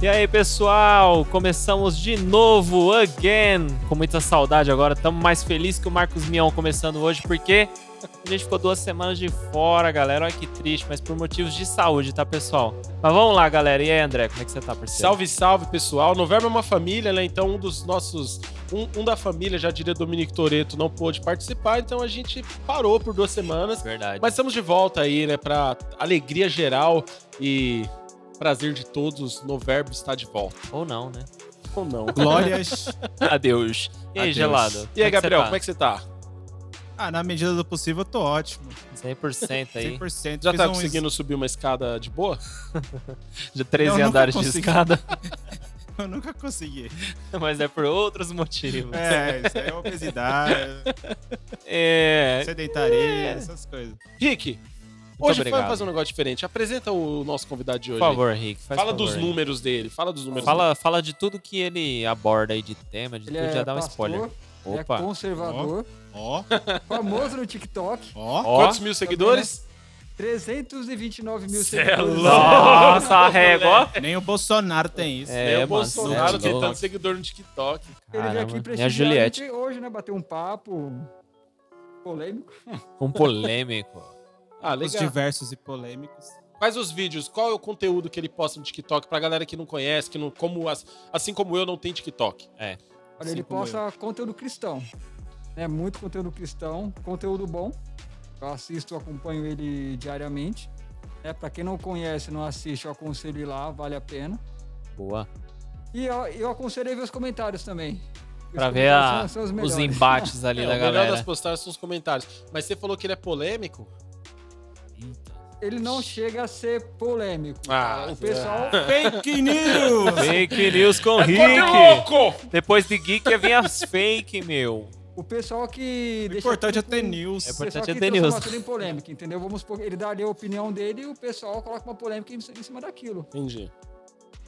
E aí, pessoal, começamos de novo, again, com muita saudade agora. Estamos mais felizes que o Marcos Mion começando hoje, porque a gente ficou duas semanas de fora, galera. Olha que triste, mas por motivos de saúde, tá, pessoal? Mas vamos lá, galera. E aí, André, como é que você tá, parceiro? Salve, salve, pessoal. Novembro é uma família, né? Então, um dos nossos. Um, um da família, já diria Dominique Toreto, não pôde participar, então a gente parou por duas semanas. Verdade. Mas estamos de volta aí, né? Pra alegria geral e prazer de todos. Noverbo está de volta. Ou não, né? Ou não. Glórias. Adeus. E aí, Adeus. gelado? E aí, Gabriel, como é que que você tá? Ah, na medida do possível, eu tô ótimo. você tá? 100% aí. 100%. Já Fiz tá um- conseguindo subir uma escada de boa? De 13 Eu nunca andares de escada. Eu nunca consegui. mas é por outros motivos. É, isso aí é obesidade, É. sedentaria, essas coisas. Rick, hoje obrigado. vamos fazer um negócio diferente. Apresenta o nosso convidado de Por hoje. favor, Rick. Faz Fala favor dos aí. números dele. Fala dos números Fala, fala de tudo que ele aborda aí de tema, de Ele tudo, é já dá um pastor, spoiler. Ele Opa. é conservador, Ó, famoso no TikTok, ó. Quantos mil seguidores? 329 mil Cê é seguidores. louco. Nossa, a régua. Nem o Bolsonaro tem isso. É, É, o mano, Bolsonaro cê é tem louco. tanto seguidor no TikTok. Ele veio Caramba. aqui E a prestigiar Juliette? gente hoje, né? Bater um papo polêmico. Um polêmico. Ah, Os legal. diversos e polêmicos. Quais os vídeos? Qual é o conteúdo que ele posta no TikTok pra galera que não conhece, que não, como, as- assim como eu, não tem TikTok? Olha, Assim ele como posta conteúdo cristão. Né? Muito conteúdo cristão, conteúdo bom. Eu assisto, acompanho ele diariamente. É, para quem não conhece, não assiste, eu aconselho ir lá, vale a pena. Boa. E eu, eu aconselho a ver os comentários também. Os Pra ver a- são- são os os melhores. embates ali É, da o melhor galera. das postagens são os comentários. Mas você falou que ele é polêmico? Ele não chega a ser polêmico. Ah, o pessoal Fake news! Fake news com É Rick. louco! Depois de geek vem as fake, meu. O pessoal que O importante é ter news. É O pessoal importante que é ter news. em polêmica, entendeu? Vamos supor, ele dá ali a opinião dele e o pessoal coloca uma polêmica em em cima daquilo. Entendi.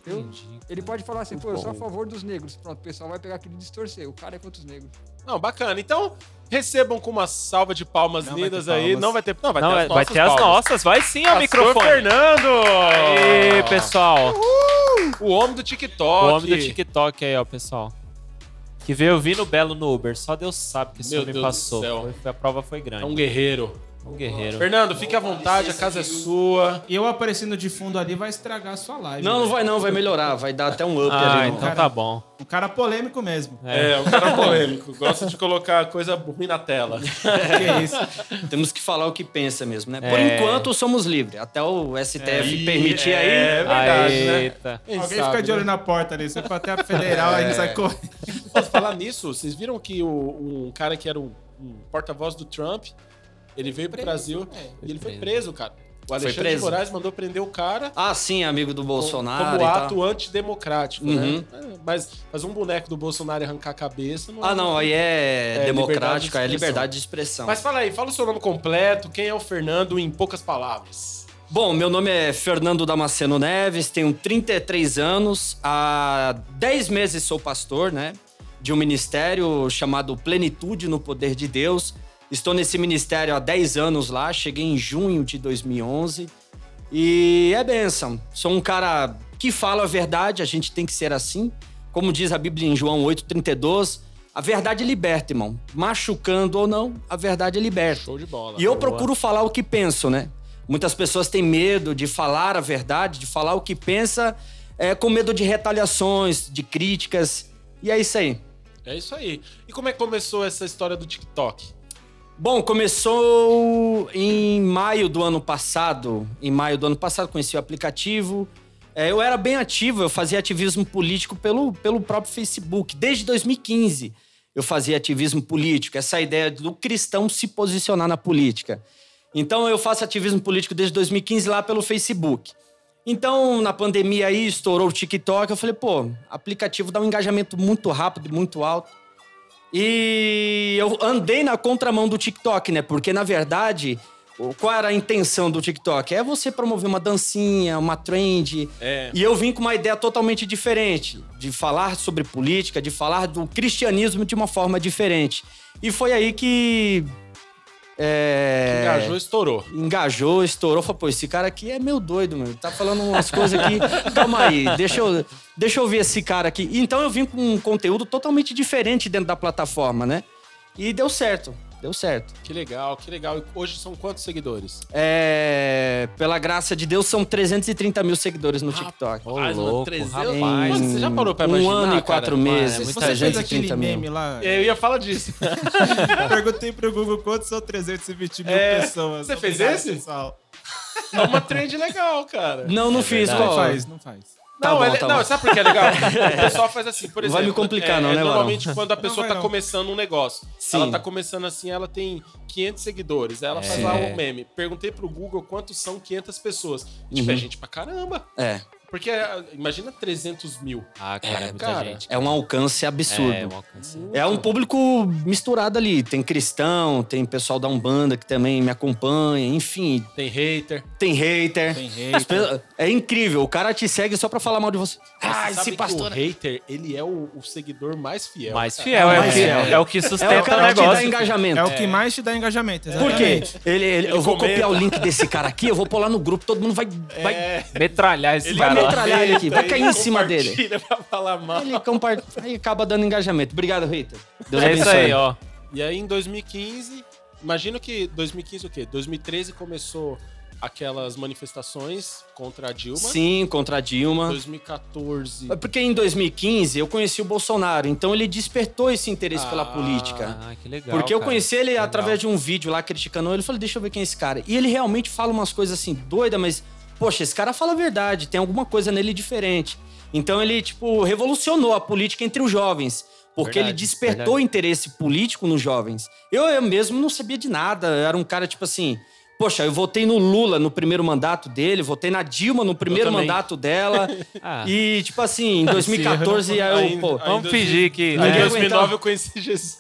Entendeu? Entendi. Ele pode falar assim, pô, eu sou a favor dos negros. Pronto, o pessoal vai pegar aquilo e distorcer. O cara é contra os negros. Não, bacana. Então, recebam com uma salva de palmas Não vai lindas ter aí. palmas. Não vai ter. Não, vai Não, ter vai, as vai nossas ter as palmas. nossas. Vai sim ao Pastor microfone. Fernando! Aê, pessoal. O homem do TikTok. O homem do TikTok aí, ó, pessoal. Que veio vir no Belo no Uber. Só Deus sabe que esse Meu homem Deus passou. a prova foi É grande. um guerreiro. Um guerreiro. Fernando, fique à vontade, a casa é sua. E eu aparecendo de fundo ali vai estragar a sua live. Não, não vai não, vai melhorar, vai dar até um up Ah, ali. no- então tá bom. Um cara polêmico mesmo. É, um cara polêmico. Gosta de colocar coisa ruim na tela. Que é isso? Temos que falar o que pensa mesmo, né? Por É. enquanto somos livres, até o STF permitir é aí. verdade, né? Eita. Quem Alguém sabe, fica de olho né? na porta ali. Se for até a federal, a gente sai correndo. Posso falar nisso? Vocês viram que o, um cara que era um, um porta-voz do Trump, ele veio pro Brasil e ele foi preso, cara. O Alexandre de preso. Moraes mandou prender o cara Ah, sim, amigo do Bolsonaro como e tal. ato antidemocrático, Uhum. né? É, Mas, mas um boneco do Bolsonaro arrancar a cabeça... Não Ah, não, aí é, É, democrático, é liberdade de liberdade de expressão. Mas fala aí, fala o seu nome completo, quem é o Fernando em poucas palavras. Bom, meu nome é Fernando Damasceno Neves, tenho 33 anos, há 10 meses sou pastor, né? De um ministério chamado Plenitude no Poder de Deus. Estou nesse ministério há 10 anos lá, cheguei em junho de 2011. E é bênção. Sou um cara que fala a verdade, a gente tem que ser assim. Como diz a Bíblia em João 8,32, a verdade liberta, irmão. Machucando ou não, a verdade liberta. Show de bola. E eu procuro falar o que penso, né? Muitas pessoas têm medo de falar a verdade, de falar o que pensa, é, com medo de retaliações, de críticas. E é isso aí. É isso aí. E como é que começou essa história do TikTok? Bom, começou em maio do ano passado. Em maio do ano passado, conheci o aplicativo. É, eu era bem ativo, eu fazia ativismo político pelo, pelo próprio Facebook. Desde 2015 eu fazia ativismo político, essa ideia do cristão se posicionar na política. Então eu faço ativismo político desde 2015 lá pelo Facebook. Então, na pandemia aí, estourou o TikTok. Eu falei, pô, aplicativo dá um engajamento muito rápido muito alto. E eu andei na contramão do TikTok, né? Porque, na verdade, qual era a intenção do TikTok? É você promover uma dancinha, uma trend. É. E eu vim com uma ideia totalmente diferente, de falar sobre política, de falar do cristianismo de uma forma diferente. E foi aí que. É, Engajou, estourou. engajou, estourou, falou, pô, esse cara aqui é meio doido, meu. Tá falando umas coisas aqui. Calma aí, deixa eu, deixa eu ver esse cara aqui. Então eu vim com um conteúdo totalmente diferente dentro da plataforma, né? E deu certo, deu certo. Que legal, que legal. E hoje são quantos seguidores? É, pela graça de Deus, são 330 mil seguidores no TikTok. Ô, Rapaz, mano, louco, 300. rapaz. Mano, você já parou pra um imaginar, ano e cara? quatro Mano, é meses. muita Você fez 330 aquele mil. meme lá? Eu ia falar disso. Perguntei pro Google quantos são 320 mil É, pessoas. você fez esse? pessoal. É uma trend legal, cara. Não, não É fiz. verdade. Não Qual? faz, não faz. Tá não, bom, ele- tá não bom. sabe por que é legal? O pessoal faz assim, por exemplo. vai me complicar, é, não, é né? Normalmente, quando a pessoa tá não. começando um negócio, Sim. ela tá começando assim, ela tem 500 seguidores. Aí ela faz É. lá um meme. Perguntei pro Google quantos são 500 pessoas. Tipo, Uhum. é gente pra caramba. É, Porque é, imagina 300 mil. Ah, cara, é, muita cara. gente. é um alcance absurdo. É, um alcance. É um público misturado ali. Tem cristão, tem pessoal da Umbanda que também me acompanha, enfim, Tem hater. tem hater. Tem hater. É incrível, o cara te segue só pra falar mal de você. Ah, você esse que pastor. o hater, ele é o, o seguidor mais fiel. Mais cara. fiel, é, mais o que, fiel. é o que É sustenta o o, cara que te dá negócio. engajamento. É o que mais te dá engajamento, Por quê? exatamente. Ele, ele- eu vou comenta. copiar o link desse cara aqui, eu vou pôr lá no grupo, todo mundo vai, vai, É, Metralhar esse ele cara. Metralhar ele aqui, vai cair em cima dele. compartilha pra falar mal. Ele compartilha, aí acaba dando engajamento. Obrigado, Rita. Deus É isso abençoe. aí, ó. E aí em 2015, imagino que 2015 o quê? 2013 começou aquelas manifestações contra a Dilma. Sim, contra a Dilma. 2014. Porque em 2015 eu conheci o Bolsonaro, então ele despertou esse interesse pela Ah, política. Ah, que legal. Porque eu cara. conheci ele Legal. através de um vídeo lá criticando ele. Eu falei, deixa eu ver quem é esse cara. E ele realmente fala umas coisas assim, doida, mas, poxa, esse cara fala a verdade, tem alguma coisa nele diferente. Então ele, tipo, revolucionou a política entre os jovens. Porque ele Verdade, despertou verdade. interesse político nos jovens. Eu, eu mesmo não sabia de nada. Eu era um cara, tipo assim. Poxa, eu votei no Lula no primeiro mandato dele, votei na Dilma no primeiro mandato dela. Ah. E, tipo assim, em 2014, aí eu, pô, Vamos fingir que. Em né? 2009 aguentava. eu conheci Jesus.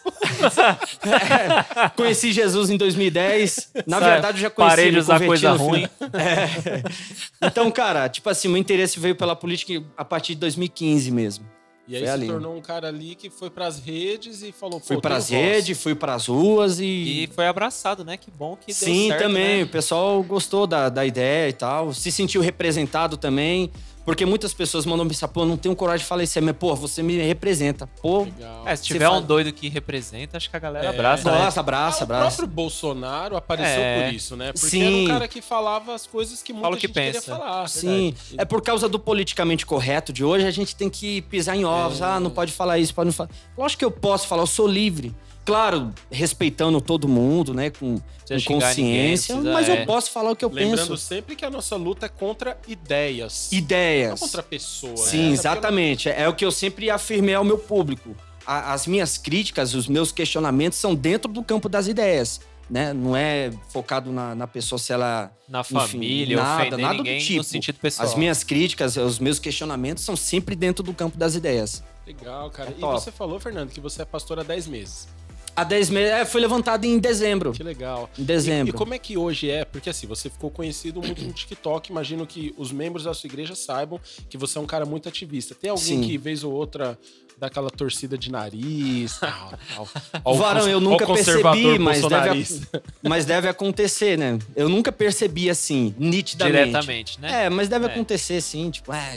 Conheci Jesus em 2010. Na Sabe, verdade, eu já conheci Parei de usar coisa ruim. É. Então, cara, tipo assim, meu interesse veio pela política a partir de 2015 mesmo. E aí Foi se ali. tornou um cara ali que foi pras redes e falou, Fui pras redes, fui pras ruas e. E foi abraçado, né? Que bom que deu Sim, certo, também. né? O pessoal gostou da, da ideia e tal. Se sentiu representado também. Porque muitas pessoas mandam mensagem, pô, não tenho coragem de falar isso aí, mas, pô, você me representa. Pô, Legal. É, se tiver um doido que representa, acho que a galera É. abraça. né? gosta, abraça, Ah, o abraça. próprio Bolsonaro apareceu É. por isso, né? Porque Sim. era um cara que falava as coisas que muita Fala o que gente queria pensa. falar. Sim, verdade. é por causa do politicamente correto de hoje, a gente tem que pisar em ovos. É. Ah, não pode falar isso, pode não falar. Lógico que eu posso falar, eu sou livre. Claro, respeitando todo mundo, né? Com, com consciência, ninguém, mas precisa- eu posso falar o que eu Lembrando penso. sempre que a nossa luta é contra ideias. Não Ideias. contra pessoas. Sim, né? exatamente. É o que eu sempre afirmei ao meu público. A- as minhas críticas, os meus questionamentos são dentro do campo das ideias. Né? Não é focado na, na pessoa se ela. Na Enfim, família, nada, nada do tipo. no sentido pessoal. As minhas críticas, os meus questionamentos são sempre dentro do campo das ideias. Legal, cara. É e top. você falou, Fernando, que você é pastor há 10 meses. Há 10 meses. É, foi levantado em dezembro. Que legal. Em E, dezembro. e como é que hoje é? Porque assim, você ficou conhecido muito no TikTok. Imagino que os membros da sua igreja saibam que você é um cara muito ativista. Tem alguém Sim. que, vez ou outra, dá aquela torcida de nariz? tal, tal. Ó, o Varão, eu nunca percebi, mas deve, mas deve acontecer, né? Eu nunca percebi assim, nitidamente. Diretamente, né? É, mas deve É. acontecer sim, tipo, é,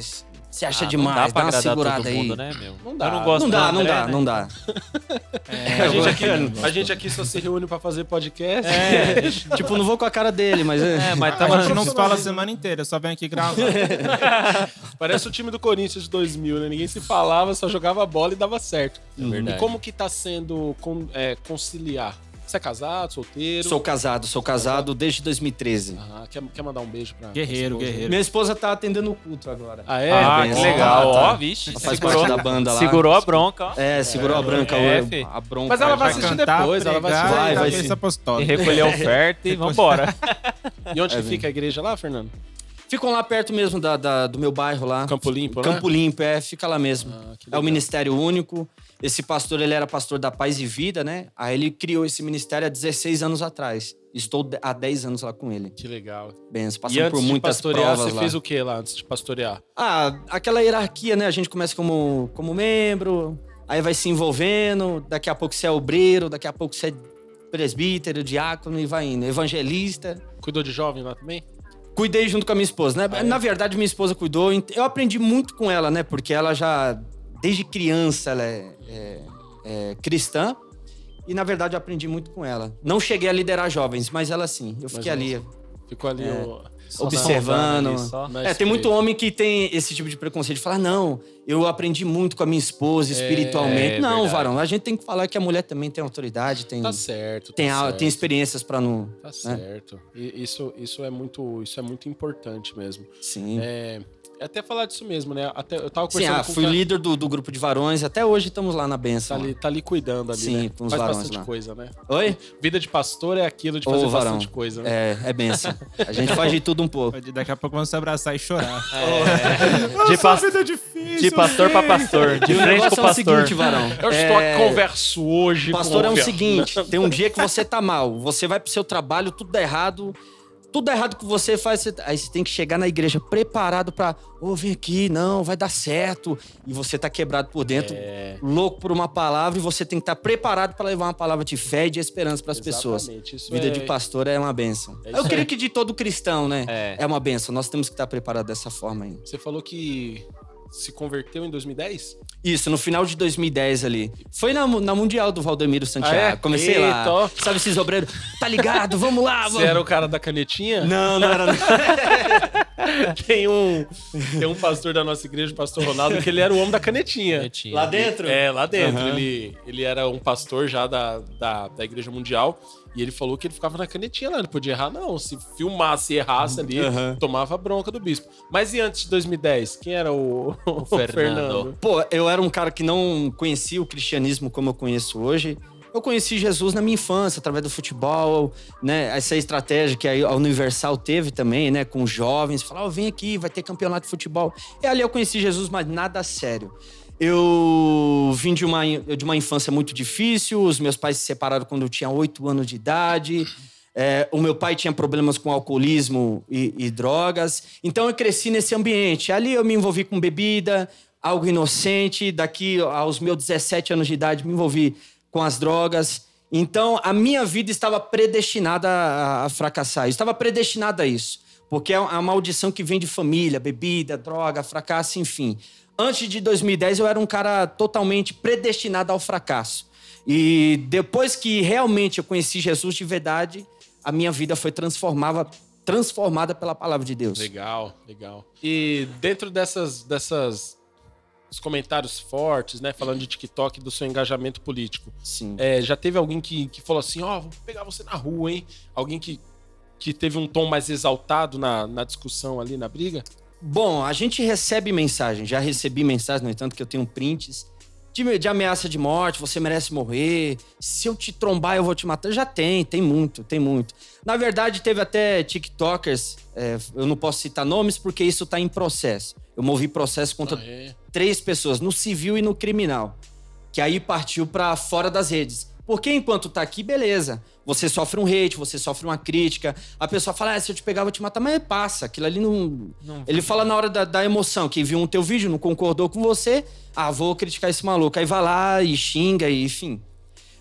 se acha Ah, demais, não dá dá, uma segurada todo aí. mundo, né, meu? Não dá. Eu não gosto Não dá, não dá, né? não dá. a, gente aqui, a gente aqui só se reúne pra fazer podcast. É, tipo, não vou com a cara dele, mas. É, mas A tava gente não se fala a semana inteira, só vem aqui gravar. Parece o time do Corinthians de 2000, né? Ninguém se falava, só jogava bola e dava certo. verdade. E como que tá sendo é, conciliar? Você é casado, solteiro? Sou casado, sou casado desde 2013. Ah, quer, quer mandar um beijo pra Guerreiro, esposa? guerreiro. Minha esposa tá atendendo o culto agora. Ah, é? Ah, bem, que ó, legal. tá. Ó, vixe. Ela faz segurou, parte da banda lá. segurou a bronca, ó. É, segurou a branca, É, a bronca. Mas ela vai assistir cantar, depois, ela vai pregar assistir. Vai, e vai sim. E recolher a oferta e vambora. E onde É, fica a igreja lá, Fernando? Ficam lá perto mesmo da, da- do meu bairro lá. Campo Limpo, né? Campo Limpo, é, fica lá mesmo. Ah, é o. Ministério Único. Esse pastor, ele era pastor da Paz e Vida, né? Aí ele criou esse ministério há 16 anos atrás. Estou de- há 10 anos lá com ele. Que legal. Benção, e passando antes por de muitas pastorear, provas você lá. fez o que lá antes de pastorear? Ah, aquela hierarquia, né? A gente começa como, como membro, aí vai se envolvendo, daqui a pouco você é obreiro, daqui a pouco você é presbítero, diácono e vai indo. Evangelista. Cuidou de jovem lá também? Cuidei junto com a minha esposa, né? Ah, é? Na verdade, minha esposa cuidou. Eu aprendi muito com ela, né? Porque ela já, desde criança, ela é, é- é cristã. E, na verdade, eu aprendi muito com ela. Não cheguei a liderar jovens, mas ela sim. Eu fiquei Mas ali Ficou ali É. o... observando. ali só. É, tem muito homem que tem esse tipo de preconceito. de Falar, não, eu aprendi muito com a minha esposa espiritualmente. é não, verdade. varão, a gente tem que falar que a mulher também tem autoridade, tem, Tá certo. tá tem, certo. tem experiências pra não... Tá certo. E isso, isso, é muito, isso é muito importante mesmo. Sim. É, é até falar disso mesmo, né? Até, eu tava Sim, conversando ah, com um fui cara- líder do, do grupo de varões, até hoje estamos lá na Tá benção. ali, tá ali cuidando ali, Sim, né? com os Faz varões bastante lá. coisa, né? Oi? Vida de pastor é aquilo de Ô, fazer varão. bastante coisa, né? É, é benção. A gente faz de tudo um pouco. Daqui a pouco vamos se abraçar e chorar. De, pas- vida difícil. de pastor pra pastor. De frente negócio com o é o pastor. seguinte, varão. Eu estou é... converso hoje Pastor com é o seguinte, tem um dia que você tá mal, você vai pro seu trabalho, tudo dá errado, tudo errado que você faz, você- aí você tem que chegar na igreja preparado pra, ô, vem aqui, não, vai dar certo, e você tá quebrado por dentro, É, louco por uma palavra, e você tem que estar preparado pra levar uma palavra de fé e de esperança pras pessoas. exatamente. Isso Vida é- de pastor é uma benção. É Eu creio que de todo cristão, né? É. É uma benção. Nós temos que estar preparados dessa forma aí. Você falou que se converteu em 2010? Isso, no final de 2010 ali. Foi na, na Mundial do Valdemiro Santiago. Ah, é? Comecei Eita, lá. Sabe esses obreiros? Tá ligado? Vamos lá, vamos. Você era o cara da canetinha? Não, não era. Tem um, tem um pastor da nossa igreja, o pastor Ronaldo, que ele era o homem da canetinha. Bonitinho. Lá dentro? É, lá dentro. Aham. Ele, ele era um pastor já da, da, da Igreja Mundial. E ele falou que ele ficava na canetinha lá, não podia errar, não. Se filmasse e errasse ali, Aham. tomava bronca do bispo. Mas e antes de 2010? Quem era o, o Fernando. Pô, eu era um cara que não conhecia o cristianismo como eu conheço hoje. Eu conheci Jesus na minha infância, através do futebol, né? Essa estratégia que a Universal teve também, né? Com os jovens. Falar, ó, vem aqui, vai ter campeonato de futebol. E ali eu conheci Jesus, mas nada a sério. Eu vim de uma, de uma infância muito difícil. Os meus pais se separaram quando eu tinha oito anos de idade. É, o meu pai tinha problemas com alcoolismo e, e drogas. Então eu cresci nesse ambiente. Ali eu me envolvi com bebida, algo inocente. Daqui aos meus 17 anos de idade, me envolvi com as drogas. Então a minha vida estava predestinada a, a fracassar. Eu estava predestinada a isso. Porque é a maldição que vem de família, bebida, droga, fracasso, enfim. Antes de 2010, eu era um cara totalmente predestinado ao fracasso. E depois que realmente eu conheci Jesus de verdade, a minha vida foi transformada, transformada pela palavra de Deus. Legal, legal. E dentro dessas, dessas os comentários fortes, né? Falando de TikTok do seu engajamento político. Sim. É, já teve alguém que, que falou assim, ó, vou pegar você na rua, hein? Alguém que, que teve um tom mais exaltado na, na discussão ali, na briga? Bom, a gente recebe mensagem, já recebi mensagens, no entanto, que eu tenho prints de, de ameaça de morte, você merece morrer, se eu te trombar eu vou te matar. Já tem, tem muito, tem muito. Na verdade, teve até TikTokers, é, eu não posso citar nomes porque isso tá em processo. Eu movi processo contra é? três pessoas, no civil e no criminal, que aí partiu pra fora das redes. Porque enquanto tá aqui, beleza. Você sofre um hate, você sofre uma crítica. A pessoa fala, ah, se eu te pegar, eu vou te matar. Mas passa, aquilo ali não... Não- Ele fala na hora da, da emoção, que viu um teu vídeo, não concordou com você. Ah, vou criticar esse maluco. Aí vai lá e xinga, e enfim.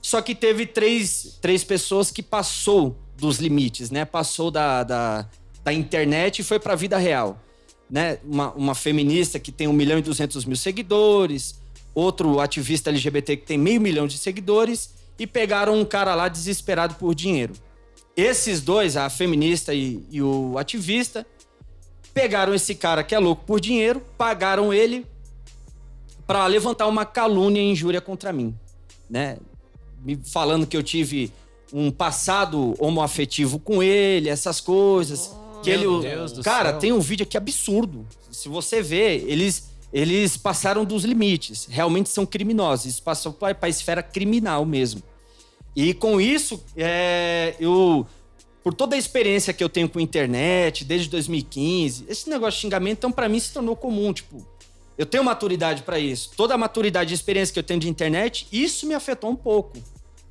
Só que teve três, três pessoas que passou dos limites, né? Passou da, da, da internet e foi pra vida real. Né? Uma, uma feminista que tem 1 milhão e 200 mil seguidores, outro ativista LGBT que tem meio milhão de seguidores, e pegaram um cara lá desesperado por dinheiro. Esses dois, a feminista e, e o ativista, pegaram esse cara que é louco por dinheiro, pagaram ele para levantar uma calúnia e injúria contra mim, né? Me falando que eu tive um passado homoafetivo com ele, essas coisas. que ele, meu Deus do cara, tem um vídeo aqui absurdo. Se você ver, eles eles passaram dos limites. Realmente são criminosos. Isso passou para a esfera criminal mesmo. E com isso, é, eu por toda a experiência que eu tenho com internet desde 2015, esse negócio de xingamento, então, pra mim, se tornou comum. Tipo, eu tenho maturidade pra isso. Toda a maturidade e experiência que eu tenho de internet, isso me afetou um pouco.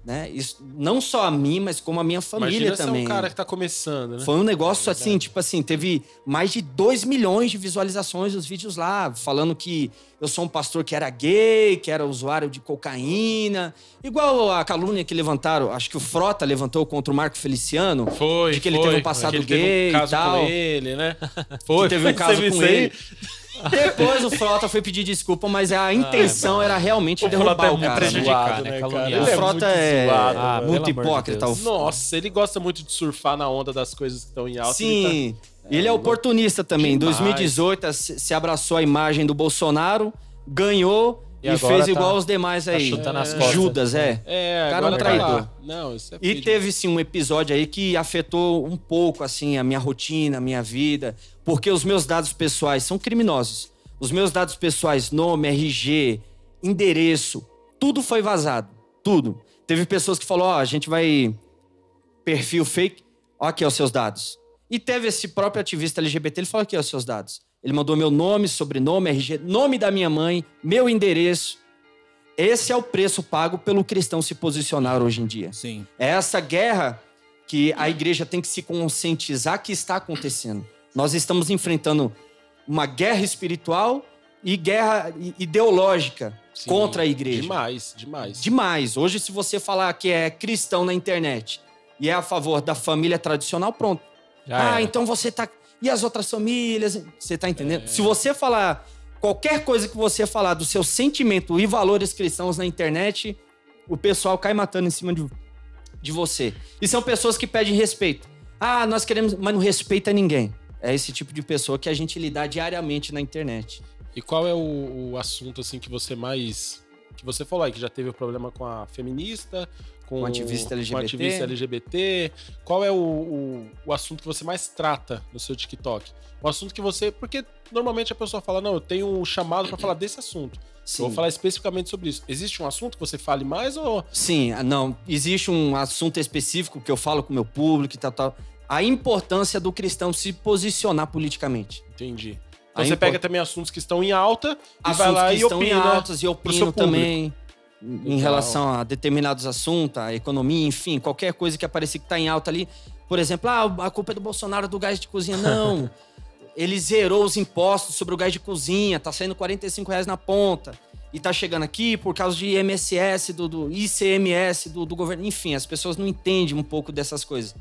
Né? Isso, não só a mim, mas como a minha família Imagina também. ser um cara que tá começando, né? Foi um negócio assim, tipo assim, teve mais de 2 milhões de visualizações dos vídeos lá, falando que eu sou um pastor que era gay, que era usuário de cocaína. Igual a calúnia que levantaram, acho que o Frota levantou contra o Marco Feliciano. Foi, De que ele foi. teve um passado gay teve e um caso tal. com ele, né? Foi, que teve um caso com ele. Depois o Frota foi pedir desculpa, mas a intenção era realmente O derrubar Frota é o cara. zoado, né? né, Caluniar. cara? O Ele é Frota muito é, zoado, Ah, muito de hipócrita. Deus. o Nossa, ele gosta muito de surfar na onda das coisas que estão em alta. ele Sim. Ele é oportunista também. Em Demais. 2018, se abraçou a imagem do Bolsonaro, ganhou E e, fez tá- igual os demais tá aí. É. costas. Judas, é. Tá... É, Cara, um tá traidor. Não, isso é E teve sim um episódio aí que afetou um pouco assim a minha rotina, a minha vida, porque os meus dados pessoais são criminosos. Os meus dados pessoais, nome, RG, endereço, tudo foi vazado, tudo. Teve pessoas que falaram, ó, a gente vai perfil fake, ó aqui os seus dados. E teve esse próprio ativista LGBT, ele falou aqui os seus dados. Ele mandou meu nome, sobrenome, RG, nome da minha mãe, meu endereço. Esse é o preço pago pelo cristão se posicionar hoje em dia. Sim. É essa guerra que a igreja tem que se conscientizar que está acontecendo. Nós estamos enfrentando uma guerra espiritual e guerra ideológica Sim, contra a igreja. Demais, demais. Demais. Hoje, se você falar que é cristão na internet e é a favor da família tradicional, pronto. Já ah, então você tá. E as outras famílias? Você tá entendendo? Se você falar qualquer coisa que você falar do seu sentimento e valores cristãos na internet, o pessoal cai matando em cima de, de você. E são pessoas que pedem respeito. Ah, nós queremos, mas não respeita ninguém. É esse tipo de pessoa que a gente lidar diariamente na internet. E qual é o, o assunto assim que você mais que você falou aí que já teve o problema com a feminista, com, Com ativista com LGBT. ativista LGBT? Qual é o, o, o assunto que você mais trata no seu TikTok? O assunto que você, porque normalmente a pessoa fala não, eu tenho um chamado pra falar desse assunto. Sim. Eu vou falar especificamente sobre isso. Existe um assunto que você fale mais ou Sim, ah, não. Existe um assunto específico que eu falo com o meu público e tal, tal. A importância do cristão se posicionar politicamente. entendi? A Então você impor- pega também assuntos que estão em alta e vai Assuntos lá que e estão opina. em altas e público. também em Legal. relação a determinados assuntos, a economia, enfim, qualquer coisa que aparecer que tá em alta ali. Por exemplo, ah, a culpa é do Bolsonaro do gás de cozinha. Não. Ele zerou os impostos sobre o gás de cozinha, tá saindo 45 reais na ponta. E tá chegando aqui por causa de IMSS, do, do ICMS do, do governo. Enfim, as pessoas não entendem um pouco dessas coisas.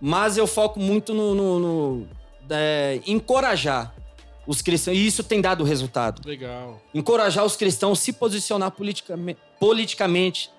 Mas eu foco muito no, no- no, é, encorajar os cristãos. E isso tem dado resultado Legal. encorajar os cristãos a se posicionar politicame- politicamente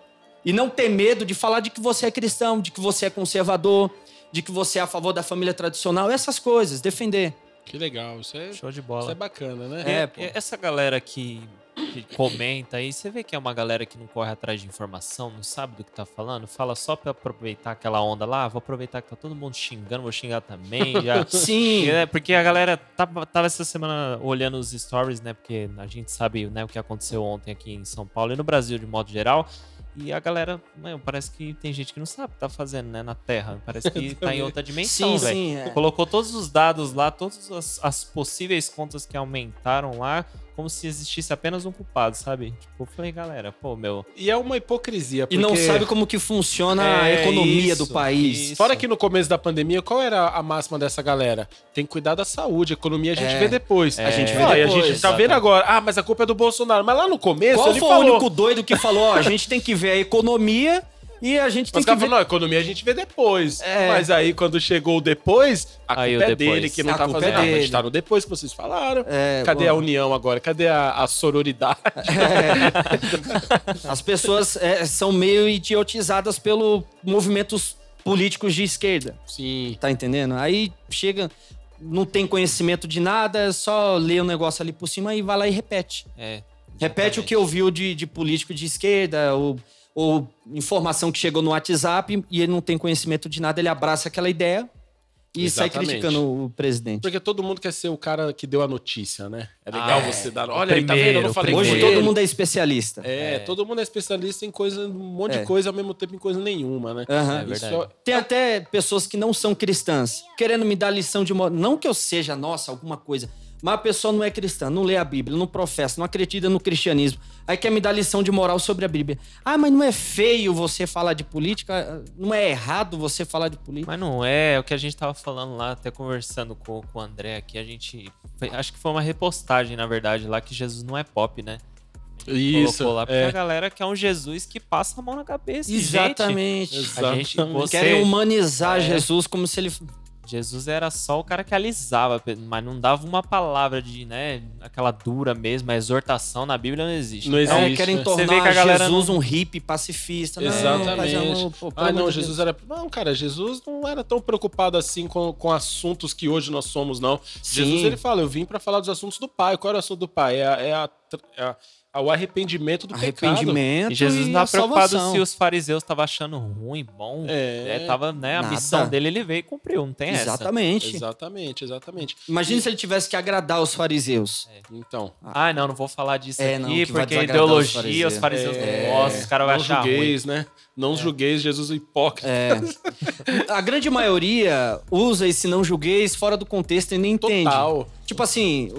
e não ter medo de falar de que você é cristão, de que você é conservador, de que você é a favor da família tradicional, essas coisas, defender. Que legal. Isso é, Show de isso bola. é bacana, né? É, pô. e Essa galera que, que comenta aí, você vê que é uma galera que não corre atrás de informação, não sabe do que tá falando, fala só pra aproveitar aquela onda lá, vou aproveitar que tá todo mundo xingando, vou xingar também, já. Sim, É, porque a galera tava, tava essa semana olhando os stories, né? Porque a gente sabe né, o que aconteceu ontem aqui em São Paulo e no Brasil de modo geral. E a galera, mano, parece que tem gente que não sabe o que tá fazendo, né, na Terra. Parece que tá em outra dimensão, sim, velho. sim. é. Colocou todos os dados lá, todas as, as possíveis contas que aumentaram lá, como se existisse apenas um culpado, sabe? Tipo, eu falei, galera, pô, meu. E é uma hipocrisia. E não porque- sabe como que funciona a É, economia isso, do país. isso. Fora que no começo da pandemia, qual era a máxima dessa galera? Tem que cuidar da saúde, a economia a gente É. vê depois. A gente vê Ah, e a depois, gente tá vendo agora, ah, mas a culpa é do Bolsonaro. Mas lá no começo Qual ele foi falou. o único doido que falou, ó, a gente tem que ver a economia e a gente tem Mas que cara ver... não, a economia a gente vê depois. É. Mas aí, quando chegou o depois, a Aí culpa o é depois. dele que não A tá é fazendo nada. A gente dele. tá no depois que vocês falaram. É, Cadê bom. a união agora? Cadê a, a sororidade? As pessoas é, são meio idiotizadas pelos movimentos políticos de esquerda. Sim. Tá entendendo? Aí chega, não tem conhecimento de nada, só lê um negócio ali por cima e vai lá e repete. É. Repete o que ouviu de, de político de esquerda, ou, ou informação que chegou no WhatsApp e ele não tem conhecimento de nada, ele abraça aquela ideia e sai Exatamente. criticando o presidente. Porque todo mundo quer ser o cara que deu a notícia, né? É legal Ah, você dar. Olha aí, tá vendo? Eu primeiro, não falei Hoje todo mundo é especialista. É, É. todo mundo é especialista em coisa, um monte É. de coisa ao mesmo tempo em coisa nenhuma, né? É Isso verdade. Tem até pessoas que não são cristãs, querendo me dar lição de moral. Não que eu seja, nossa, alguma coisa. Mas a pessoa não é cristã, não lê a Bíblia, não professa, não acredita no cristianismo. Aí quer me dar lição de moral sobre a Bíblia. Ah, mas não é feio você falar de política? Não é errado você falar de política? Mas não é, é o que a gente tava falando lá, até conversando com, com o André aqui, a gente. foi- acho que foi uma repostagem, na verdade, lá que Jesus não é pop, né? Isso. Colocou lá, porque é. a galera quer um Jesus que passa a mão na cabeça. e, gente, Exatamente. a gente, Exatamente. você, Querem humanizar É. Jesus como se ele. Jesus era só o cara que alisava, mas não dava uma palavra de, né, aquela dura mesmo, a exortação na Bíblia não existe. Não Então, É, existe, querem né? Você vê tornar que a galera Jesus não- um hippie pacifista. Não, Exatamente. mas, pô, pelo Ah, não, Jesus Deus. era. Não, cara, Jesus não era tão preocupado assim com, com assuntos que hoje nós somos, não. Sim. Jesus, ele fala, eu vim pra falar dos assuntos do Pai. Qual era o assunto do Pai? É, a- é, a, é a- é o arrependimento do pecado. Arrependimento. E Jesus e não estava preocupado salvação. se os fariseus estavam achando ruim, bom. É. É, tava, né, a Nada. missão dele ele veio e cumpriu, não tem essa. Exatamente. Exatamente, exatamente. Imagina se ele tivesse que agradar os fariseus. Então. Ah, não, não vou falar disso É, não, aqui, vai porque desagradar os ideologia, os fariseus, É, não gostam, os caras vão não achar ruim. julgueis, né? Não julgueis Jesus é hipócrita. É. A grande maioria usa esse não julgueis fora do contexto e nem entende. Total. Tipo assim,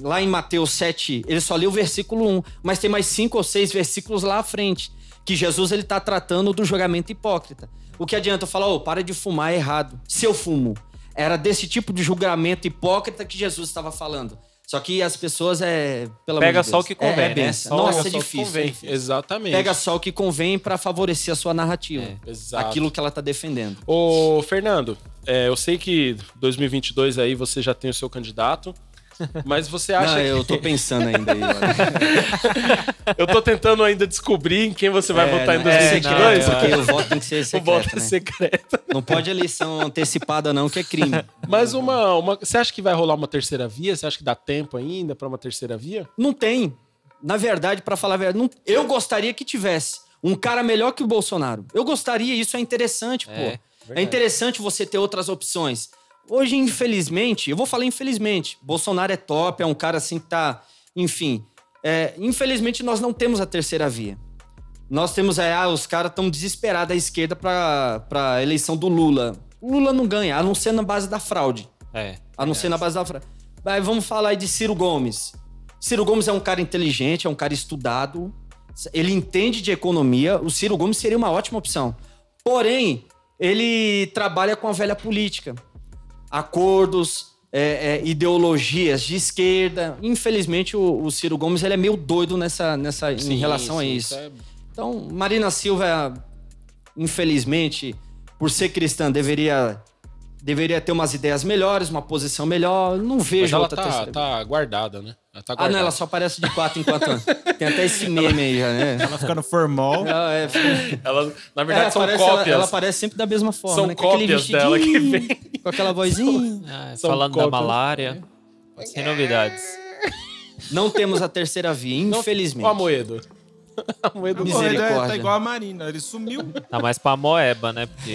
lá em Mateus 7, ele só leu o versículo 1, mas tem mais cinco ou seis versículos lá à frente, que Jesus ele tá tratando do julgamento hipócrita. O que adianta eu falar, ô, para de fumar, é errado. Se eu fumo. Era desse tipo de julgamento hipócrita que Jesus estava falando. Só que as pessoas é. Pega de só Deus, o que convém, É, é né? benção. Só- Nossa, Pega é só o que difícil. é. Exatamente. Pega só o que convém pra favorecer a sua narrativa. É. Exato. Aquilo que ela tá defendendo. Ô, Fernando, é, eu sei que 2022 aí você já tem o seu candidato, mas você acha Não, que... eu tô pensando ainda aí. Eu tô tentando ainda descobrir em quem você vai É, votar em não, é 2022. secreto, porque o voto tem que ser o secreto, voto é né? secreto. Não pode eleição antecipada não, que é crime. Mas uma, uma... Você acha que vai rolar uma terceira via? Você acha que dá tempo ainda pra uma terceira via? Não tem. Na verdade, pra falar a verdade, não- eu gostaria que tivesse um cara melhor que o Bolsonaro. Eu gostaria, isso é interessante, pô. É, É interessante você ter outras opções. Hoje, infelizmente, eu vou falar infelizmente, Bolsonaro é top, é um cara assim que tá. Enfim. é, infelizmente, nós não temos a terceira via. Nós temos aí, ah, os caras estão desesperados à esquerda pra, pra eleição do Lula. O Lula não ganha, a não ser na base da fraude. É. A não ser na base da fraude. Mas vamos falar aí de Ciro Gomes. Ciro Gomes é um cara inteligente, é um cara estudado. Ele entende de economia. O Ciro Gomes seria uma ótima opção. Porém, ele trabalha com a velha política. Acordos, é, é, ideologias de esquerda. Infelizmente, o, o Ciro Gomes ele é meio doido nessa, nessa, em relação a sim, isso. é- Então, Marina Silva, infelizmente, por ser cristã, deveria, deveria ter umas ideias melhores, uma posição melhor. Não Mas vejo ela outra tá, terceira. tá guardada, né? Ela tá Ah, não, ela só aparece de quatro em quatro anos. Tem até esse meme aí já, né? Ela fica no formal. Ela, é, Ela- na verdade, ela são aparece, cópias. Ela, ela aparece sempre da mesma forma, São né? Com aquele cópias dela que vem. Com aquela vozinha. Ah, falando da cópias. malária, sem novidades. Não temos a terceira via, infelizmente. Ó, Amoedo. Amoedo O não. Misericórdia. Corredor tá igual a Marina. Ele sumiu. Tá mais pra moeba, né? Porque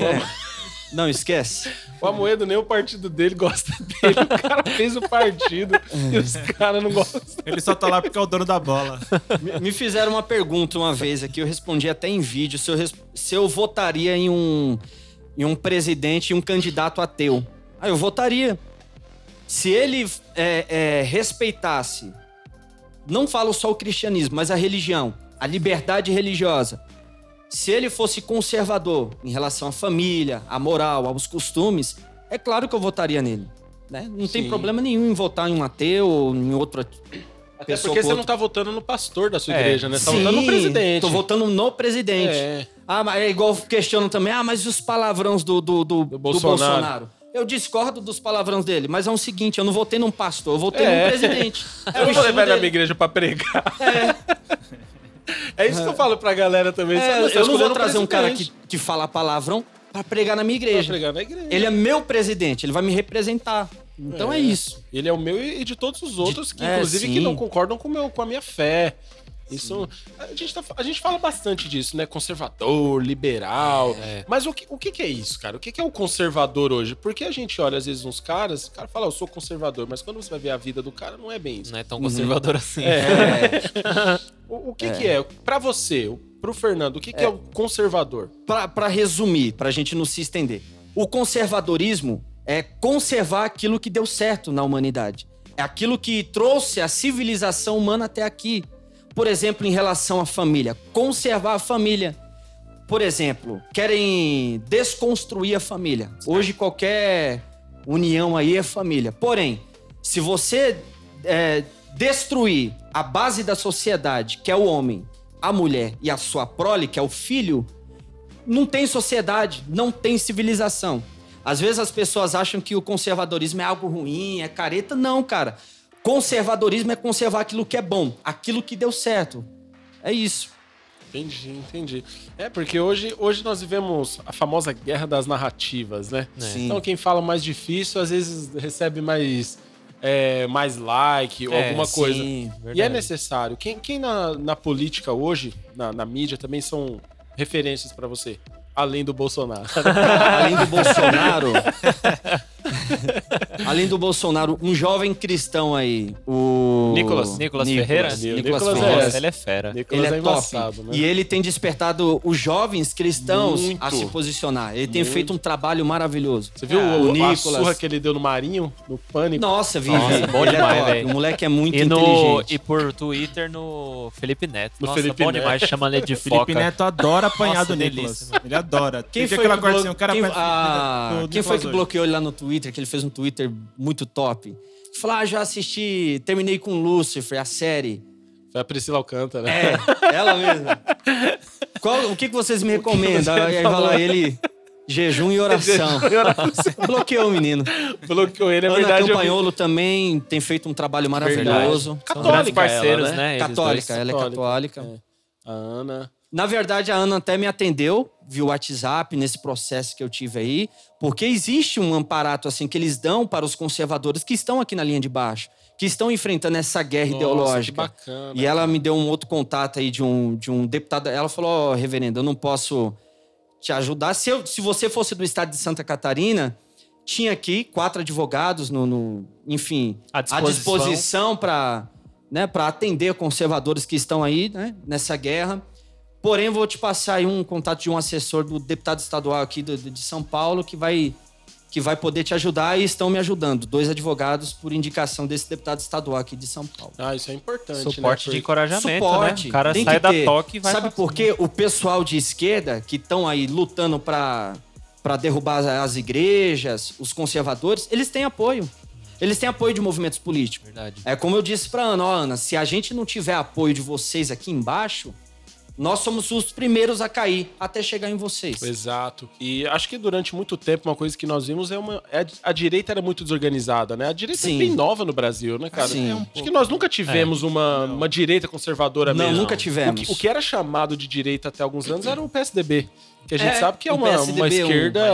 Não, esquece. O Amoedo, nem o partido dele gosta dele. O cara fez o partido e os caras não gostam. Ele só tá lá porque é o dono da bola. Me- Me fizeram uma pergunta uma vez aqui, eu respondi até em vídeo, se eu, se eu votaria em um, em um presidente e um candidato ateu. Ah, eu votaria. Se ele é, é, respeitasse, não falo só o cristianismo, mas a religião, a liberdade religiosa. Se ele fosse conservador em relação à família, à moral, aos costumes, é claro que eu votaria nele. né? Não tem Sim. problema nenhum em votar em um ateu ou em outro Até pessoa porque você outro não tá votando no pastor da sua É. igreja, né? Você tá votando no presidente. Tô votando no presidente. É. Ah, mas é igual questionam também. Ah, mas e os palavrões do, do, do, do Bolsonaro. Bolsonaro. Eu discordo dos palavrões dele, mas é o seguinte: eu não votei num pastor, eu votei É. num presidente. É Eu não vou estilo levar na minha igreja pra pregar. É. isso que eu falo pra galera também. É, eu não vou trazer um cara que, que fala palavrão pra pregar na minha pra igreja. pregar na igreja. Ele é meu presidente, ele vai me representar. Então é, isso. Ele é o meu e de todos os outros, que É, inclusive sim. que não concordam com, meu, com a minha fé. Isso, a gente, tá- a gente fala bastante disso, né? Conservador, liberal. É. Mas o que, o que é isso, cara? O que é o conservador hoje? Porque a gente olha, às vezes, uns caras, o cara fala, eu sou conservador, mas quando você vai ver a vida do cara, não é bem isso. Não é tão conservador assim. É. É, O, o que que é? Pra você, o- pro Fernando, o que que é, o conservador? pra, pra resumir, pra gente não se estender. O conservadorismo é conservar aquilo que deu certo na humanidade. É aquilo que trouxe a civilização humana até aqui. Por exemplo, em relação à família, conservar a família. Por exemplo, querem desconstruir a família. Hoje qualquer união aí é família. Porém, se você é, destruir a base da sociedade, que é o homem, a mulher e a sua prole, que é o filho, não tem sociedade, não tem civilização. Às vezes as pessoas acham que o conservadorismo é algo ruim, é careta. Não, cara. Conservadorismo é conservar aquilo que é bom, aquilo que deu certo. É isso. Entendi, entendi. É, porque hoje, hoje nós vivemos a famosa guerra das narrativas, né? É. Sim. Então quem fala mais difícil, às vezes recebe mais, é, mais like ou É, alguma coisa. Sim. E é Verdade. necessário. Quem, quem na, na política hoje, na, na mídia, também são referências pra você? Além do Bolsonaro. Além do Bolsonaro. além do Bolsonaro, um jovem cristão aí, o. Nicolas. Nicolas Ferreira? Nicolas Nicolas é- Ferreira. Nossa, ele é fera. Nicolas Ele é, é top. né? E ele tem despertado os jovens cristãos Muito. a se posicionar. Ele tem Muito. feito um trabalho maravilhoso. Você viu Ah, o, o a Nicolas. surra que ele deu no Marinho, no Pânico? Nossa, vi. Nossa, bom demais, é top. velho. O moleque é muito E, no, inteligente. e por Twitter no Felipe Neto. No Nossa, Felipe bom Neto. demais, chama ele de Felipe foca. Neto adora apanhar Nossa, do Nicolas. Ele adora. Quem Tem foi, que blo- assim, quem, ah, quem Nicolas foi que bloqueou ele lá no Twitter? Que ele fez um Twitter muito top. Falou, ah, já assisti, terminei com Lucifer, a série. Foi a Priscila Alcântara. É, ela mesma. Qual, o que, que vocês me recomendam? Aí vai lá ele, jejum e oração. Bloqueou o menino. Bloqueou ele, é Ana verdade. eu vi. Campanholo também tem feito um trabalho maravilhoso. São Católica parceiros, ela, né? né? Católica, ela é Católica. católica. A Ana. Na verdade, a Ana até me atendeu via WhatsApp nesse processo que eu tive aí, porque existe um amparato assim que eles dão para os conservadores que estão aqui na linha de baixo, que estão enfrentando essa guerra Nossa, ideológica. bacana. E ela me deu um outro contato aí de um, de um deputado. Ela falou: Ó, reverendo, eu não posso te ajudar. Se, eu- se você fosse do estado de Santa Catarina, tinha aqui quatro advogados no, no- enfim, À à disposição. disposição para né, pra atender conservadores que estão aí né, nessa guerra. Porém, vou te passar aí um contato de um assessor do deputado estadual aqui do- de São Paulo que vai, que vai poder te ajudar e estão me ajudando. Dois advogados por indicação desse deputado estadual aqui de São Paulo. Ah, isso é importante, Suporte né? de encorajamento, Suporte. né? O cara Tem sai da toque e vai Sabe por quê? O pessoal de esquerda que estão aí lutando para para derrubar as igrejas, os conservadores, eles têm apoio. Eles têm apoio de movimentos políticos. Verdade. É como eu disse pra Ana, ó, Ana, se a gente não tiver apoio de vocês aqui embaixo, nós somos os primeiros a cair até chegar em vocês. Exato. E acho que durante muito tempo uma coisa que nós vimos é uma. é a direita era muito desorganizada, né? A direita Sim. é bem nova no Brasil, né, cara? Sim. É um Acho que nós nunca tivemos uma, uma direita conservadora Não, mesmo. nunca O tivemos. que, o que era chamado de direita até alguns anos era o PSDB. Que a gente É, sabe que é o uma, PSDB, uma um- esquerda, uma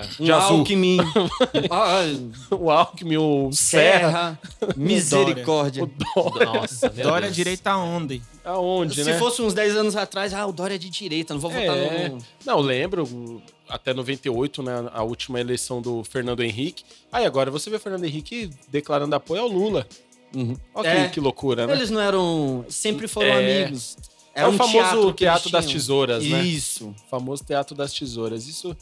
esquerda Um. Alckmin, ah, O Alckmin, o Serra, Serra, misericórdia. o Dória. Nossa, Dória Deus. direita onde? Aonde, Se né? fosse uns 10 anos atrás, ah, o Dória é de direita, não vou votar É. no... Não, lembro, o- até 98, né, a última eleição do Fernando Henrique. Aí agora você vê o Fernando Henrique declarando apoio ao Lula. Uhum. Olha É. que, que loucura, né? Eles não eram. Sempre foram É. amigos. É o famoso eles teatro das tesouras, né? Isso. O famoso teatro das tesouras. Isso.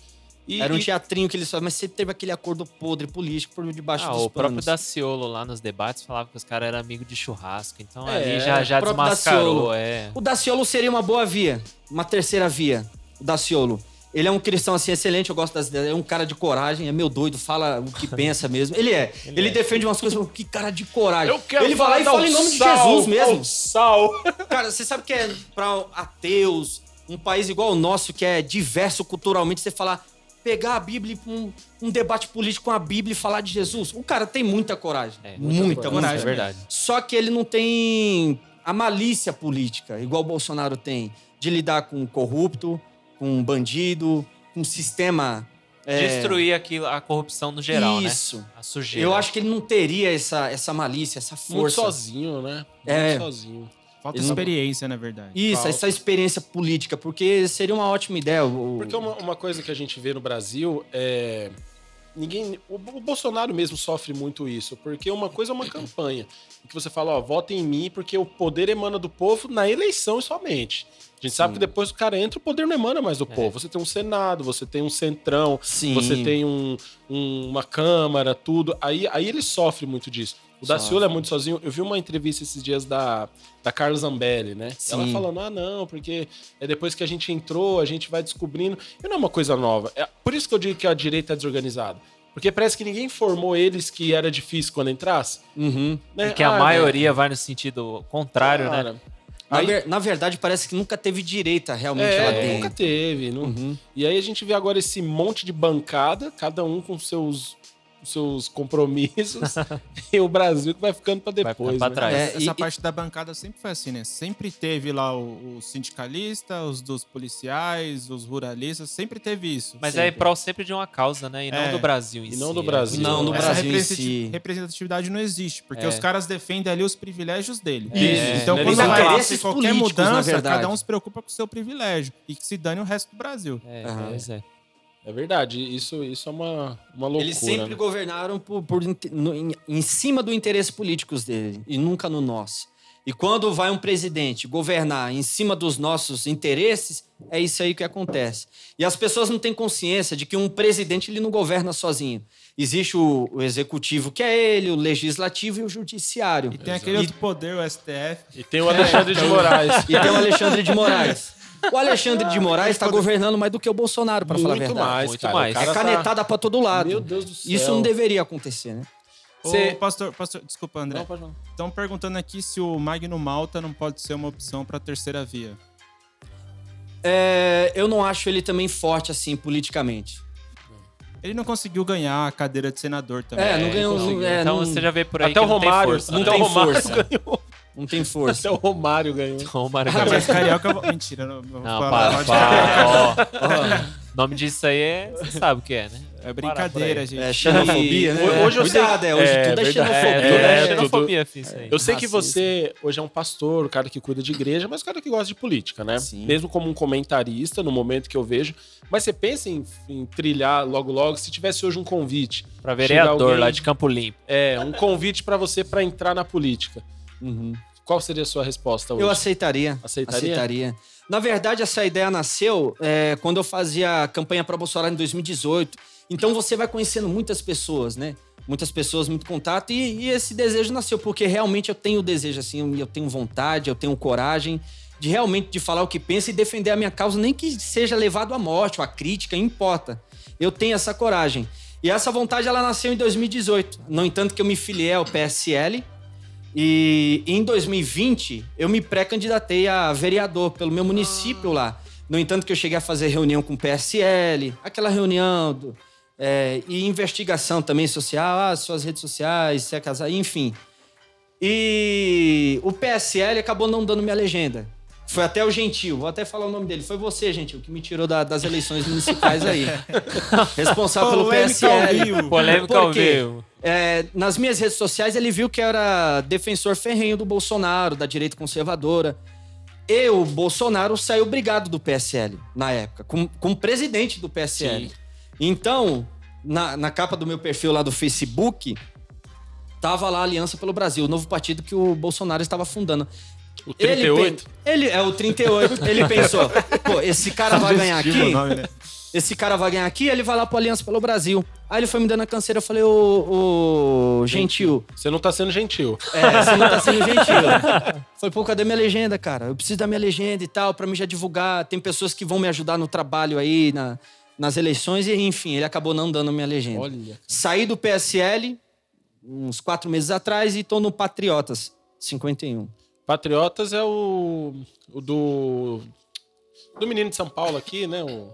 E, Era um e- teatrinho que eles faziam, mas sempre teve aquele acordo podre político por debaixo Ah, dos o próprio panos. Daciolo lá nos debates falava que os caras eram amigos de churrasco. Então É, ali já, já o próprio desmascarou. Daciolo. É. O Daciolo seria uma boa via, uma terceira via. O Daciolo. Ele é um cristão assim excelente, eu gosto das ideias. É um cara de coragem, é meu doido, fala o que pensa mesmo. Ele é. Ele, defende umas coisas, que cara de coragem. Eu quero ele vai lá e falar fala em nome de sal, Jesus mesmo. Sal. Cara, você sabe que é pra ateus, um país igual o nosso, que é diverso culturalmente, você falar, pegar a Bíblia e ir pra um, um debate político com a Bíblia e falar de Jesus? O cara tem muita coragem. É, muita, muita, coragem. É verdade. Só que ele não tem a malícia política, igual o Bolsonaro tem, de lidar com corrupto, com um bandido, com um sistema. é, Destruir aquilo, a corrupção no geral, Isso. né? A sujeira. Eu acho que ele não teria essa, essa malícia, essa Muito força. sozinho, né? Muito É. sozinho. Falta não- experiência, na verdade. Isso, Falta. essa experiência política, porque seria uma ótima ideia. o- Porque uma, uma coisa que a gente vê no Brasil é. Ninguém. O, o Bolsonaro mesmo sofre muito isso. Porque uma coisa é uma campanha. em Que você fala, ó, votem em mim, porque o poder emana do povo na eleição somente. A gente sabe que depois o cara entra, o poder não emana mais do povo. Você tem um Senado, você tem um centrão, Sim. você tem um- um- uma Câmara, tudo. Aí, aí ele sofre muito disso. O. Daciolo é muito sozinho. Eu vi uma entrevista esses dias da, da Carla Zambelli, né? Ela Sim. falando, ah, não, porque é depois que a gente entrou, a gente vai descobrindo. E não é uma coisa nova. É por isso que eu digo que a direita é desorganizada. Porque parece que ninguém informou eles que era difícil quando entrasse. Uhum. Né? E que a Ah, maioria vai no sentido contrário, né? Cara, Na, Aí- ver- na verdade, parece que nunca teve direita realmente lá É, dentro. nunca teve. não- Uhum. E aí a gente vê agora esse monte de bancada, cada um com seus, seus compromissos, e o Brasil que vai ficando pra Vai depois. ficando pra né? trás. É, Essa e- parte da bancada sempre foi assim, né? Sempre teve lá o, o sindicalista, os dos policiais, os ruralistas, sempre teve isso. Mas sempre. é em prol sempre de uma causa, né? E não É. do Brasil em E si. não do né? Brasil. Não, no Essa Brasil em representati- si. representatividade não existe, porque É. os caras defendem ali os privilégios dele. Isso, Então, né? quando vai lá qualquer mudança, cada um se preocupa com o seu privilégio e que se dane o resto do Brasil. É, é. É verdade, isso, isso é uma, uma loucura. Eles sempre né? governaram por, por no- em, em cima do interesse políticos dele e nunca no nosso. E quando vai um presidente governar em cima dos nossos interesses, é isso aí que acontece. E as pessoas não têm consciência de que um presidente ele não governa sozinho. Existe o, o executivo, que é ele, o legislativo e o judiciário. E tem aquele E- outro poder, o STF. E tem o Alexandre de Moraes. E tem o Alexandre de Moraes. O Alexandre de Moraes está governando mais do que o Bolsonaro, para falar a Muito verdade. mais, Muito cara. mais. O É cara tá- canetada para todo lado. Meu Deus do céu. Isso não deveria acontecer, né? Cê- Ô, pastor, pastor, desculpa, André. Não, pode não. Estão perguntando aqui se o Magno Malta não pode ser uma opção para a terceira via. É, eu não acho ele também forte assim politicamente. Ele não conseguiu ganhar a cadeira de senador também. É, não ganhou. Conseguiu. é, então não, você já vê por aí Até que o não tem Romário, força, não né? tem o Romário força. ganhou. Não tem força. Até o Romário ganhou. O Romário Ah, ganhou. mas carioca. Mentira, não, não vou Não, falar para, para. ó. O nome disso aí é. Você sabe o que é, né? É Para brincadeira, gente. É xenofobia, né? Hoje eu sei- Cuidado, é, hoje é, tudo é xenofobia. É, tudo é, É, xenofobia, fiz isso aí. Eu sei que você hoje é um pastor, um cara que cuida de igreja, mas um cara que gosta de política, né? Sim. Mesmo como um comentarista, no momento que eu vejo. Mas você pensa em, em trilhar logo logo, se tivesse hoje um convite. Pra vereador alguém- lá de Campo Limpo. É, um convite pra você pra entrar na política. Uhum. Qual seria a sua resposta hoje? Eu aceitaria. Aceitaria? Na verdade, essa ideia nasceu é, quando eu fazia a campanha para Bolsonaro em 2018. Então você vai conhecendo muitas pessoas, né? Muitas pessoas, muito contato. E, e esse desejo nasceu, porque realmente eu tenho desejo, assim, eu tenho vontade, eu tenho coragem de realmente de falar o que penso e defender a minha causa, nem que seja levado à morte ou à crítica, importa. Eu tenho essa coragem. E essa vontade, ela nasceu em 2018. No entanto, que eu me filiei ao PSL, e em 2020, eu me pré-candidatei a vereador pelo meu município lá. No entanto, que eu cheguei a fazer reunião com o PSL, aquela reunião do- é, e investigação também social, ah, suas redes sociais, se é casar, enfim. E o PSL acabou não dando minha legenda. Foi até o Gentil, vou até falar o nome dele. Foi você, Gentil, que me tirou da- das eleições municipais aí. Responsável pelo Polêmica ao PSL. vivo. Polêmica Por ao quê? vivo. É, nas minhas redes sociais, ele viu que eu era defensor ferrenho do Bolsonaro, da direita conservadora. E o Bolsonaro saiu brigado do PSL na época, com, com o presidente do PSL. Sim. Então, na, na capa do meu perfil lá do tava lá a Aliança pelo Brasil, o novo partido que o Bolsonaro estava fundando. O Ele 38? pen- Ele, é o 38. ele pensou, pô, esse cara vai ganhar aqui nome, né? Esse cara vai ganhar aqui, ele vai lá pro Aliança pelo Brasil. Aí ele foi me dando a canseira, eu falei, ô, ô Gentil, Você não tá sendo gentil. é, você não tá sendo gentil. falei, pô, cadê minha legenda, cara? Eu preciso da minha legenda e tal, pra mim já divulgar. Tem pessoas que vão me ajudar no trabalho aí, na- nas eleições, e enfim, ele acabou não dando minha legenda. Olha. Saí do PSL uns quatro meses atrás e tô no Patriotas 51. Patriotas é o, o do. Do menino de São Paulo aqui, né? O,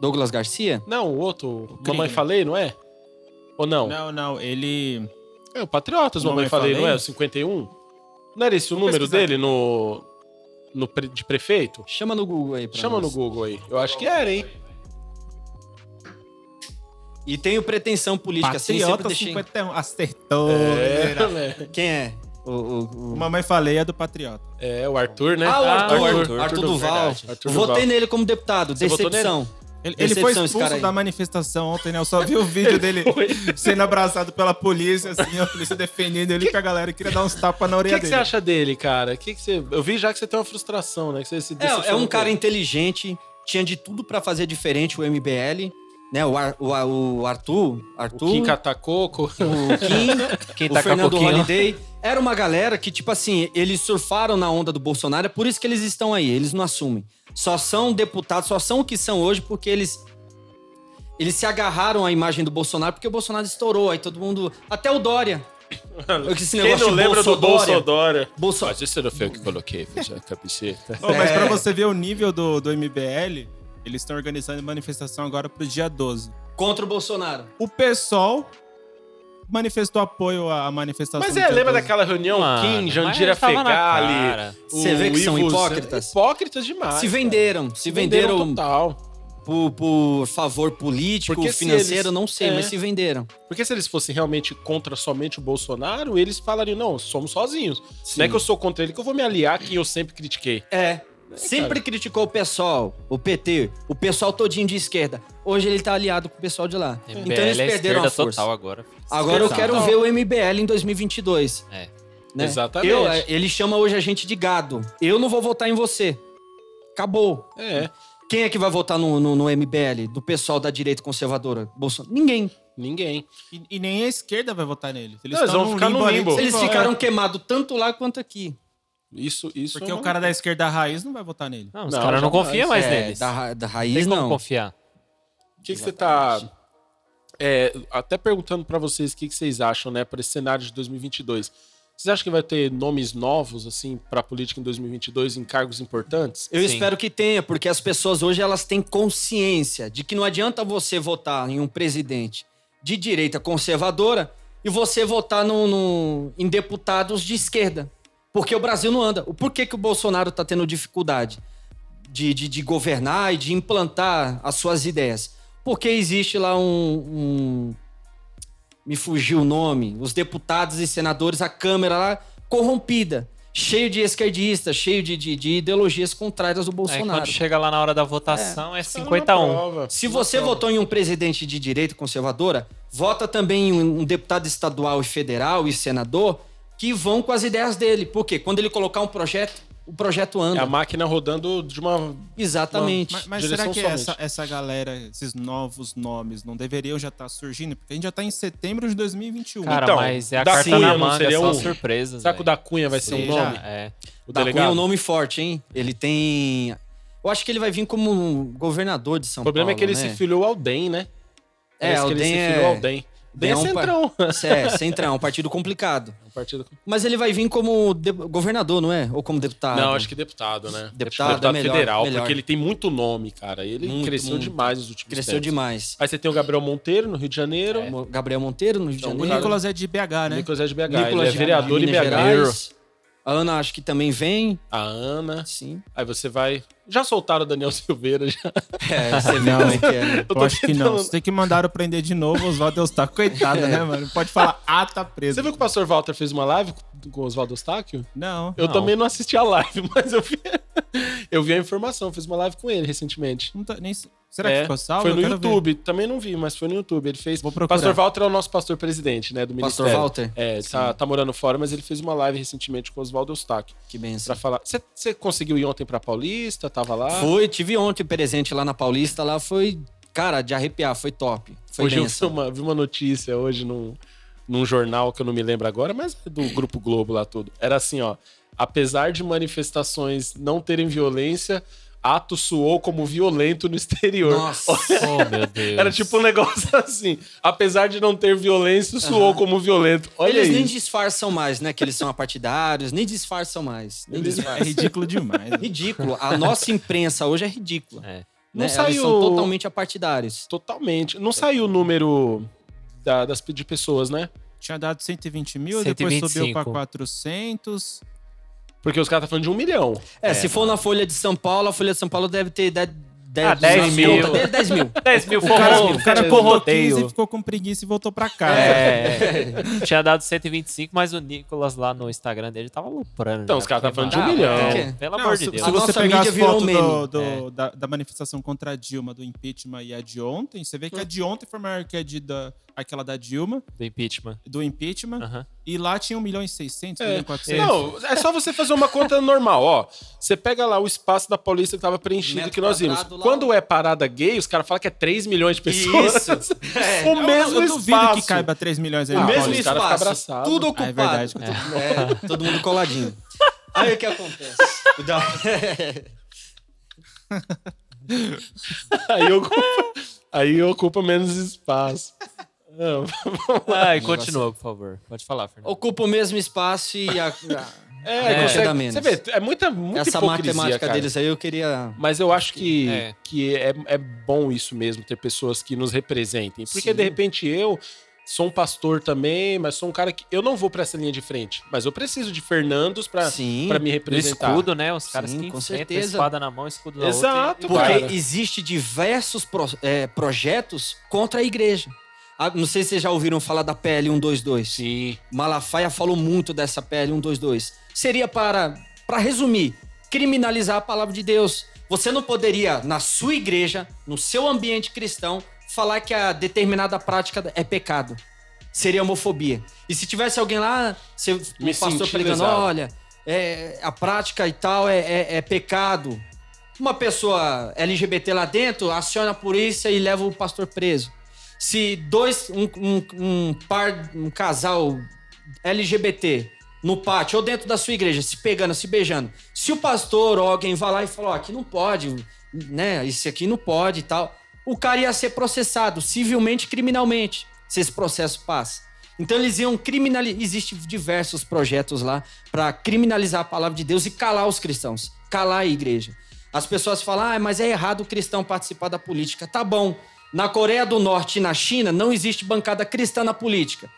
Douglas Garcia? não, o outro. Mamãe Falei, não é? Ou não? Não, não, ele. É o Patriotas, Mamãe Mamãe Falei, Falei? não é? O 51? Não era esse o número pesquisar. dele no. no pre- de prefeito? Chama no Google aí pra Chama no nós. Google aí. Eu acho que era, hein? E tenho pretensão política, assim, Patriota deixei... 51. Acertou. É, velho. Quem é? O, o- o- Mamãe falei é do Patriota. É, o Arthur, né? Ah, o Arthur, o Arthur, Arthur, Duval. verdade. Arthur Votei Duval. nele como deputado. Você votou Decepção. Ele, ele foi expulso da manifestação ontem, né? Eu só vi o vídeo dele sendo abraçado pela polícia, assim, a polícia defendendo ele que a galera queria dar uns tapas na O orelha que, que você dele. acha dele, cara? Que que você... Eu vi já que você tem uma frustração, né? Que você se É, é um cara inteligente, tinha de tudo pra fazer diferente o MBL, né? O, Ar- o, o Arthur, O Arthur, Kim Catacoco. o Kim, Quem o tá com a Fernando? Holiday. Era uma galera que, tipo assim, eles surfaram na onda do Bolsonaro, é por isso que eles estão aí, eles não assumem. Só são deputados, só são o que são hoje porque eles. Eles se agarraram à imagem do Bolsonaro porque o Bolsonaro estourou. Aí todo mundo. Até o Dória. Esse Quem não lembra do Bolsodória. Bolsodória? Bolso... Mas esse não foi eu que coloquei, fez a cabeceta. Ô, mas É. pra você ver o nível do, do MBL, eles estão organizando manifestação agora pro dia 12. Contra o Bolsonaro. O PSOL manifestou apoio à manifestação. Mas é, lembra 12. daquela reunião? Mano, Kim, Jandira Fegali. cara. Você vê que são Ivo- hipócritas? Hipócritas demais. se cara. venderam. Se venderam, total. por, por favor político, Porque se financeiro, eles- não sei, é. mas se venderam. Porque se eles fossem realmente contra somente o Bolsonaro, eles falariam, não, somos sozinhos. Sim. Não é que eu sou contra ele que eu vou me aliar a quem eu sempre critiquei. É. Sempre criticou o pessoal, o PT, o pessoal todinho de esquerda. Hoje ele tá aliado com o pessoal de lá. MBL então eles é perderam a esquerda força. total agora. Agora eu quero total. ver o MBL em 2022. É. né? Exatamente. Eu, é, ele chama hoje a gente de gado. Eu não vou votar em você. Acabou. É, Quem é que vai votar no, no, no MBL? Do pessoal da direita conservadora? Bolsonaro? Ninguém. ninguém. E, e nem a esquerda vai votar nele. Eles Não, eles vão ficar no limbo. Eles você ficaram queimados tanto lá quanto aqui. Isso, isso. Porque o cara da esquerda raiz não vai votar nele. Não, os Não, caras não confiam mais É, neles. da, ra- da Tem raiz, como não. confiar. O que, que você tá. é, até perguntando pra vocês o que, que vocês acham, né, para esse cenário de 2022. Vocês acham que vai ter nomes novos, assim, pra política em 2022 em cargos importantes? Eu Sim. espero que tenha, porque as pessoas hoje elas têm consciência de que não adianta você votar em um presidente de direita conservadora e você votar no, no- em deputados de esquerda. Porque o Brasil não anda. O porquê que o Bolsonaro está tendo dificuldade de, de, de governar e de implantar as suas ideias? Porque existe lá um- um me fugiu o nome, os deputados e senadores, a Câmara lá corrompida, cheio de esquerdistas, cheio de, de, de ideologias contrárias do Aí Bolsonaro. quando chega lá na hora da votação é, numa 51. prova. Se você votou em um presidente de direita conservadora, vota também em um deputado estadual e federal e senador que vão com as ideias dele. Por quê? Quando ele colocar um projeto, o projeto É anda. a máquina rodando de uma. Exatamente. Mas, mas Direção será que essa, essa galera, esses novos nomes, não deveriam já estar surgindo? Porque a gente já tá em setembro de 2021. Cara, Então, mas é a da carta Cunha na não manga, seria um? surpresas. Será que o velho. da Cunha vai ser um nome? É. O Da Cunha é delegado? um nome forte, hein? Ele tem. Eu acho que ele vai vir como governador de São O problema Paulo. é que ele né? se filiou ao DEM, né? É, Parece o que ele DEM se é- filiou ao DEM. DEM é é um centrão. É, Centrão, um partido complicado. Um partido... Mas ele vai vir como de- governador, não é? Ou como deputado? Não, acho que deputado, né? Deputado que é melhor, federal, melhor. porque ele tem muito nome, cara. Ele Muito, cresceu muito. demais nos últimos Cresceu tempos. demais. Aí você tem o Gabriel Monteiro, no Rio de Janeiro. Mo- Gabriel Monteiro, no Rio de Então, O Janeiro. Nicolas é de BH, né? Nicolas é de BH. Nicolas ele é de vereador Minas BH. Gerais. A Ana acho que também vem. A Ana. Sim. Aí você vai. Já soltaram o Daniel Silveira, já. É, você Não. é que é. né? Eu Eu acho que não. tentando- Você tem que mandar o prender de novo, o Oswaldo Eustáquio. Coitado, né, mano? Pode falar, ah, tá preso. Você viu que o pastor Walter fez uma live com- com o Oswaldo Eustáquio? Não. Eu Não. também não assisti a live, mas eu vi, eu vi a informação. Fiz uma live com ele recentemente. não tá- nem... Será É, que ficou salvo? Foi no quero ver. YouTube. Também não vi, mas foi no YouTube. Ele fez. Vou procurar. pastor Walter é o nosso pastor presidente, né? Do Pastor ministério. Walter? É, tá, tá morando fora, mas ele fez uma live recentemente com o Oswaldo Eustáquio. Que benção. Pra falar. Você- conseguiu ir ontem pra Paulista? Tava lá? Foi, tive ontem presente lá na Paulista, lá foi, cara, de arrepiar, foi top. Foi hoje eu vi benção. uma, vi uma notícia hoje num, num jornal que eu não me lembro agora, mas é do Grupo Globo lá tudo. Era assim, ó. Apesar de manifestações não terem violência, ato soou como violento no exterior. Nossa. Oh, meu Deus. Era tipo um negócio assim. Apesar de não ter violência, soou como violento. Olha Eles nem disfarçam mais, né? Que eles são apartidários, nem disfarçam mais. Nem Eles- É disfarçam. ridículo demais. né? Ridículo. A nossa imprensa hoje é ridícula. É. Não né? saiu- Eles são totalmente apartidários. Totalmente. Não saiu o número da- das, de pessoas, né? Tinha dado 120 mil, depois 125. subiu pra 400. Porque os caras estão falando de um milhão. É, se for na Folha de São Paulo, a Folha de São Paulo deve ter dado 10, Ah, 10 mil. conta dele, 10 mil. 10 mil O cara, forrou, o cara contou 15 e ficou com preguiça e voltou pra casa. É, tinha dado 125, mas o Nicolas lá no Instagram dele tava luprando. Então, já, os caras tá falando de um Tá, milhão. é. Pelo Não, amor se, de Deus. se A você nossa pegar as mídia virou fotos um do- do- da, da manifestação contra a Dilma, do impeachment e a de ontem, você vê que a de ontem foi maior que a de da, aquela da Dilma, Do impeachment. do impeachment, Aham. E lá tinha 1 milhão e 600, 1 É. milhão e 400. Não, é só você fazer uma conta normal, ó. Você pega lá o espaço da Paulista que tava preenchido Metro que nós vimos. lá, Quando é parada gay, os caras falam que é 3 milhões de pessoas. Isso. É. o mesmo eu, eu duvido espaço. que caiba 3 milhões aí O mesmo ficam espaço, abraçados. tudo Ah, ocupado. é verdade. É, todo mundo coladinho. Aí o que acontece? Aí, ocupa, aí ocupa menos espaço. Não, Ai, continua, por favor. Pode falar, Fernando. Ocupa o mesmo espaço e a, É, É, consegue- menos. Você vê, é muita, muita essa matemática cara. deles aí eu queria. Mas eu acho que, É. que é, é bom isso mesmo, ter pessoas que nos representem. Porque, Sim. de repente, eu sou um pastor também, mas sou um cara que... Eu não vou pra essa linha de frente, mas eu preciso de Fernandos pra, Sim. pra me Do representar. escudo, né? Os caras Sim, que com certeza. espada na mão, escudo na Exato, outra. Porque cara. existe diversos pro- é, projetos contra a igreja. Ah, não sei se vocês já ouviram falar da PL 122. Sim. Malafaia falou muito dessa PL 122. Seria para, para resumir, criminalizar a palavra de Deus. Você não poderia, na sua igreja, no seu ambiente cristão, falar que a determinada prática é pecado. Seria homofobia. E se tivesse alguém lá, se, o pastor pregando, olha, é, a prática e tal é, é- é pecado. Uma pessoa LGBT lá dentro aciona a polícia e leva o pastor preso. Se dois, um, um- um par, um casal LGBT no pátio ou dentro da sua igreja, se pegando, se beijando, se o pastor ou alguém vai lá e fala, ó, aqui não pode, né, isso aqui não pode e tal, o cara ia ser processado civilmente e criminalmente, se esse processo passa. Então eles iam criminalizar. Existem diversos projetos lá para criminalizar a palavra de Deus e calar os cristãos, calar a igreja. As pessoas falam, ah, mas é errado o cristão participar da política. Tá bom. Na Coreia do Norte e na China não existe bancada cristã na política.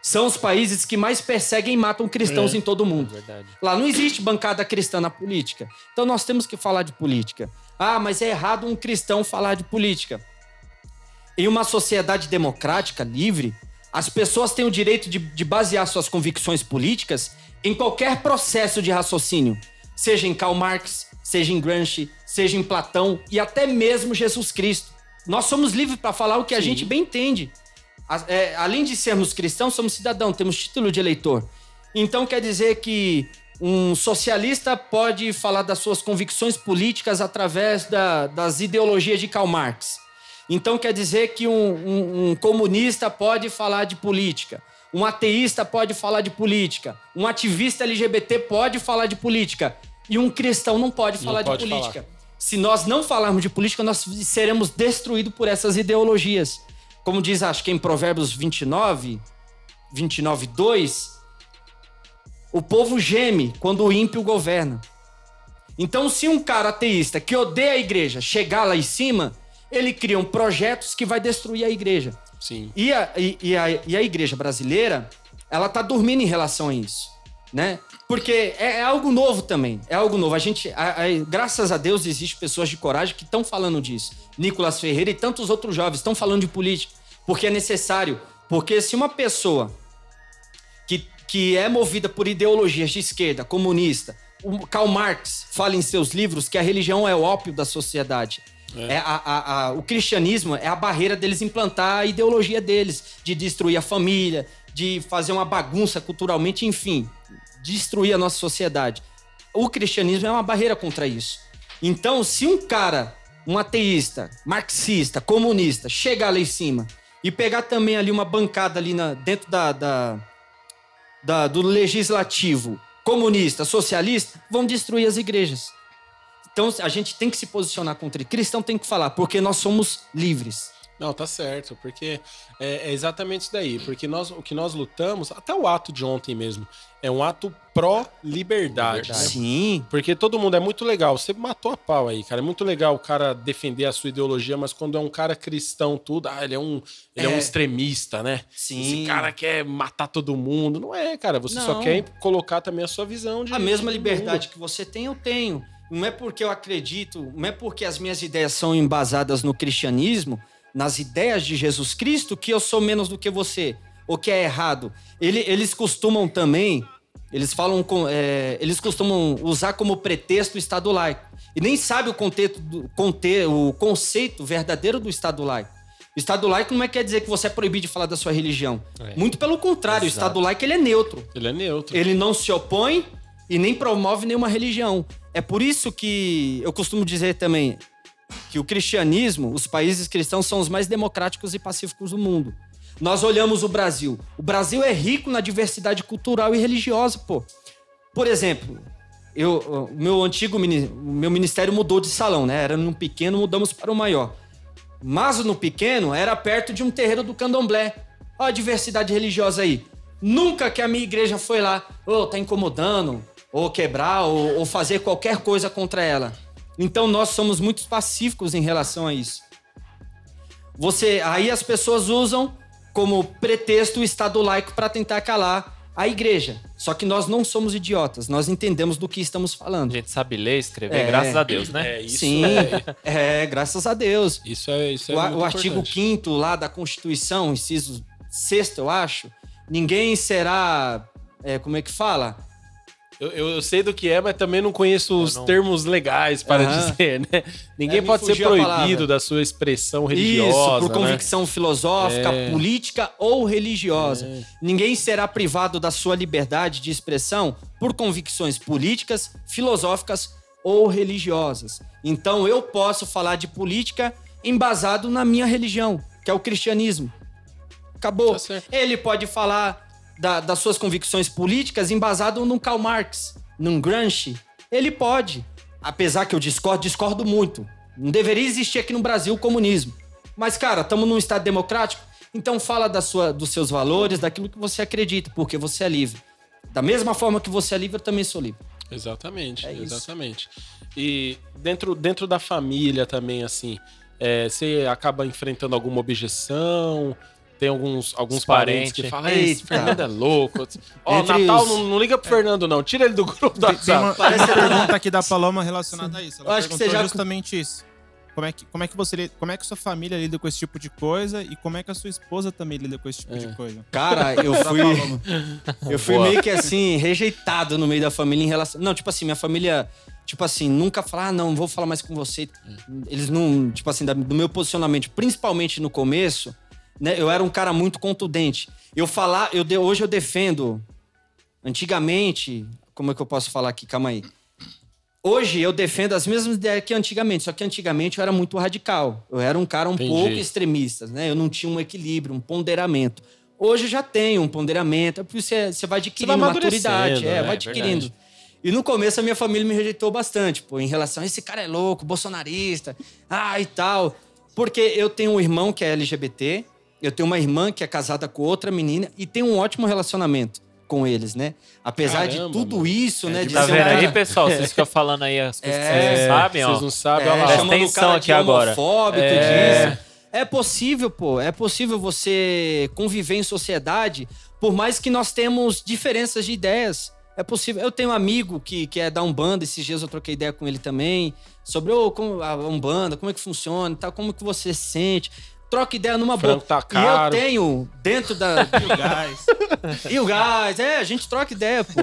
São os países que mais perseguem e matam cristãos em todo o mundo. Verdade. Lá não existe bancada cristã na política. Então nós temos que falar de política. Ah, mas é errado um cristão falar de política. Em uma sociedade democrática, livre, as pessoas têm o direito de, de basear suas convicções políticas em qualquer processo de raciocínio, seja em Karl Marx, seja em Gramsci, seja em Platão e até mesmo Jesus Cristo. Nós somos livres para falar o que a Sim. gente bem entende. A- é, além de sermos cristãos, somos cidadãos, temos título de eleitor. Então quer dizer que um socialista pode falar das suas convicções políticas através da- das ideologias de Karl Marx. Então quer dizer que um, um- um comunista pode falar de política, um ateísta pode falar de política, um ativista LGBT pode falar de política e um cristão não pode Não falar pode de política. Se nós não falarmos de política, nós seremos destruídos por essas ideologias. Como diz, acho que em Provérbios 29, 29, 2, o povo geme quando o ímpio governa. Então, se um cara ateísta que odeia a igreja chegar lá em cima, ele cria um projetos que vai destruir a igreja. Sim. E a, e, e a, e a igreja brasileira, ela tá dormindo em relação a isso, né? Porque é, é algo novo também, é algo novo. A gente, a- a- graças a Deus, existe pessoas de coragem que estão falando disso. Nicolas Ferreira e tantos outros jovens estão falando de política, porque é necessário. Porque se uma pessoa que, que é movida por ideologias de esquerda, comunista, o Karl Marx fala em seus livros que a religião é o ópio da sociedade. É. a- a- a- o cristianismo é a barreira deles implantar a ideologia deles, de destruir a família, de fazer uma bagunça culturalmente, enfim, destruir a nossa sociedade. O cristianismo é uma barreira contra isso. Então, se um cara, um ateísta, marxista, comunista, chegar lá em cima e pegar também ali uma bancada ali na- dentro da, da- da- do legislativo comunista, socialista, vão destruir as igrejas. Então a gente tem que se posicionar contra ele. Cristão tem que falar, porque nós somos livres. Não, tá certo, porque é, é exatamente isso daí. Porque nós, o que nós lutamos, até o ato de ontem mesmo, é um ato pró-liberdade. Liberdade. né? Sim. Porque todo mundo é muito legal. Você matou a pau aí, cara. É muito legal o cara defender a sua ideologia, mas quando é um cara cristão, tudo, ah, ele é um, ele é. É. um extremista, né? Sim. Esse cara quer matar todo mundo. Não é, cara. Você só Não. quer colocar também a sua visão de. A mesma de liberdade mundo. que você tem, eu tenho. Não é porque eu acredito, não é porque as minhas ideias são embasadas no cristianismo, nas ideias de Jesus Cristo, que eu sou menos do que você, ou que é errado. Ele- eles costumam também, eles falam, com, é, eles costumam usar como pretexto o Estado laico. E nem sabe o, contexto conte- o conceito verdadeiro do Estado laico. O Estado laico não é quer dizer que você é proibido de falar da sua religião. É. Muito pelo contrário, Exato. o Estado laico ele é neutro. Ele é neutro. Ele não se opõe e nem promove nenhuma religião. É por isso que eu costumo dizer também que o cristianismo, os países cristãos são os mais democráticos e pacíficos do mundo. Nós olhamos o Brasil. O Brasil é rico na diversidade cultural e religiosa, pô. Por exemplo, eu, o meu antigo meu ministério mudou de salão, né? Era num pequeno, mudamos para o maior. Mas no pequeno era perto de um terreiro do candomblé. Olha a diversidade religiosa aí. Nunca que a minha igreja foi lá, ou tá incomodando, ou quebrar, ou, ou fazer qualquer coisa contra ela. Então nós somos muito pacíficos em relação a isso. Você, aí as pessoas usam como pretexto o Estado laico para tentar calar a igreja. Só que nós não somos idiotas, nós entendemos do que estamos A falando. gente sabe ler, escrever, É. graças a Deus, né? É, isso Sim, é, é, graças a Deus. isso é, isso é o, a- muito o artigo importante. 5 lá da Constituição, inciso 6 eu acho, ninguém será. é, como é que fala? Eu, eu, sei do que é, mas também não conheço os não- termos legais para Aham. dizer, né? Ninguém É, pode ser proibido da sua expressão religiosa. Isso, por né? convicção filosófica, É. política ou religiosa. É. Ninguém será privado da sua liberdade de expressão por convicções políticas, filosóficas ou religiosas. Então eu posso falar de política embasado na minha religião, que é o cristianismo. Acabou. Tá. Ele pode falar da- das suas convicções políticas embasado num Karl Marx, num Gramsci. Ele pode. Apesar que eu discordo, discordo muito. Não deveria existir aqui no Brasil o comunismo. Mas, cara, estamos num Estado democrático, então fala da sua, dos seus valores, daquilo que você acredita, porque você é livre. Da mesma forma que você é livre, eu também sou livre. Exatamente, É exatamente. E dentro, dentro da família também, assim, é, você acaba enfrentando alguma objeção? Tem alguns, alguns parentes parentes. que falam, "Ei, esse. Fernando é louco. Ó, Entre Natal não, não liga pro Fernando, não. Tira ele do grupo do Tem, tem uma, WhatsApp. tem uma pergunta aqui da Paloma relacionada a isso. Ela Eu acho que você já- justamente isso. Como é, que, como é que você como é que sua família lida com esse tipo de coisa e como é que a sua esposa também lida com esse tipo É. de coisa? Cara, eu fui. Eu fui Boa. meio que assim, rejeitado no meio da família em relação. Não, tipo assim, minha família, tipo assim, nunca falar, ah, não, não vou falar mais com você. Eles não, tipo assim, da- do meu posicionamento, principalmente no começo, né? Eu era um cara muito contundente. Eu falar, eu de- hoje eu defendo. Antigamente, como é que eu posso falar aqui? Calma aí. Hoje eu defendo as mesmas ideias que antigamente, só que antigamente eu era muito radical. Eu era um cara um Entendi. pouco extremista, né? Eu não tinha um equilíbrio, um ponderamento. Hoje eu já tenho um ponderamento, é por isso você, você vai adquirindo vai maturidade, é, né? vai É adquirindo. verdade. E no começo a minha família me rejeitou bastante, pô, em relação a esse cara é louco, bolsonarista, ah, e tal. Porque eu tenho um irmão que é LGBT, eu tenho uma irmã que é casada com outra menina e tenho um ótimo relacionamento com eles, né? Apesar de Caramba, tudo mano. isso, É né? de de Tá vendo aí, cara- pessoal? Vocês ficam falando aí as coisas que vocês É, não sabem, ó. Vocês não sabem, É, olha lá. Presta atenção aqui de agora. homofóbico É. disso. É possível, pô. É possível você conviver em sociedade, por mais que nós temos diferenças de ideias. É possível. Eu tenho um amigo que, que é da Umbanda, esses dias eu troquei ideia com ele também, sobre ô, como, a Umbanda, como é que funciona e tal, como que você se sente. Troca ideia numa boa. Tá E eu tenho, dentro da, Gás. e o gás, é, a gente troca ideia, pô.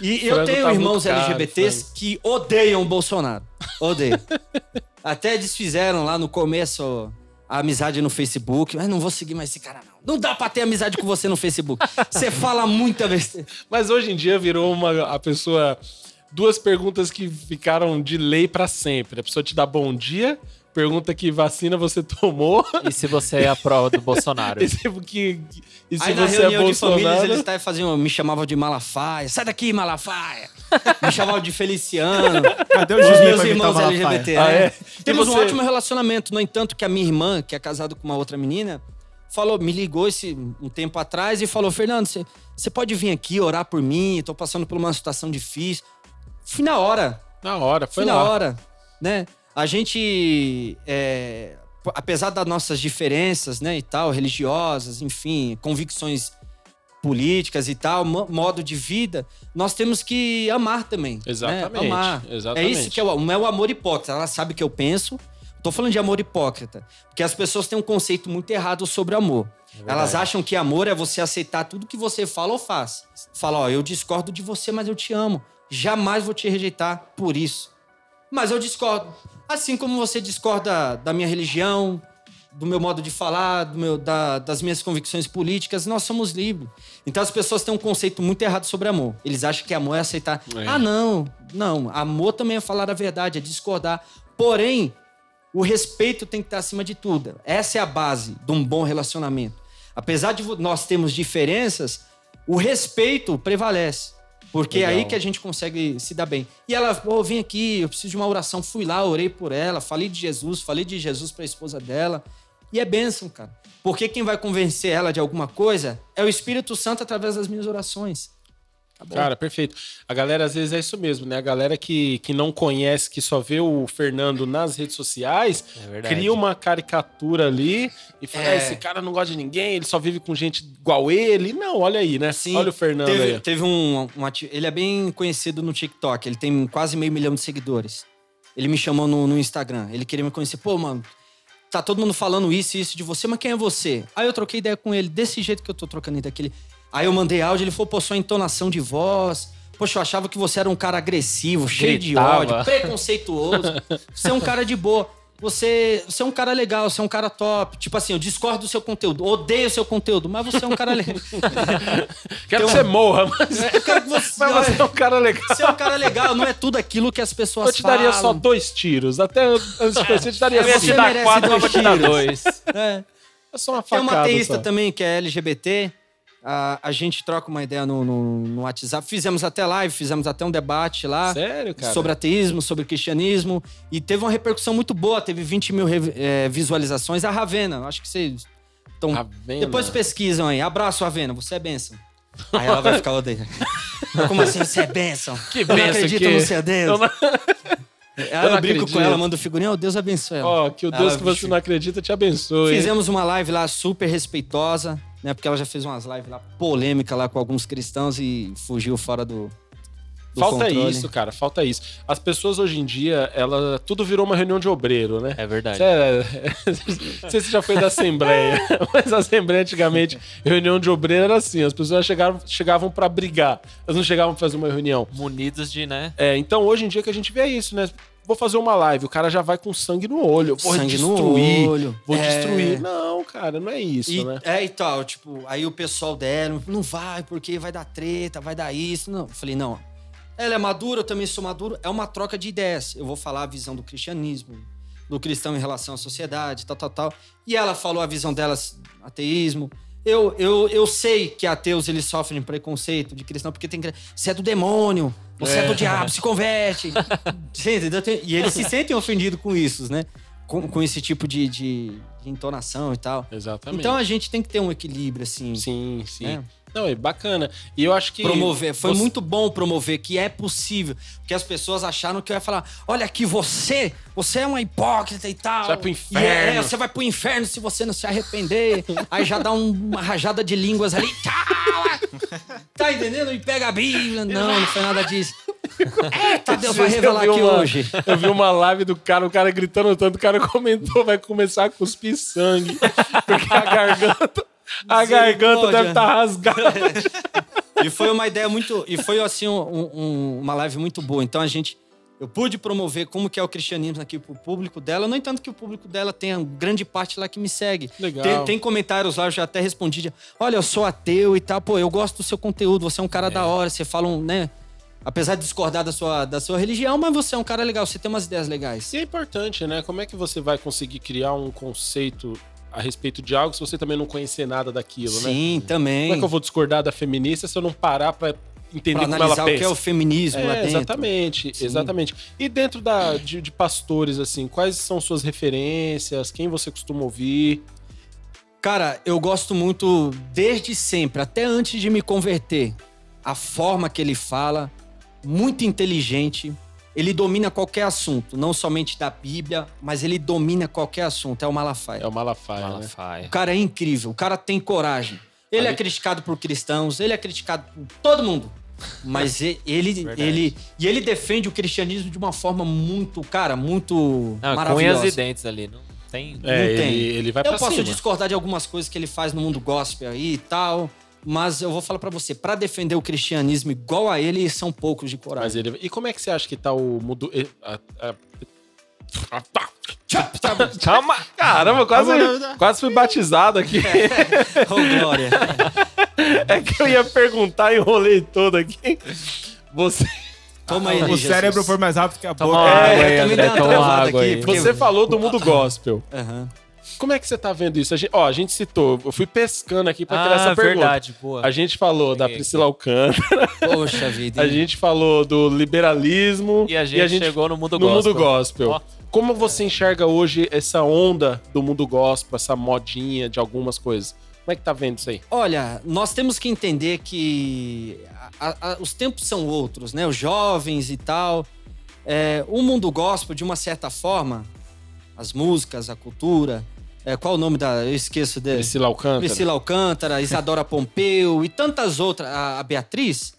E eu Frango tenho tá irmãos caro, LGBTs frango. que odeiam o Bolsonaro. Odeiam. Até desfizeram lá no começo a amizade no Facebook. Mas não vou seguir mais esse cara, não. Não dá pra ter amizade com você no Facebook. Você fala muita besteira. Mas hoje em dia virou uma a pessoa duas perguntas que ficaram de lei pra sempre. A pessoa te dá bom dia, pergunta que vacina você tomou. E se você é a prova do Bolsonaro? E se, que, e se Aí na você é reunião de famílias Bolsonaro. eles faziam, me chamavam de Malafaia. Sai daqui, Malafaia. Me chamavam de Feliciano. Cadê o Os meus irmãos? LGBT. Ah, né? é? Temos E um você- ótimo relacionamento. No entanto, que a minha irmã, que é casada com uma outra menina, falou, me ligou esse um tempo atrás e falou: Fernando, você- você pode vir aqui orar por mim? Tô passando por uma situação difícil. Fui na hora. Na hora, foi Fui lá. na hora. Né? A gente. é, apesar das nossas diferenças, né, e tal, religiosas, enfim, convicções políticas e tal, mo- modo de vida, nós temos que amar também. né? Exatamente, Amar. exatamente. É isso que é o, é o amor hipócrita. Ela sabe o que eu penso. Tô falando de amor hipócrita. Porque as pessoas têm um conceito muito errado sobre amor. Elas acham que amor é você aceitar tudo que você fala ou faz. Fala, ó, eu discordo de você, mas eu te amo. Jamais vou te rejeitar por isso. Mas eu discordo. Assim como você discorda da minha religião, do meu modo de falar, do meu, da- das minhas convicções políticas, nós somos livres. Então as pessoas têm um conceito muito errado sobre amor. Eles acham que amor é aceitar. É. Ah, não, não. Amor também é falar a verdade, é discordar. Porém, o respeito tem que estar acima de tudo. Essa é a base de um bom relacionamento. Apesar de nós termos diferenças, o respeito prevalece. Porque é Legal. aí que a gente consegue se dar bem. E ela, pô, vim aqui, eu preciso de uma oração. Fui lá, orei por ela, falei de Jesus, falei de Jesus para a esposa dela. E é bênção, cara. Porque quem vai convencer ela de alguma coisa é o Espírito Santo através das minhas orações. Acabou. Cara, perfeito. A galera, às vezes, é isso mesmo, né? A galera que, que não conhece, que só vê o Fernando nas redes sociais, É cria uma caricatura ali e fala: É. "Ah, esse cara não gosta de ninguém, ele só vive com gente igual ele. Não, olha aí, né? Sim, olha o Fernando teve, aí. Teve um, um ati- Ele é bem conhecido no TikTok. Ele tem quase meio milhão de seguidores. Ele me chamou no, no Instagram. Ele queria me conhecer. Pô, mano, tá todo mundo falando isso e isso de você, mas quem é você? Aí eu troquei ideia com ele, desse jeito que eu tô trocando ideia daquele. Aí eu mandei áudio, ele falou, pô, sua entonação de voz. Poxa, eu achava que você era um cara agressivo, cheio de Gritava. ódio, preconceituoso. Você é um cara de boa. Você, você é um cara legal, você é um cara top. Tipo assim, eu discordo do seu conteúdo, odeio o seu conteúdo, mas você é um cara legal. Quero que tem você morra, mas, Eu quero que você, mas você é um cara legal. você é um cara legal, não é tudo aquilo que as pessoas Eu te daria falam. só dois tiros. Até antes de você, eu te daria Eu ia Você te dar quatro, dois mas vou te dar tiros. dois. É. É só uma Tem facada. uma ateísta só. também que é LGBT. A, a gente troca uma ideia no, no, no WhatsApp. Fizemos até live, fizemos até um debate lá. Sério, cara? Sobre ateísmo, sobre cristianismo. E teve uma repercussão muito boa, teve 20 mil eh, visualizações. A Ravena, acho que vocês. Depois pesquisam aí. Abraço, Ravena, você é bênção. Aí ela vai ficar odeia. Como assim você é bênção? Que Eu não bênção acredito que- no seu Deus. Eu não- Aí eu brinco acredito. com ela, mando figurinha, oh, Deus abençoe ela. Ó, que o Deus Ela, que você bicho. não acredita te abençoe. Fizemos uma live lá super respeitosa, né? Porque ela já fez umas lives lá polêmica lá com alguns cristãos e fugiu fora do, do Falta controle. isso, cara, falta isso. As pessoas hoje em dia, ela tudo virou uma reunião de obreiro, né? É verdade. Cê é- Não sei se você já foi da Assembleia, mas a Assembleia antigamente, reunião de obreiro era assim: as pessoas chegavam, chegavam para brigar, elas não chegavam pra fazer uma reunião. Munidos de, né? É, então hoje em dia que a gente vê isso, né? Vou fazer uma live, o cara já vai com sangue no olho, vou Sangue destruir, no olho. vou É. destruir. Não, cara, não é isso, E, né? É, e tal, tipo, aí o pessoal deram, não vai, porque vai dar treta, vai dar isso. Não, eu falei, não. Ela é madura, eu também sou maduro, é uma troca de ideias. Eu vou falar a visão do cristianismo, do cristão em relação à sociedade, tal, tal, tal. E ela falou a visão delas, ateísmo. Eu, eu, eu sei que ateus eles sofrem preconceito de cristão, porque tem. Você é do demônio, você é, do diabo, se converte. E eles se sentem ofendidos com isso, né? Com, com esse tipo de, de, de entonação e tal. Exatamente. Então a gente tem que ter um equilíbrio, assim. sim, sim. né? Não, é bacana. E eu acho que. Promover. Foi você- muito bom promover que é possível. Porque as pessoas acharam que eu ia falar: olha aqui, você, você é uma hipócrita e tal. Você vai pro E inferno. é, você vai pro inferno se você não se arrepender. Aí já dá um- uma rajada de línguas ali. Tá entendendo? E pega a Bíblia. Não, não foi nada disso. Eita, Deus vai revelar aqui uma- hoje. Eu vi uma live do cara, o cara gritando tanto, o cara comentou, vai começar a cuspir sangue. Porque a garganta. A garganta deve estar rasgada. E foi uma ideia muito. E foi assim um- um- uma live muito boa. Então a gente. Eu pude promover como que é o cristianismo aqui pro público dela. No entanto, que o público dela tem grande parte lá que me segue. Legal. Tem, tem comentários lá, eu já até respondi. de, Olha, eu sou ateu e tal. Pô, eu gosto do seu conteúdo. Você é um cara da hora. Você fala um, né? Apesar de discordar da sua, da sua religião, mas você é um cara legal. Você tem umas ideias legais. E é importante, né? Como é que você vai conseguir criar um conceito a respeito de algo se você também não conhecer nada daquilo, né? Sim, também. Como é que eu vou discordar da feminista se eu não parar pra entender Pra como ela analisar o pensa? que é o feminismo lá É, dentro. exatamente, Sim. exatamente. E dentro da, de, de pastores, assim, quais são suas referências? Quem você costuma ouvir? Cara, eu gosto muito desde sempre, até antes de me converter. A forma que ele fala, muito inteligente. Ele domina qualquer assunto, não somente da Bíblia, mas ele domina qualquer assunto. É o Malafaia. É o Malafaia, né? Malafaia. O cara é incrível, o cara tem coragem. Ele é criticado por cristãos, ele é criticado por todo mundo. Mas ele, ele, e ele defende o cristianismo de uma forma muito, cara, muito Não, com unhas maravilhosa. e dentes ali. Não tem. É, Não tem. ele, ele vai Eu posso cima. discordar de algumas coisas que ele faz no mundo gospel aí e tal, mas eu vou falar pra você, pra defender o cristianismo igual a ele, são poucos de Mas coragem. ele... E como é que você acha que tá o mundo... a- Calma! Caramba, quase, quase fui batizado aqui. Ô, Glória. É que eu ia perguntar e enrolei todo aqui. Você, Toma aí, O Jesus. cérebro foi mais rápido que a Toma boca. uma É, água aí, também André. Toma água aqui, aí. porque- você falou do mundo gospel. Aham. Como é que você tá vendo isso? A gente, ó, a gente citou, eu fui pescando aqui pra Ah, essa pergunta. verdade, boa. A gente falou da Priscila Alcântara, Poxa vida. a gente falou do liberalismo E a gente, chegou no mundo no gospel. mundo gospel. Ó. Como você enxerga hoje essa onda do mundo gospel, essa modinha de algumas coisas? Como é que tá vendo isso aí? Olha, nós temos que entender que a- a- os tempos são outros, né? Os jovens e tal. É, o mundo gospel, de uma certa forma, as músicas, a cultura. É, qual o nome da. Eu esqueço dele. Priscila Alcântara? Priscila Alcântara, Isadora Pompeu e tantas outras, a, a Beatriz,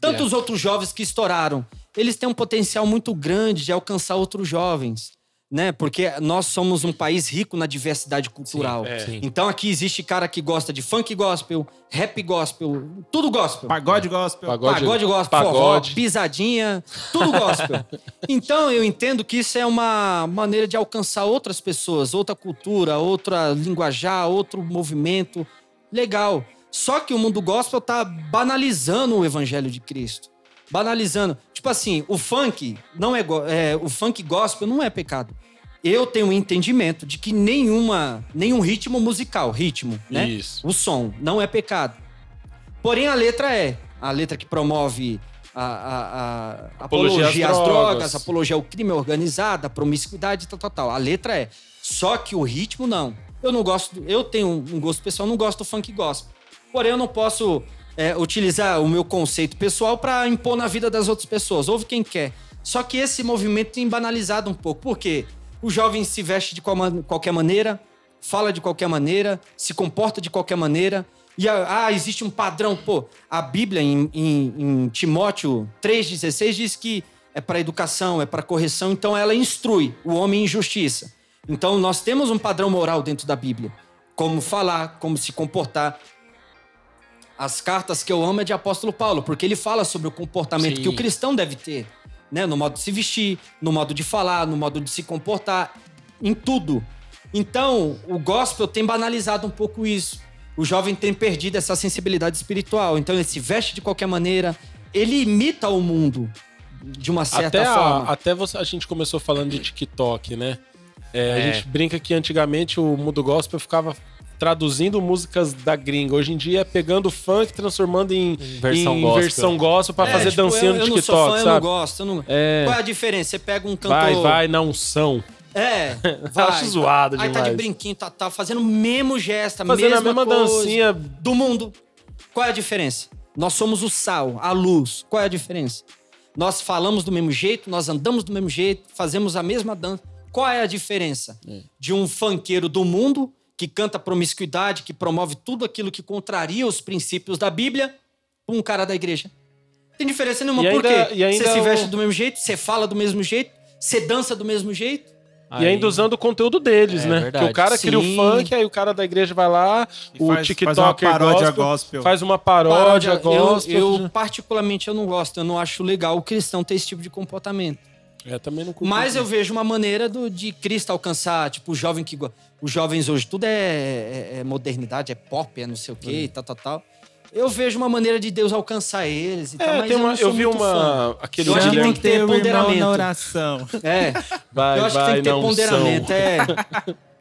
tantos outros jovens que estouraram. Eles têm um potencial muito grande de alcançar outros jovens, né? Porque nós somos um país rico na diversidade cultural. é. Sim. Então aqui existe cara que gosta de funk gospel, rap gospel, tudo gospel. Pagode gospel. Pagode. Pagode gospel, pagode. forró, pisadinha, tudo gospel. então eu entendo que isso é uma maneira de alcançar outras pessoas, outra cultura, outra linguajar, outro movimento. Legal. Só que o mundo gospel tá banalizando o evangelho de Cristo. Banalizando. Tipo assim, o funk não é, é o funk gospel não é pecado. Eu tenho um entendimento de que nenhuma, nenhum ritmo musical, ritmo, né? Isso. O som não é pecado. Porém, a letra é. A letra que promove a, a- a- Apologia apologia, às drogas. drogas, apologia ao crime organizado, a promiscuidade, tal, tal, tal. A letra é. Só que o ritmo não. Eu não gosto. Eu tenho um gosto pessoal, não gosto do funk gospel. Porém, eu não posso é, utilizar o meu conceito pessoal para impor na vida das outras pessoas. Ouve quem quer. Só que esse movimento tem banalizado um pouco. Por quê? O jovem se veste de qualquer maneira, fala de qualquer maneira, se comporta de qualquer maneira. E ah, ah, existe um padrão. Pô, a Bíblia em, em- em Timóteo 3,16 diz que é para educação, é para correção, então ela instrui o homem em justiça. Então nós temos um padrão moral dentro da Bíblia. Como falar, como se comportar. As cartas que eu amo é de apóstolo Paulo, porque ele fala sobre o comportamento Sim. que o cristão deve ter, né? No modo de se vestir, no modo de falar, no modo de se comportar, em tudo. Então, o gospel tem banalizado um pouco isso. O jovem tem perdido essa sensibilidade espiritual. Então, ele se veste de qualquer maneira, ele imita o mundo de uma certa Até, a, forma. até você- a gente começou falando de TikTok, né? É, A É. gente brinca que antigamente o mundo gospel ficava traduzindo músicas da gringa. Hoje em dia é pegando funk, transformando em, versão em gospel. versão gospel pra É, fazer tipo, dancinha eu, no eu não sou TikTok, fã, eu não sabe? gosto. eu não- É, Qual é a diferença? Você pega um cantor... vai, vai na unção. É, vai. Acho zoado Aí tá de demais. brinquinho, tá, tá fazendo o mesmo gesto, a Fazendo mesma a mesma coisa dancinha. do mundo. Qual é a diferença? Nós somos o sal, a luz. Qual é a diferença? Nós falamos do mesmo jeito, nós andamos do mesmo jeito, fazemos a mesma dança. Qual é a diferença de um funkeiro do mundo que canta promiscuidade, que promove tudo aquilo que contraria os princípios da Bíblia, pra um cara da igreja? Tem diferença nenhuma. E Por ainda- quê? e ainda você se o- veste do mesmo jeito, você fala do mesmo jeito, você dança do mesmo jeito. E ainda usando o conteúdo deles, É né? verdade. Que o cara cria o funk, aí o cara da igreja vai lá, E o faz- TikToker faz uma paródia gospel, gospel. faz uma paródia, eu, gospel. eu, particularmente, eu não gosto. Eu não acho legal o cristão ter esse tipo de comportamento. É, também não curto Mas eu vejo uma maneira do, de Cristo alcançar, tipo, o jovem que... Os jovens hoje, tudo é, é- é modernidade, é pop, é não sei o quê, e tal, tal, tal. Eu vejo uma maneira de Deus alcançar eles e tal, É, mas tem eu uma, não sou eu vi muito fã. uma. Aquele Eu acho que tem que ter ponderamento. na oração. É, Vai, eu acho que vai, tem que ter ponderamento, são. é...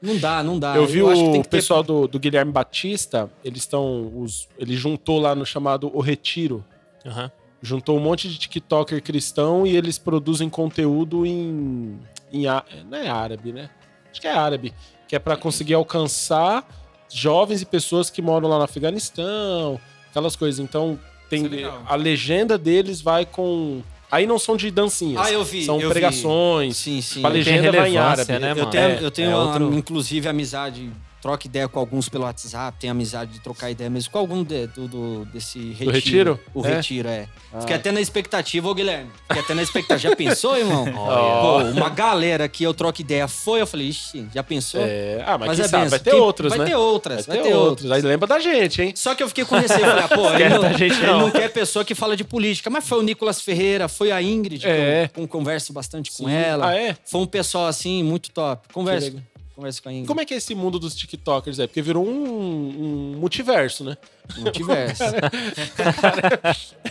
Não dá, não dá. Eu vi acho que tem o que ter- pessoal do, do Guilherme Batista, eles estão. os- Ele juntou lá no chamado O Retiro. Aham. Juntou um monte de TikToker cristão e eles produzem conteúdo em. em não é árabe, né? Acho que é árabe. Que é pra conseguir alcançar jovens e pessoas que moram lá no Afeganistão, aquelas coisas. Então, tem, é a legenda deles vai com. Aí não são de dancinhas. Ah, eu vi, São eu vi. pregações. Sim, sim. A legenda vai em árabe. né, Eu mano? tenho, É, eu tenho é uma- outro- inclusive, amizade troco ideia com alguns pelo WhatsApp, tenho amizade de trocar ideia mesmo com algum de- do, do- desse retiro. retiro? O É? retiro, é. Ah. Fiquei até na expectativa, ô Guilherme. Fiquei até na expectativa. Já pensou, irmão? Olha. Pô, uma galera que eu troco ideia foi, eu falei, ixi, já pensou? É, ah, mas, Mas quem é sabe, benção. vai ter Quem- outros, vai né? ter outras, vai, ter, outras. Aí lembra da gente, hein? Só que eu fiquei com receio. Falei, ah, pô, ele não, da gente ele não. não quer pessoa que fala de política. Mas foi o Nicolas Ferreira, foi a Ingrid, É. que eu, eu converso bastante com Sim. ela. Ah, é? Foi um pessoal, assim, muito top. Conversa. Conversa com a Ingrid. Como é que é esse mundo dos TikTokers? É porque virou um, um multiverso, né? Multiverso.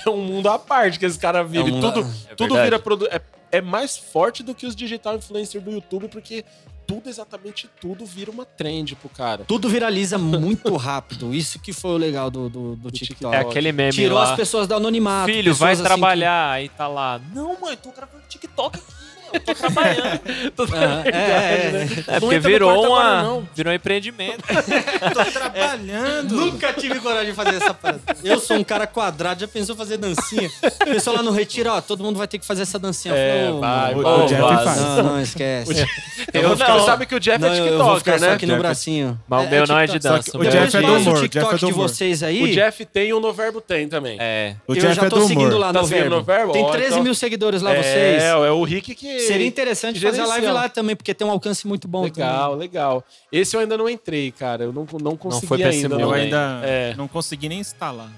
É um mundo à parte que esse cara vive. É um mundo- tudo É tudo verdade. vira produ... é, é mais forte do que os digital influencers do YouTube, porque tudo, exatamente tudo, vira uma trend pro cara. Tudo viraliza muito rápido. Isso que foi o legal do, do, do TikTok. É aquele meme Tirou lá. as pessoas do anonimato. Filho, vai assim trabalhar. Aí tá lá. Não, mãe, tô gravando TikTok aqui, Tô trabalhando. Tô Ah, é, é, é. É, porque virou uma. agora. Virou um empreendimento. Tô trabalhando. Nunca tive coragem de fazer essa parada. Eu sou um cara quadrado, já pensou fazer dancinha? O pessoal lá no retiro, ó, todo mundo vai ter que fazer essa dancinha. Eu É, falei, ô, vai, O, vai. o Jeff faz. Não, não, esquece. Eu Eu não. não. sabe que o Jeff Não, é eu- eu vou ficar TikToker, só né? aqui no bracinho. Mas o meu não é de TikTok. dança, o Jeff é do humor, o Jeff TikTok é de vocês aí, O Jeff tem e o Noverbo tem também. É. O eu Jeff já é tô do seguindo humor. lá Tá no seguindo Verbo. no Verbo? Tem Ó, 13 então- mil seguidores lá, é, vocês. é o Rick que. Seria interessante fazer a live lá também, porque tem um alcance muito bom Legal, legal. Esse eu ainda não entrei, cara. Eu não, não consegui foi pra esse ainda. Eu não. ainda É. não consegui nem instalar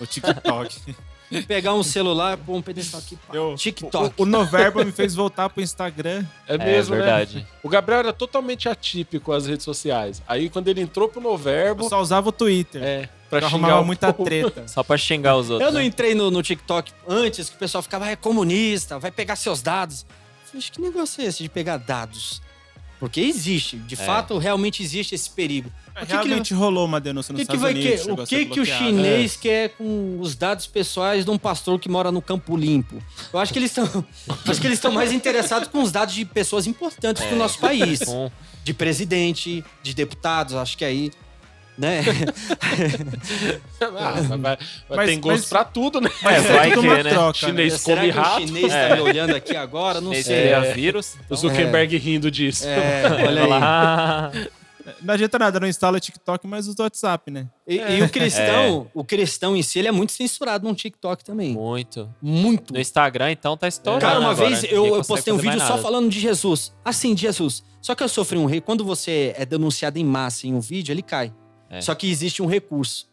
o TikTok. também. Pegar um celular, pôr um pedestal aqui. pá. Eu- TikTok. O, o Noverbo me fez voltar pro Instagram. É É mesmo, verdade. né? O Gabriel era totalmente atípico às redes sociais. Aí quando ele entrou pro Eu Noverbo, só usava o Twitter. é, pra eu xingar arrumava o muita treta. Só pra xingar os outros. Eu não né? entrei no, no TikTok antes, que o pessoal ficava, ah, é comunista, vai pegar seus dados. "Acho que negócio é esse de pegar dados? Porque existe, de fato, realmente existe esse perigo. O que, que, ele- Realmente rolou uma denúncia o nos que, que vai Unidos. que, o que, que o chinês quer com os dados pessoais de um pastor que mora no Campo Limpo? Eu acho que eles estão, acho que eles estão mais interessados com os dados de pessoas importantes do nosso país, de presidente, de deputados. Acho que aí, né? Ah, mas vai, Mas- tem gosto mas- pra tudo, né? É, Mas vai é que, uma né? troca, Chinês né? Será come que o rato. chinês É. tá me olhando aqui agora? Não Esse sei. é vírus. O Zuckerberg rindo disso. É, olha aí. Lá. Não adianta nada, não instala TikTok, mas usa o WhatsApp, né? E, e o cristão, o cristão em si, ele é muito censurado no TikTok também. Muito. Muito. No Instagram, então, tá estourando. Cara, uma agora. vez eu, eu postei um vídeo só falando de Jesus. Assim, de Jesus. Só que eu sofri um rei. Quando você é denunciado em massa em um vídeo, ele cai. É. Só que existe um recurso.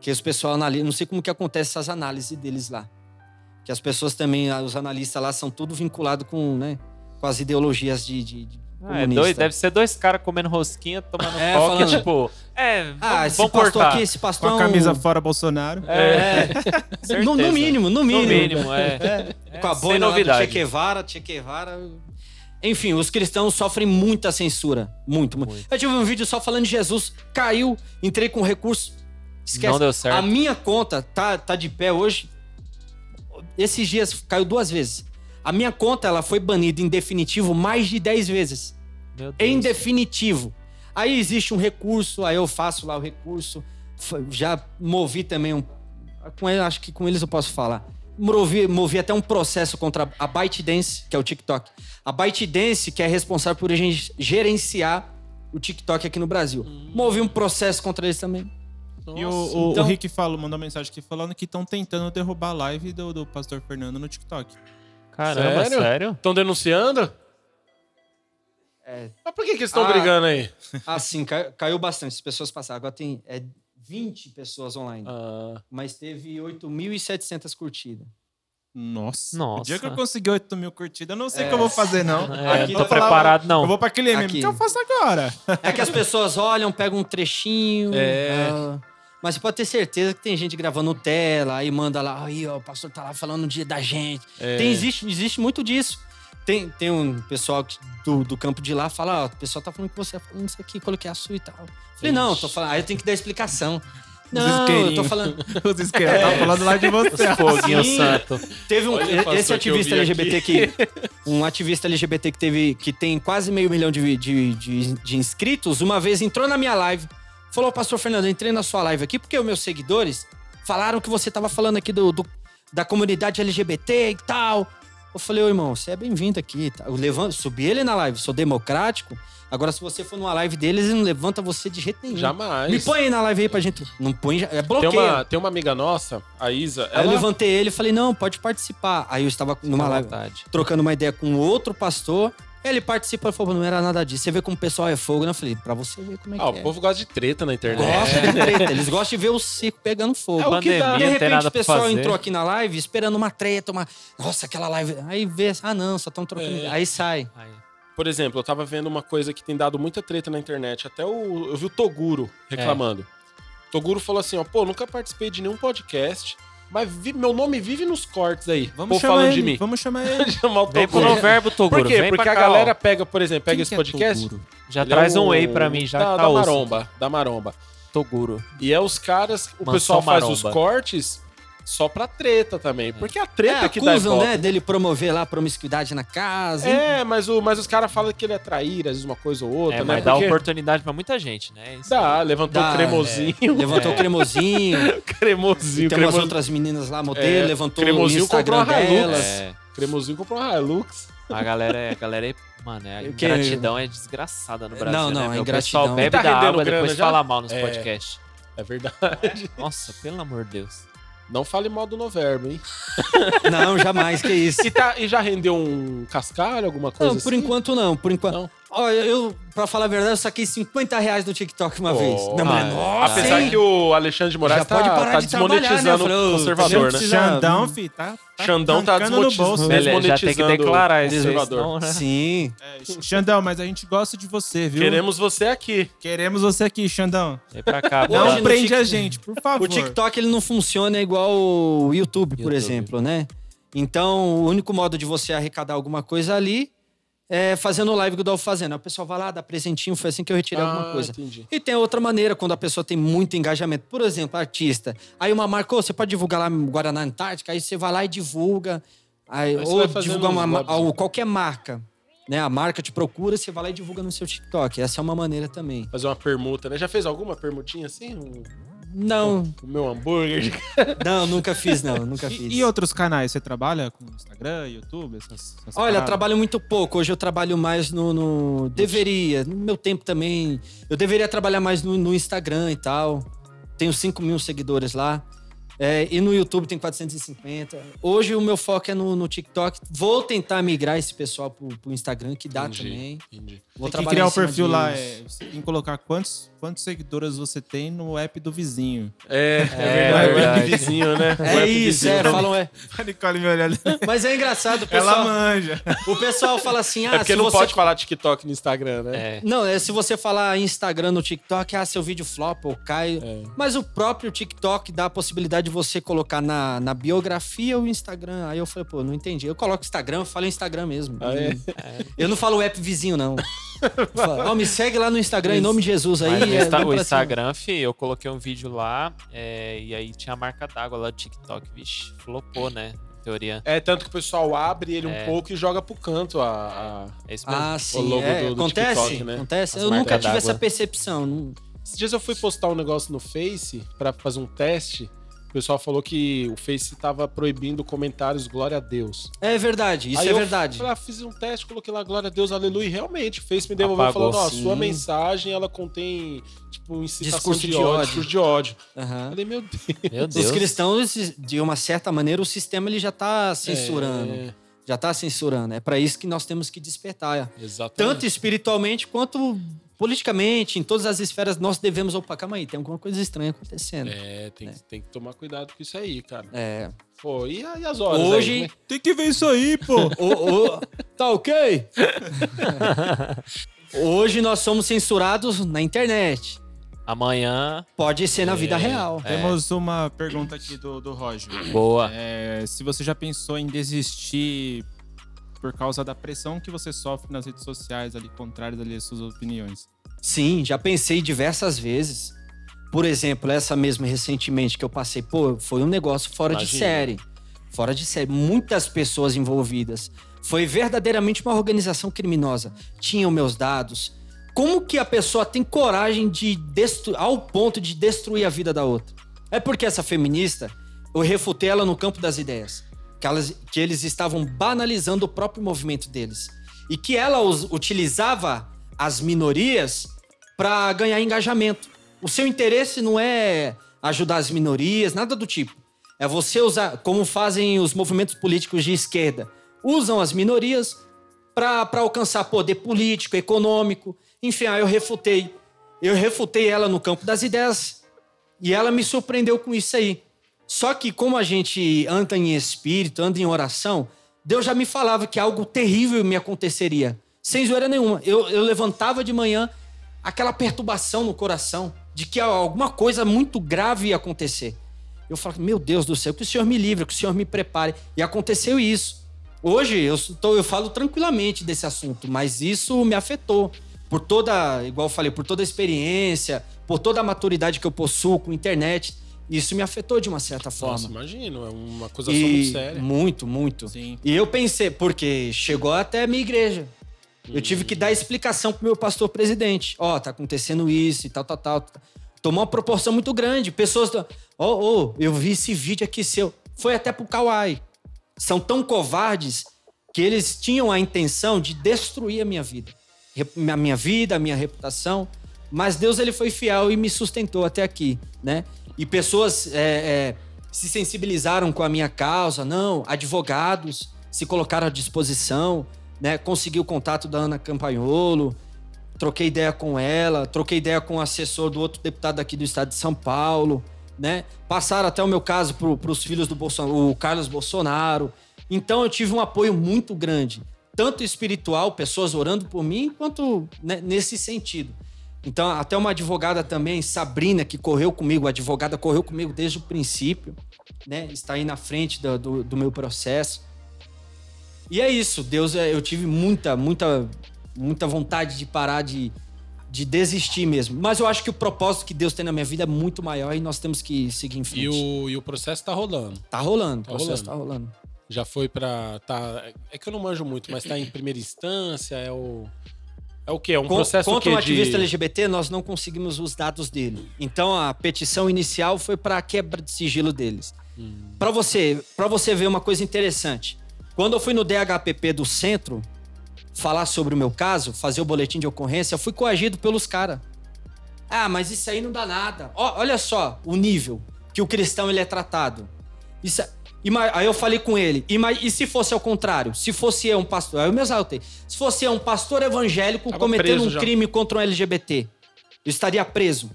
Que os pessoal analisa. Não sei como que acontece essas análises deles lá. Que as pessoas também, ah, os analistas lá, são tudo vinculados com, né, com as ideologias de. de, de Ah, é dois, deve ser dois caras comendo rosquinha, tomando É, coque, falando- tipo... É, Ah, vamos, esse vamos pastor cortar. aqui, esse Com pastor. a é um- camisa fora Bolsonaro. É, certeza. no, no mínimo, no No mínimo. mínimo, é. É, com a sem boina lá do Che novidade. Guevara, Che Guevara. Enfim, os cristãos sofrem muita censura. Muito, muito. Muito. Eu tive um vídeo só falando de Jesus, caiu, entrei com recurso. Esquece. Não deu certo. A minha conta tá, tá de pé hoje. Esses dias caiu duas vezes. A minha conta ela foi banida em definitivo mais de 10 vezes. Meu Deus. Em definitivo. Aí existe um recurso, aí eu faço lá o recurso. Já movi também um. Com ele, acho que com eles eu posso falar. Movi, movi até um processo contra a ByteDance, que é o TikTok. A ByteDance, que é responsável por gerenciar o TikTok aqui no Brasil. Movi um processo contra eles também. E o, o- então- o Rick falou, mandou mensagem aqui falando que estão tentando derrubar a live do, do pastor Fernando no TikTok. Caramba, Sério? Estão denunciando? É, Mas por que, que eles estão Ah. brigando aí? assim, caiu, caiu bastante. As pessoas passaram. Agora tem é, 20 pessoas online. Ah, Mas teve 8.700 curtidas. Nossa. Nossa. O dia que eu conseguir 8 mil curtidas, eu não sei o É. que eu vou fazer, não. É, Aqui tô tá preparado, não. Eu vou pra aquele meme. O Aqui. que eu faço agora? É que as pessoas olham, pegam um trechinho. É. ah, mas você pode ter certeza que tem gente gravando tela, aí manda lá, aí, ó, o pastor tá lá falando o dia da gente. é. Tem, existe, existe muito disso. Tem, tem um pessoal que- do, do campo de lá fala, ó, o pessoal tá falando que você tá falando isso aqui, coloquei a sua e tal. Falei, não, eu tô falando, aí eu tenho que dar explicação. Não, eu tô falando. Os isqueiros. Eu tava falando lá de você. Foguinho Sim. santo. Teve um Olha, esse que ativista vi LGBT que um ativista LGBT que teve que tem quase meio milhão de, de, de, de inscritos, uma vez entrou na minha live, falou: "Pastor Fernando, eu entrei na sua live aqui porque os meus seguidores falaram que você tava falando aqui do, do- da comunidade LGBT e tal. Eu falei, ô irmão, você é bem-vindo aqui. Tá? Eu levanto, subi ele na live, sou democrático. Agora, se você for numa live deles, ele não levanta você de jeito nenhum. Jamais. Me põe aí na live aí pra gente. Não põe, é Tem bloqueio. uma, tem uma amiga nossa, a Isa. Aí eu Ela, levantei ele e falei, não, pode participar. Aí eu estava numa live trocando uma ideia com outro pastor. Ele participa e falou, não era nada disso. Você vê como o pessoal é fogo, né? Eu falei, pra você ver como é Ah, que o é. povo gosta de treta na internet. Gosta de treta, eles gostam de ver o circo pegando fogo. É o que dá. De repente o pessoal fazer. entrou aqui na live esperando uma treta, uma. Nossa, aquela live. Aí vê, ah, não, só estão trocando. É. Aí sai. Aí. Por exemplo, eu tava vendo uma coisa que tem dado muita treta na internet. Até o. Eu vi o Toguro reclamando. Toguro falou assim: ó, pô, nunca participei de nenhum podcast, mas vi- meu nome vive nos cortes aí. Vamos chamar falando ele. de mim. Vamos chamar ele. Chamar o Vem pro Toguro. Noverbo, Toguro. Por quê? Vem Porque a cá, galera ó. pega, por exemplo, pega Quem esse que é podcast. Toguro? Já ele traz é um whey pra mim, já da, tá da maromba, da maromba. Toguro. E é os caras, o Mansão pessoal faz os maromba. cortes só pra treta também. Porque a treta É, que dá acusam, ibope. né, dele promover lá a promiscuidade na casa. É, mas, o, mas os caras falam que ele é traíra, às vezes uma coisa ou outra, É, né? mas dá Porque oportunidade pra muita gente, né? Isso Dá, levantou Dá, o cremosinho. Levantou o cremosinho. cremosinho, Tem umas cremosinho. outras meninas lá, modelo, É, levantou o cremosinho Instagram comprou uma Hilux. delas. É, Cremosinho comprou uma Hilux. a galera é. A galera é mano, é, a O ingratidão é desgraçada no Brasil. Não, não, né, meu? O ingratidão. pessoal bebe Tá da água e depois já? fala mal nos É. podcasts. É verdade. Nossa, pelo amor de Deus. Não fale mal do Noverbo, hein? Não, jamais, que isso. E, tá, e já rendeu um cascalho, alguma coisa Não, assim? por enquanto não, por enquanto. Não. Olha, eu, pra falar a verdade, eu saquei 50 reais no TikTok uma Oh. vez. Não, Ah, mas, é. nossa, Apesar hein? que o Alexandre de Moraes Já pode tá, parar tá de trabalhar, né? desmonetizando Eu falei, o ô, conservador, né? Xandão, fi, tá? tá Xandão tá arrancando no desmonetiz- bolso. Ele- Ele já tem que Desmonetizando declarar aí, conservador. né? Sim. É, Xandão, mas a gente gosta de você, viu? Queremos você aqui. Queremos você aqui, Xandão. Vem pra cá, Hoje Não no prende a gente, por favor. O TikTok ele não funciona igual o YouTube, por YouTube. exemplo, né? Então, o único modo de você arrecadar alguma coisa ali é fazendo live que eu tô fazendo. Aí O pessoal vai lá, dá presentinho, foi assim que eu retirei alguma Ah, coisa. entendi. E tem outra maneira, quando a pessoa tem muito engajamento. Por exemplo, artista. Aí uma marca, ô, você pode divulgar lá no Guaraná Antártica, aí você vai lá e divulga. Aí, ou vai fazendo divulga uma, ou qualquer marca. Né? A marca te procura, você vai lá e divulga no seu TikTok. Essa é uma maneira também. Fazer uma permuta, né? Já fez alguma permutinha assim? Um- Não, O meu hambúrguer? não, nunca fiz, não, nunca fiz. E, e outros canais? Você trabalha com Instagram, YouTube, essas, essas Olha, paradas? trabalho muito pouco. Hoje eu trabalho mais no, no- Deveria, no meu tempo também. Eu deveria trabalhar mais no, no Instagram e tal. Tenho 5 mil seguidores lá. É, e no YouTube tem 450. Hoje o meu foco é no, no TikTok. Vou tentar migrar esse pessoal pro, pro Instagram, que dá Entendi, também. entendi. Vou Tem que trabalhar criar em o perfil lá. É, você tem que colocar quantos, quantos seguidores você tem no app do vizinho. É, é, É verdade. verdade. Web vizinho, né? É isso, é, falam é. A Nicole me olhando. Mas é engraçado, o Ela pessoal, manja. o pessoal fala assim: ah, É porque se não você pode falar TikTok no Instagram, né? É. Não, é se você falar Instagram no TikTok, ah, seu vídeo flop ou cai. É. Mas o próprio TikTok dá a possibilidade de você colocar na, na biografia o Instagram. Aí eu falei, pô, não entendi. Eu coloco Instagram, eu falo Instagram mesmo. Ah, é? Eu não falo app vizinho, não. Falo, Ó, me segue lá no Instagram, em nome de Jesus. Aí, Mas o, é, vem o Instagram, fi, eu coloquei um vídeo lá é, e aí tinha a marca d'água lá do TikTok. Vixe, flopou, né? Teoria. É, tanto que o pessoal abre ele um É. pouco e joga pro canto a... a- É isso. Ah, o sim. logo é, do- do acontece, TikTok, né? acontece. As Eu nunca tive essa percepção. não- Esses dias eu fui postar um negócio no Face pra fazer um teste. O pessoal falou que o Face tava proibindo comentários glória a Deus. É verdade, isso Aí é eu verdade. Ah, fiz um teste, coloquei lá glória a Deus, aleluia. E realmente, o Face me devolveu Apagou, falando, ó, sim. sua mensagem, ela contém, tipo, incitação Discurso de, de ódio, ódio. discurso de ódio. Aham. Falei, meu Deus. Meu Deus. Os cristãos, de uma certa maneira, o sistema ele já tá censurando. É, Já tá censurando. É para isso que nós temos que despertar. exatamente. Tanto espiritualmente quanto politicamente, em todas as esferas, nós devemos. Opa, calma aí, tem alguma coisa estranha acontecendo. É, tem, que- tem que tomar cuidado com isso aí, cara. É. Pô, e, e as horas Hoje- aí? Como é- Tem que ver isso aí, pô. Ô, ô, tá ok? Hoje nós somos censurados na internet. Amanhã, Pode ser na vida real. Temos uma pergunta aqui do, do Roger. boa. É, se você já pensou em desistir por causa da pressão que você sofre nas redes sociais ali, contrárias ali às suas opiniões. Sim, já pensei diversas vezes. Por exemplo, essa mesma recentemente que eu passei, pô, foi um negócio fora de Imagina. série. Fora de série. Muitas pessoas envolvidas. Foi verdadeiramente uma organização criminosa. Tinham meus dados. Como que a pessoa tem coragem de destruir, ao ponto de destruir a vida da outra? É porque essa feminista, eu refutei ela no campo das ideias. Que, elas, que eles estavam banalizando o próprio movimento deles. E que ela us- utilizava as minorias para ganhar engajamento. O seu interesse não é ajudar as minorias, nada do tipo. É você usar, como fazem os movimentos políticos de esquerda, usam as minorias para alcançar poder político, econômico. Enfim, aí eu refutei. Eu refutei ela no campo das ideias e ela me surpreendeu com isso aí. Só que como a gente anda em espírito, anda em oração, Deus já me falava que algo terrível me aconteceria. Sem zoeira nenhuma. Eu, eu levantava de manhã aquela perturbação no coração de que alguma coisa muito grave ia acontecer. Eu falava, meu Deus do céu, que o Senhor me livre, que o Senhor me prepare. E aconteceu isso. Hoje eu, tô, eu falo tranquilamente desse assunto, mas isso me afetou. Por toda, igual eu falei, por toda a experiência, por toda a maturidade que eu possuo com internet. Isso me afetou de uma certa forma. Nossa, imagino, é uma acusação E- muito séria. Muito, muito. Sim. E eu pensei, porque chegou até a minha igreja. Eu tive que dar explicação pro meu pastor presidente. Ó, tá acontecendo isso e tal, tal, tal. Tomou uma proporção muito grande. Pessoas. Ó, ó, eu vi esse vídeo aqui seu. Foi até pro Kawaii. São tão covardes que eles tinham a intenção de destruir a minha vida. A minha vida, a minha reputação. Mas Deus ele foi fiel e me sustentou até aqui, né? E pessoas é, é, se sensibilizaram com a minha causa. Não, advogados se colocaram à disposição, né? Consegui o contato da Ana Campanholo, troquei ideia com ela, troquei ideia com o assessor do outro deputado aqui do estado de São Paulo, né? Passaram até o meu caso para os filhos do Bolsonaro, o Carlos Bolsonaro. Então eu tive um apoio muito grande, tanto espiritual, pessoas orando por mim, quanto né, nesse sentido. Então, até uma advogada também, Sabrina, que correu comigo, a advogada correu comigo desde o princípio, né? Está aí na frente do, do, do meu processo. E é isso, Deus, é, eu tive muita, muita, muita vontade de parar de, de desistir mesmo. Mas eu acho que o propósito que Deus tem na minha vida é muito maior e nós temos que seguir em frente. E o, e o processo tá rolando. Tá rolando, o Tá processo rolando. tá rolando. Já foi pra. Tá, é que eu não manjo muito, mas tá em primeira instância, é o. É o quê? É um Com- processo contra o um ativista de... LGBT, nós não conseguimos os dados dele. Então a petição inicial foi para quebra de sigilo deles. Hum. Para você, para você ver uma coisa interessante. Quando eu fui no DHPP do centro falar sobre o meu caso, fazer o boletim de ocorrência, eu fui coagido pelos caras. Ah, mas isso aí não dá nada. Ó, olha só o nível que o cristão ele é tratado. Isso é- Aí eu falei com ele, e se fosse ao contrário? Se fosse eu um pastor, aí eu me exaltei. Se fosse eu um pastor evangélico Tava cometendo um já. crime contra um LGBT, eu estaria preso.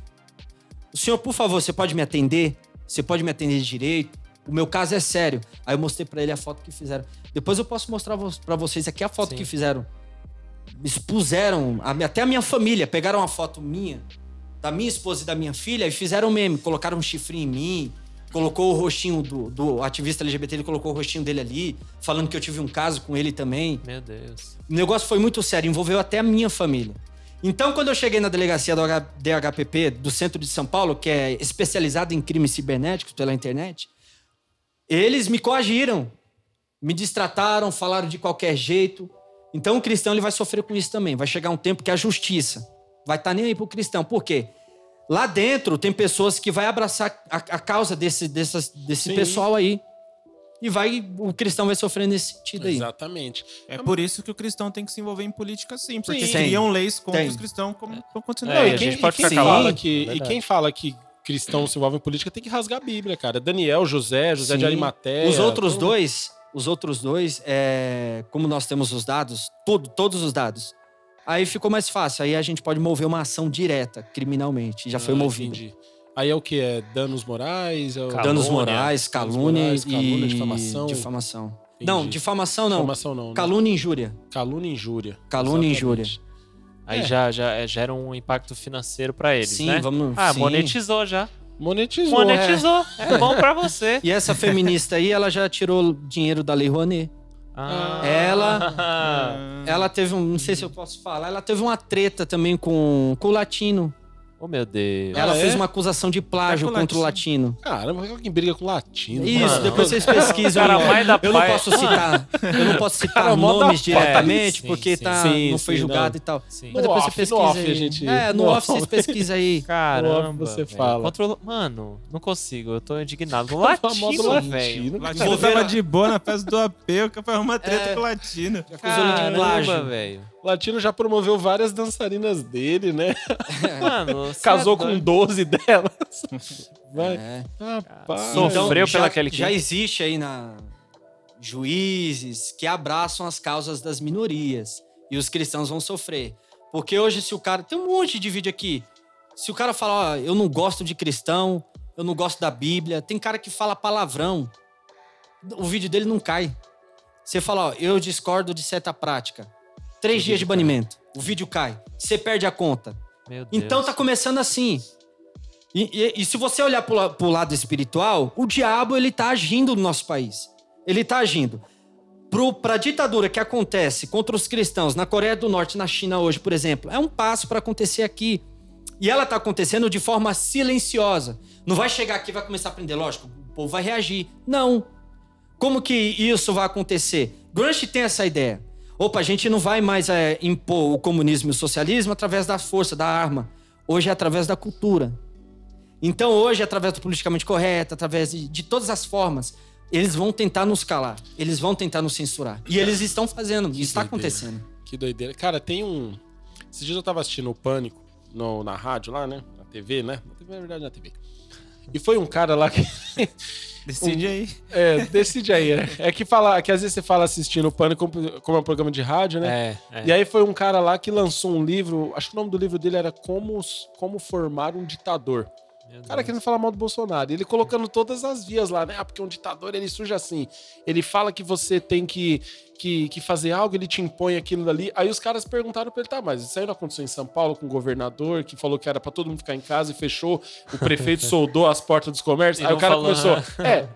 O senhor, por favor, você pode me atender? Você pode me atender direito? O meu caso é sério. Aí eu mostrei pra ele a foto que fizeram. Depois eu posso mostrar pra vocês aqui a foto Sim. que fizeram. Expuseram, até a minha família, pegaram uma foto minha, da minha esposa e da minha filha e fizeram meme. Colocaram um chifrinho em mim, colocou o rostinho do, do ativista LGBT, ele colocou o rostinho dele ali, falando que eu tive um caso com ele também. Meu Deus. O negócio foi muito sério, envolveu até a minha família. Então, quando eu cheguei na delegacia do DHPP do centro de São Paulo, que é especializada em crimes cibernéticos pela internet, eles me coagiram, me distrataram, falaram de qualquer jeito. Então, o cristão ele vai sofrer com isso também. Vai chegar um tempo que a justiça vai estar nem aí pro cristão. Por quê? Lá dentro tem pessoas que vai abraçar a, a causa desse, dessas- desse Sim. pessoal aí. E vai, o cristão vai sofrer nesse sentido aí. Exatamente. É por isso que o cristão tem que se envolver em política sim, porque Sim. criam leis contra Tem. os cristãos como estão acontecendo É, e a quem, gente pode e quem fala que e quem fala que cristão se envolve em política tem que rasgar a Bíblia, cara. Daniel, José, José de Sim. Arimateia. Os outros todo- dois, os outros dois, é, como nós temos os dados, tudo, todos os dados, aí ficou mais fácil. Aí a gente pode mover uma ação direta, criminalmente. Já foi Ah, movido. entendi. Aí é o que? É danos morais? É o... Calúnia. Danos morais, Danos calúnia, morais, calúnia, e difamação. difamação. Entendi. Não, difamação não. Difamação não. né? Calúnia e injúria. Calúnia e injúria. Calúnia e injúria. Aí É. já, já é, gera um impacto financeiro pra eles, Sim, né? vamos. Ah, sim. monetizou já. Monetizou. Monetizou. É bom pra você. E essa feminista aí, ela já tirou dinheiro da Lei Rouanet. Ah. Ela- Ah, Ela teve um. Não sei se eu posso falar. Ela teve uma treta também com, com o latino. Oh, meu Deus. Ela Ah, fez é? uma acusação de plágio Tá com contra o latino. Caramba, alguém briga com latino. Isso, Mano, depois vocês pesquisam. cara mais da eu não posso citar, eu não posso citar Cara, nomes diretamente, Sim, porque sim. tá, Sim, não foi sim, julgado não. e tal. Sim. Mas depois off, você pesquisa off aí. gente- É, no no off vocês off. pesquisam aí. Caramba. você velho. fala. Contra o- Mano, não consigo. Eu tô indignado. Famoso latino, velho. O latino Vou ver tava de boa na festa do AP, o cara foi arrumar treta É. com o latino. Acusou ele de plágio. velho. Latino já promoveu várias dançarinas dele, né? Mano, Casou é com doido. 12 delas. Vai. É. Rapaz. Sofreu já, pela já Key. existe aí na juízes que abraçam as causas das minorias e os cristãos vão sofrer. Porque hoje se o cara tem um monte de vídeo aqui, se o cara falar, ó, eu não gosto de cristão, eu não gosto da Bíblia, tem cara que fala palavrão, o vídeo dele não cai. Você fala, ó, eu discordo de certa prática. Três dias de banimento. O vídeo cai. Você perde a conta. Meu Deus. Então tá começando assim. E, e- e se você olhar pro, pro lado espiritual, o diabo ele tá agindo no nosso país. Ele tá agindo. Pro, pra ditadura que acontece contra os cristãos na Coreia do Norte, na China hoje, por exemplo, é um passo para acontecer aqui. E ela tá acontecendo de forma silenciosa. Não vai chegar aqui e vai começar a aprender, lógico, o povo vai reagir. Não. Como que isso vai acontecer? Gramsci tem essa ideia. Opa, a gente não vai mais é, impor o comunismo e o socialismo através da força, da arma. Hoje é através da cultura. Então, hoje, através do politicamente correto, através de, de todas as formas, eles vão tentar nos calar. Eles vão tentar nos censurar. E eles estão fazendo. Isso está doideira. acontecendo. Que doideira. Cara, tem um. Esses dias eu tava assistindo o Pânico no, na rádio lá, né? Na TV, né? Na TV, na verdade, na TV. E foi um cara lá que. Decide aí. É, decide aí, né? É que, fala, que às vezes você fala assistindo o Pânico como, como é um programa de rádio, né? É, é. E aí foi um cara lá que lançou um livro, acho que o nome do livro dele era Como, como Formar um Ditador. Meu O cara Deus. querendo falar mal do Bolsonaro. Ele colocando todas as vias lá, né? Ah, porque um ditador ele surge assim. Ele fala que você tem que, que, que fazer algo, ele te impõe aquilo dali. Aí os caras perguntaram pra ele, tá, mas isso aí não aconteceu em São Paulo com o governador que falou que era pra todo mundo ficar em casa e fechou, o prefeito soldou as portas dos comércios. E aí o cara começou, né? é,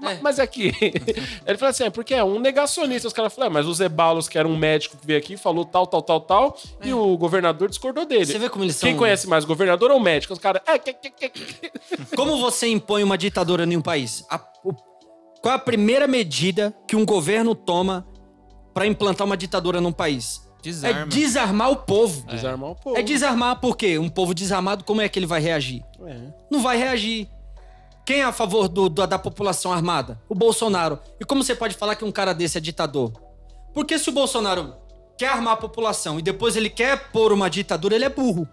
é, ma- Mas é que. Ele falou assim: é porque é um negacionista. Os caras falaram, é, mas o Zebalos, que era um médico que veio aqui, falou tal, tal, tal, tal, e o governador discordou dele. Você vê como eles são. Quem conhece mais, governador ou médico? Os caras. É, que, que, que. Como você impõe uma ditadura em um país? A- o- qual a primeira medida que um governo toma para implantar uma ditadura num país? Desarma. É desarmar o povo. Desarmar o povo. É desarmar porque um povo desarmado, como é que ele vai reagir? É. Não vai reagir. Quem é a favor do- do- da população armada? O Bolsonaro. E como você pode falar que um cara desse é ditador? Porque se o Bolsonaro quer armar a população e depois ele quer pôr uma ditadura, ele é burro.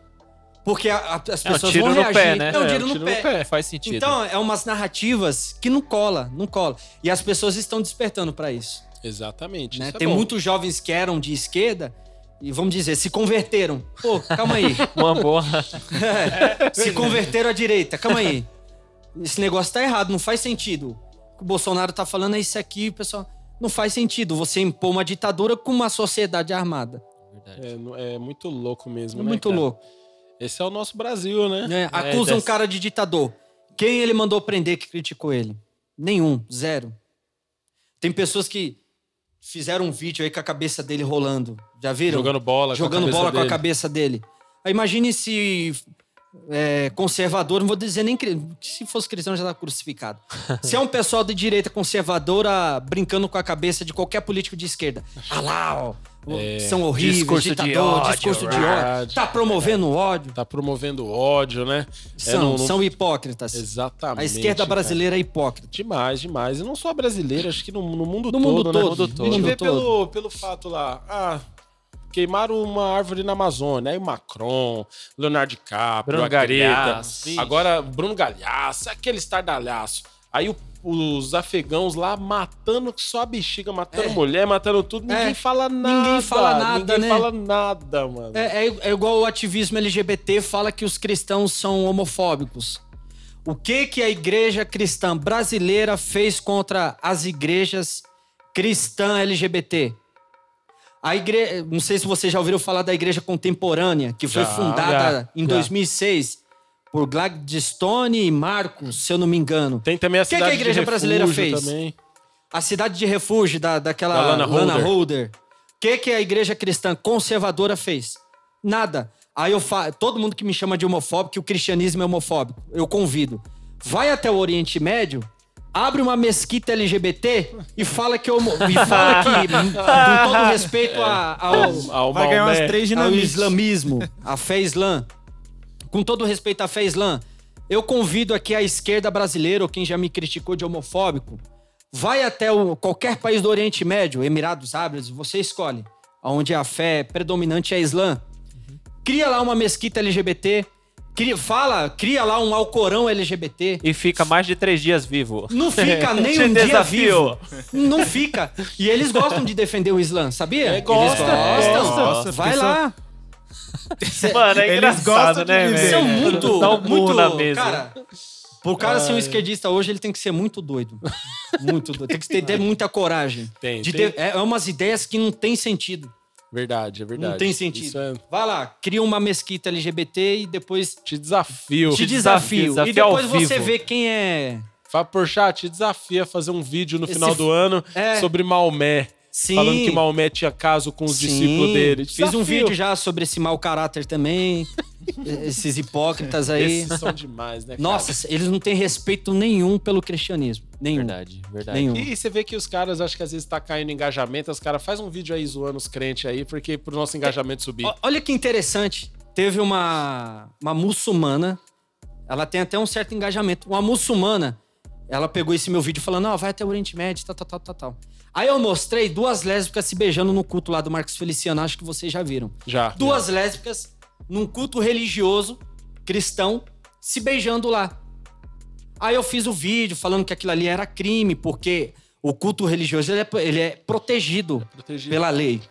Porque a- a- as É um pessoas tiro vão no reagir. pé, né? É um É, tiro, um no, tiro pé. no pé. Faz sentido. Então, é umas narrativas que não cola, não cola. E as pessoas estão despertando para isso. Exatamente. né? isso é Tem bom. muitos jovens que eram de esquerda e, vamos dizer, se converteram. Pô, calma aí. Uma boa. se converteram à direita, calma aí. Esse negócio tá errado, não faz sentido. O que o Bolsonaro tá falando é isso aqui, pessoal. Não faz sentido você impor uma ditadura com uma sociedade armada. É, é muito louco mesmo, É né, muito cara? louco. Esse é o nosso Brasil, né? né? Acusa um dessa- cara de ditador. Quem ele mandou prender que criticou ele? Nenhum, zero. Tem pessoas que fizeram um vídeo aí com a cabeça dele rolando. Já viram? Jogando bola, Jogando com a cabeça bola com a dele. cabeça dele. Aí imagine se é, conservador, não vou dizer nem se fosse cristão já tá crucificado. se é um pessoal de direita conservadora brincando com a cabeça de qualquer político de esquerda. Ah lá, ó, É, são horríveis, discurso de ditador, ódio, discurso de ódio, tá promovendo ódio. Tá promovendo ódio, né? É, São, não- não- são hipócritas. Exatamente. A esquerda cara. brasileira é hipócrita. Demais, demais. E não só brasileira, acho que no, no mundo No todo, mundo né? todo, No mundo A todo. gente mundo vê pelo, pelo fato lá, ah, queimaram uma árvore na Amazônia, aí o Macron, Leonardo DiCaprio, Bruno Galhaço. Agora Bruno Galhaço, aquele estardalhaço. Aí o- os afegãos lá matando só a bexiga, matando É. mulher, matando tudo, ninguém É. fala nada. Ninguém fala nada, Ninguém né? fala nada, mano. É, é- é igual o ativismo LGBT fala que os cristãos são homofóbicos. O que que a igreja cristã brasileira fez contra as igrejas cristã LGBT? A igreja, não sei se vocês já ouviram falar da igreja contemporânea, que foi Já, fundada já, em já. 2006 por Gladstone e Marcos, se eu não me engano. Tem também a que que a cidade igreja brasileira fez? Também. A cidade de refúgio da, daquela Da Lana Lana Holder. Holder. O que, que a igreja cristã conservadora fez? Nada. Aí eu falo, todo mundo que me chama de homofóbico, que o cristianismo é homofóbico, eu convido. Vai até o Oriente Médio, abre uma mesquita LGBT e fala que homo, e fala que com todo respeito a- ao, Ao Vai ganhar umas três ao islamismo, a fé islã. Com todo respeito à fé islã, eu convido aqui a esquerda brasileira, ou quem já me criticou de homofóbico, vai até o, qualquer país do Oriente Médio, Emirados Árabes, você escolhe, onde a fé predominante é islã. Cria lá uma mesquita LGBT, cria, fala, cria lá um Alcorão LGBT. E fica mais de três dias vivo. Não fica nem um dia desafio. vivo. Não fica. E eles gostam de defender o Islã, sabia? É, gosta, eles gostam. gosta. Nossa, Vai pessoa- lá. Mano, é Eles engraçado, gostam de né, velho? São muito, Dá um muito na mesa. Cara, pro cara ser um esquerdista hoje, ele tem que ser muito doido. Muito doido. Tem que ter, ter muita coragem. Tem, De tem. ter- é, é umas ideias que não tem sentido. Verdade, é verdade. Não tem sentido. É... Vai lá, cria uma mesquita LGBT e depois Te desafio. te desafio, desafio. desafio e depois você vivo. vê quem é. Fala, Porchat, te desafia a fazer um vídeo no Esse final f- do ano É. sobre Maomé. Sim. Falando que Maomé tinha caso com os Sim. discípulos dele. Te Fiz um desafio. vídeo já sobre esse mau caráter também. esses hipócritas aí. Esses são demais, né, cara? Nossa, eles não têm respeito nenhum pelo cristianismo. Nenhum. Verdade, verdade. Nenhum. E você vê que os caras, acho que às vezes tá caindo engajamento, os caras faz um vídeo aí zoando os crentes aí, porque pro nosso engajamento subir. Olha que interessante. Teve uma, uma muçulmana, ela tem até um certo engajamento. Uma muçulmana, ela pegou esse meu vídeo falando, ó, vai até o Oriente Médio, tal, tal, tal, tal, tal. Aí eu mostrei duas lésbicas se beijando no culto lá do Marcos Feliciano, acho que vocês já viram. Já. Duas lésbicas num culto religioso, cristão, se beijando lá. Aí eu fiz o vídeo falando que aquilo ali era crime, porque o culto religioso ele é, ele é protegido Protegido. pela lei.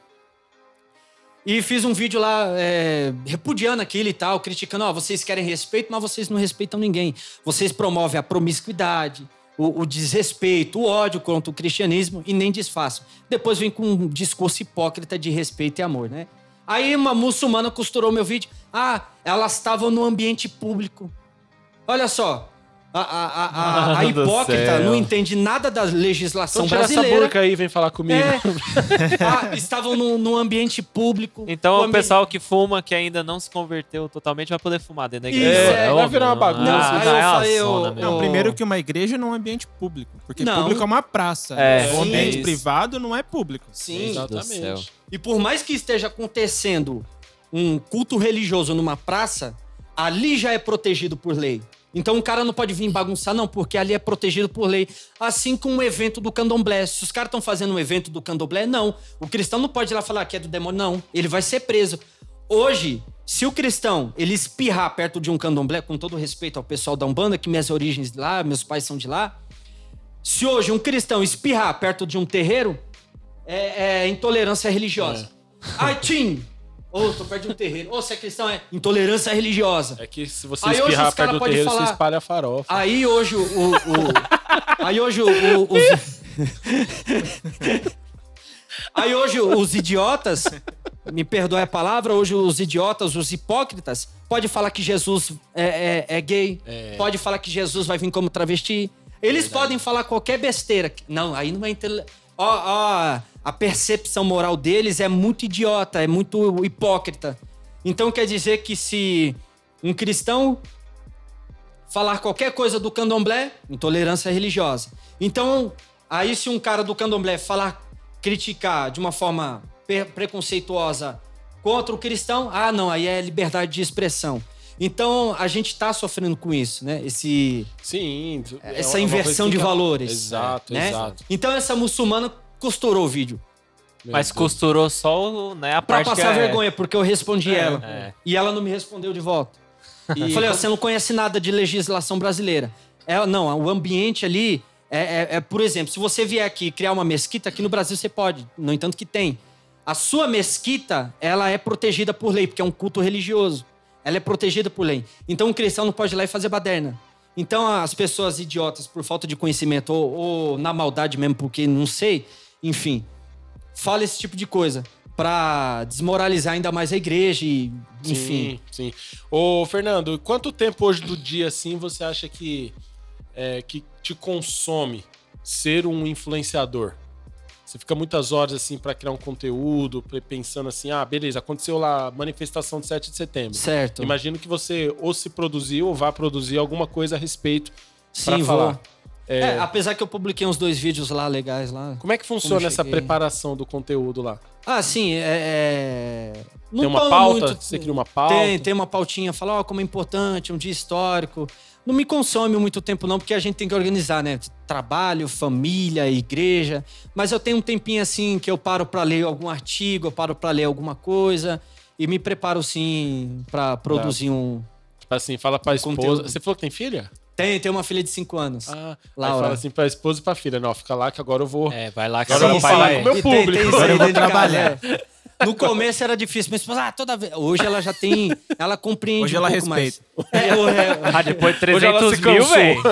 E fiz um vídeo lá é, repudiando aquilo e tal, criticando, ó, vocês querem respeito, mas vocês não respeitam ninguém. Vocês promovem a promiscuidade, o, o desrespeito, o ódio contra o cristianismo e nem disfarçam. Depois vem com um discurso hipócrita de respeito e amor, né? Aí uma muçulmana costurou meu vídeo. Ah, elas estavam no ambiente público. Olha só, a, a, a, a, hipócrita não entende nada da legislação Então tira essa brasileira. burca aí vem falar comigo. É. Ah, estavam num, num ambiente público. Então O o ambi- pessoal que fuma, que ainda não se converteu totalmente, vai poder fumar dentro da igreja. Isso, é. Vai óbvio, virar uma não. bagunça. Aí não, eu é falei, eu-. Não, primeiro que uma igreja não é um ambiente público. Porque Não. público é uma praça. É, o sim, ambiente privado não é público. Sim. Exatamente. E por mais que esteja acontecendo um culto religioso numa praça, ali já é protegido por lei. Então o cara não pode vir bagunçar, não, porque ali é protegido por lei. Assim como um evento do candomblé. Se os caras estão fazendo um evento do candomblé, não. O cristão não pode ir lá falar que é do demônio, não. Ele vai ser preso. Hoje, se o cristão ele espirrar perto de um candomblé, com todo respeito ao pessoal da Umbanda, que minhas origens de lá, meus pais são de lá. Se hoje um cristão espirrar perto de um terreiro, é, é intolerância religiosa. Ai, Tim! Ô, tô perto de um terreiro. Ô, você é cristão, é intolerância religiosa. É que se você Aí espirrar perto do terreiro, falar- você espalha a farofa. Aí hoje o. o- o- aí hoje o. o- os, aí hoje os idiotas, me perdoe a palavra, hoje os idiotas, os hipócritas, pode falar que Jesus é, é- é gay, pode falar que Jesus vai vir como travesti. Eles podem falar qualquer besteira. Não, aí não é intele... Ó, ó, a percepção moral deles é muito idiota, é muito hipócrita. Então quer dizer que se um cristão falar qualquer coisa do candomblé, intolerância religiosa. Então, aí se um cara do candomblé falar, criticar de uma forma pre- preconceituosa contra o cristão, ah, não, aí é liberdade de expressão. Então, a gente tá sofrendo com isso, né? Esse, Sim. é essa uma inversão de valores. Exato, né? exato. Então, essa muçulmana costurou o vídeo. Mas costurou só o- né, a Pra parte passar que é... vergonha, porque eu respondi ela. é. E ela não me respondeu de volta. E Falei, ó, você não conhece nada de legislação brasileira. É, não, o ambiente ali é, é- é, por exemplo, se você vier aqui criar uma mesquita, aqui no Brasil você pode, no entanto que tem. A sua mesquita, ela é protegida por lei, porque é um culto religioso. Ela é protegida por lei. Então um cristão não pode ir lá e fazer baderna. Então as pessoas idiotas, por falta de conhecimento, ou, ou na maldade mesmo, porque não sei, enfim, fala esse tipo de coisa pra desmoralizar ainda mais a igreja e, enfim. Sim, sim. Ô, Fernando, quanto tempo hoje do dia, assim, você acha que, é, que te consome ser um influenciador? Você fica muitas horas assim pra criar um conteúdo, pensando assim, ah, beleza, aconteceu lá a manifestação de 7 de setembro. Certo. Imagino que você ou se produziu ou vá produzir alguma coisa a respeito Sim, falar. Vou. É, apesar que eu publiquei uns dois vídeos lá legais lá. Como é que funciona essa preparação do conteúdo lá? Ah, sim, é. é... Não tem uma pauta? muito- Você cria uma pauta? Tem, tem uma pautinha, fala, ó, como é importante, um dia histórico. Não me consome muito tempo, não, porque a gente tem que organizar, né? Trabalho, família, igreja. Mas eu tenho um tempinho assim que eu paro pra ler algum artigo, eu paro pra ler alguma coisa e me preparo, sim, pra produzir um. Tipo assim, fala pra esposa. Conteúdo. Você falou que tem filha? Tem, tem uma filha de 5 anos. Ah, aí Laura. fala assim pra esposa e pra filha, não, fica lá que agora eu vou. É, vai lá que Agora agora eu vou falar vai. com o meu E tem- tem público. isso aí Eu vou trabalhar. No começo era difícil, mas ah, toda vez. Hoje ela já tem. Ela compreende Hoje um ela pouco mais. respeita. É, é, Ah, depois de Hoje ela 300 se mil, velho.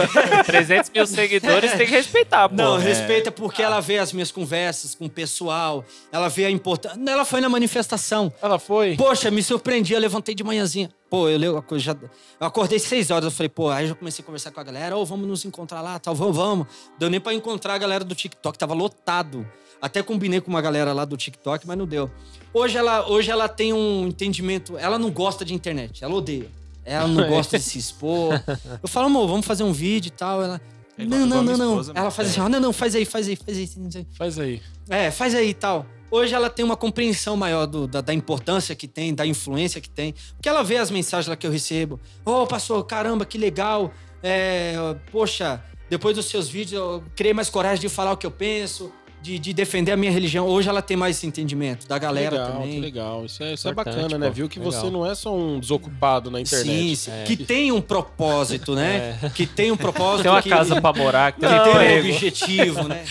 300 mil seguidores tem que respeitar, pô. Não, É. respeita porque ela vê as minhas conversas com o pessoal, ela vê a importância. Ela foi na manifestação. Ela foi. Poxa, me surpreendi, eu levantei de manhãzinha. Pô, eu, leio a coisa, já, eu acordei seis horas, eu falei, pô, aí eu já comecei a conversar com a galera, ô, vamos nos encontrar lá, tal, vamos, vamos. Deu nem pra encontrar a galera do TikTok, tava lotado. Até combinei com uma galera lá do TikTok, mas não deu. Hoje ela, hoje ela tem um entendimento, ela não gosta de internet, ela odeia. Ela não gosta de se expor. Eu falo, amor, vamos fazer um vídeo e tal. Ela, É igual- não, não, não, não. esposa, Ela faz assim, ó, não, não, faz aí, faz aí, faz aí. faz aí. Faz aí. É, faz aí e tal. Hoje ela tem uma compreensão maior do- da, da importância que tem, da influência que tem. Porque ela vê as mensagens lá que eu recebo. Ô, pastor, caramba, que legal. É, poxa, depois dos seus vídeos eu criei mais coragem de falar o que eu penso, de, de defender a minha religião. Hoje ela tem mais esse entendimento da galera legal, também. Que legal. Isso é, isso é bacana, né? pô. Viu que Legal. você não é só um desocupado na internet. Sim, sim. É. que tem um propósito, né? Que tem um propósito. Tem uma que, casa pra morar, que um tem um emprego. objetivo, né?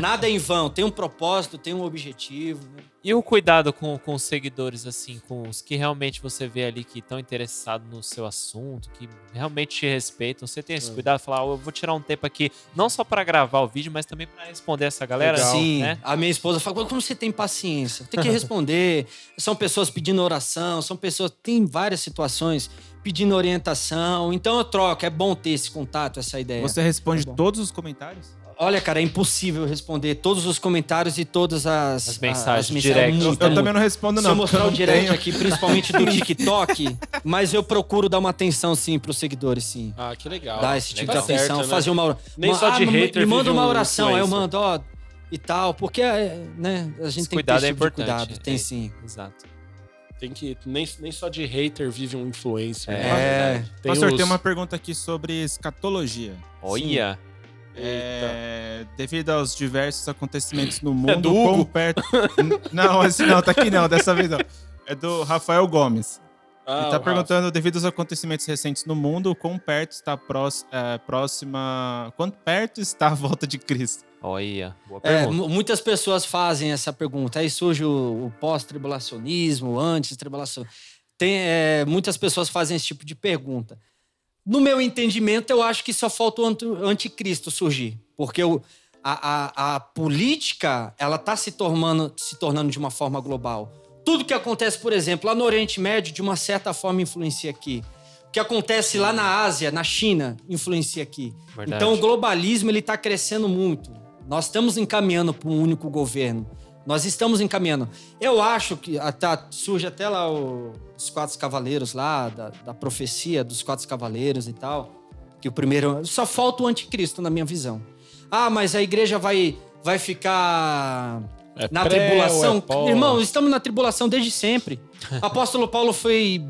Nada é em vão. Tem um propósito, tem um objetivo. Né? E o cuidado com, com os seguidores, assim, com os que realmente você vê ali que estão interessados no seu assunto, que realmente te respeitam. Você tem esse É. cuidado de falar, "Ó, eu vou tirar um tempo aqui, não só pra gravar o vídeo, mas também pra responder essa galera. Legal. Sim, né? a minha esposa fala, como você tem paciência? Tem que responder. são pessoas pedindo oração, são pessoas, tem várias situações pedindo orientação. Então eu troco, é bom ter esse contato, essa ideia. Você responde bom. todos os comentários? Olha, cara, é impossível responder todos os comentários e todas as, As mensagens a- direct. Eu, Muito, eu muito. também não respondo, Se não. eu mostrar o direct tenho. aqui, principalmente do TikTok, mas eu procuro dar uma atenção, sim, pros seguidores, sim. Ah, que legal. Dar esse tipo Tá de atenção, certo, né? fazer uma Nem uma- só de me- hater Me manda uma um oração, aí eu mando, ó, e tal, porque, é, né, a gente Esse tem que ter cuidado esse é tipo importante. cuidado. Tem é, sim. Exato. Tem que. Nem, nem só de hater vive um influencer. É. né? Tem Pastor, os- tem uma pergunta aqui sobre escatologia. Olha, É, devido aos diversos acontecimentos no mundo, É do quão Hugo? perto. Não, esse não, tá aqui não, dessa vez não. É do Rafael Gomes. Ah, Ele tá Rafa. perguntando, devido aos acontecimentos recentes no mundo, quão perto está a prós- é, próxima. Quanto perto está a volta de Cristo? olha. Boa É, pergunta. mu- muitas pessoas fazem essa pergunta. Aí surge o, o pós-tribulacionismo, o antes-tribulação. Tem, é, muitas pessoas fazem esse tipo de pergunta. No meu entendimento, eu acho que só falta o anti- anticristo surgir. Porque o, a, a, a política, ela tá se tornando, se tornando de uma forma global. Tudo que acontece, por exemplo, lá no Oriente Médio, de uma certa forma influencia aqui. O que acontece lá na Ásia, na China, influencia aqui. Verdade. Então o globalismo ele está crescendo muito. Nós estamos encaminhando para um único governo. Nós estamos encaminhando. Eu acho que até, surge até lá o- os quatro cavaleiros lá, da, da profecia dos quatro cavaleiros e tal. Que o primeiro. Só falta o anticristo, na minha visão. Ah, mas a igreja vai, vai ficar É na pré ou tribulação. é? Irmão, estamos na tribulação desde sempre. Apóstolo Paulo foi.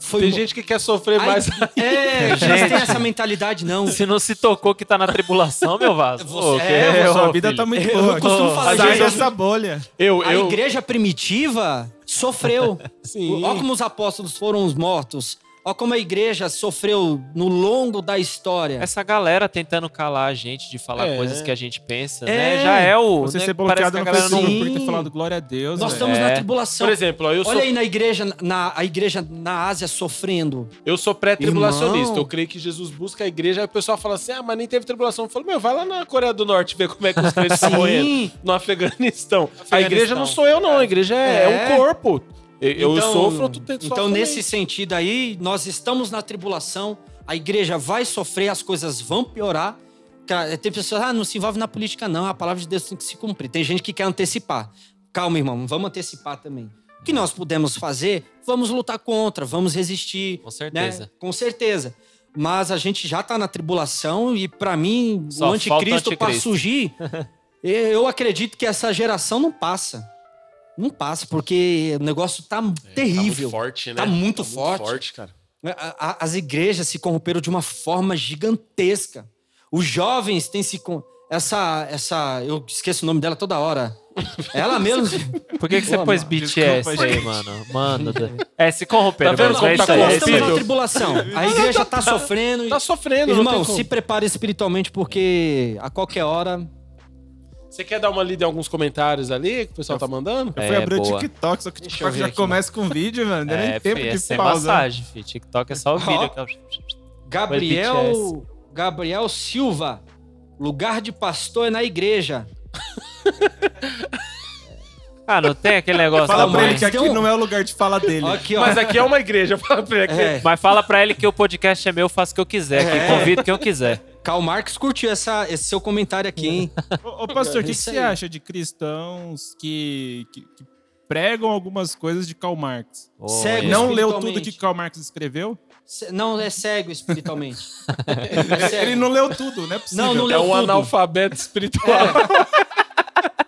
foi Tem gente que quer sofrer Ai, mais. É, Gente. gente tem essa mentalidade, não. Se não se tocou que tá na tribulação, meu vaso. Você- é, a sua vida filho. tá muito Eu boa. costumo falar, Sai gente, dessa bolha. Eu, A eu. igreja primitiva sofreu. Sim. Olha como os apóstolos foram os mortos. Olha como a igreja sofreu no longo da história. Essa galera tentando calar a gente de falar É. coisas que a gente pensa, É. né? Já é o. Você né, ser parece bloqueado que a no galera não- Facebook por ter falado glória a Deus. Nós velho. estamos na É. tribulação. Por exemplo, ó, eu sou, Olha aí na igreja, na, a igreja na Ásia sofrendo. eu sou pré-tribulacionista. Irmão. Eu creio que Jesus busca a igreja. Aí o pessoal fala assim: ah, mas nem teve tribulação. Eu falo, meu, vai lá na Coreia do Norte ver como é que os crentes estão morrendo. No Afeganistão. A igreja não sou eu, não. A igreja é, é É. o corpo. Eu, eu Então- sofro, tu tem Então, nesse também. sentido aí, nós estamos na tribulação, a igreja vai sofrer, as coisas vão piorar. Cara, Tem pessoas, ah, não se envolve na política, não. A palavra de Deus tem que se cumprir. Tem gente que quer antecipar. Calma, irmão, vamos antecipar também. O que nós podemos fazer? Vamos lutar contra, vamos resistir. Com né? certeza. Com certeza. Mas a gente já tá na tribulação e pra mim Só o anticristo o para anticristo. surgir, eu acredito que essa geração não passa. Não passa porque o negócio tá Tá terrível. muito forte, né? Tá muito forte. forte, cara. A- a- As igrejas se corromperam de uma forma gigantesca. Os jovens têm se com essa essa eu esqueço o nome dela toda hora. Ela mesmo. Por que, que você Boa, pôs mano. BTS Desculpa, aí, mano? Mano. É, se corromperam. Tá vendo mano. É tá isso é estamos na tribulação. A igreja tá sofrendo. e- Tá sofrendo, não Irmão, se prepare espiritualmente porque a qualquer hora Você quer dar uma lida em alguns comentários ali que o pessoal tá mandando? Eu É, fui abrir boa. o TikTok, só que o Deixa eu TikTok já aqui. começa com vídeo, mano. Não É, nem tempo é de sem pausa. massagem, fi. TikTok é só o vídeo. Gabriel Gabriel Silva. Lugar de pastor é na igreja. Ah, não tem aquele negócio Fala da pra ele que aqui um- não é o lugar de fala dele. Aqui, ó. Mas aqui é uma igreja, fala pra ele aqui. É, Mas fala pra ele que o podcast é meu, eu faço o que eu quiser. Que É. convido quem eu quiser. Karl Marx curtiu essa, esse seu comentário aqui, hein? Ô, ô, pastor, o que, que Isso você acha de cristãos que, que- que pregam algumas coisas de Karl Marx? Cego. esse- Não leu tudo que Karl Marx escreveu? Não, é cego espiritualmente. É cego. Ele não leu tudo, não é possível. Não, não É leu um tudo. analfabeto espiritual.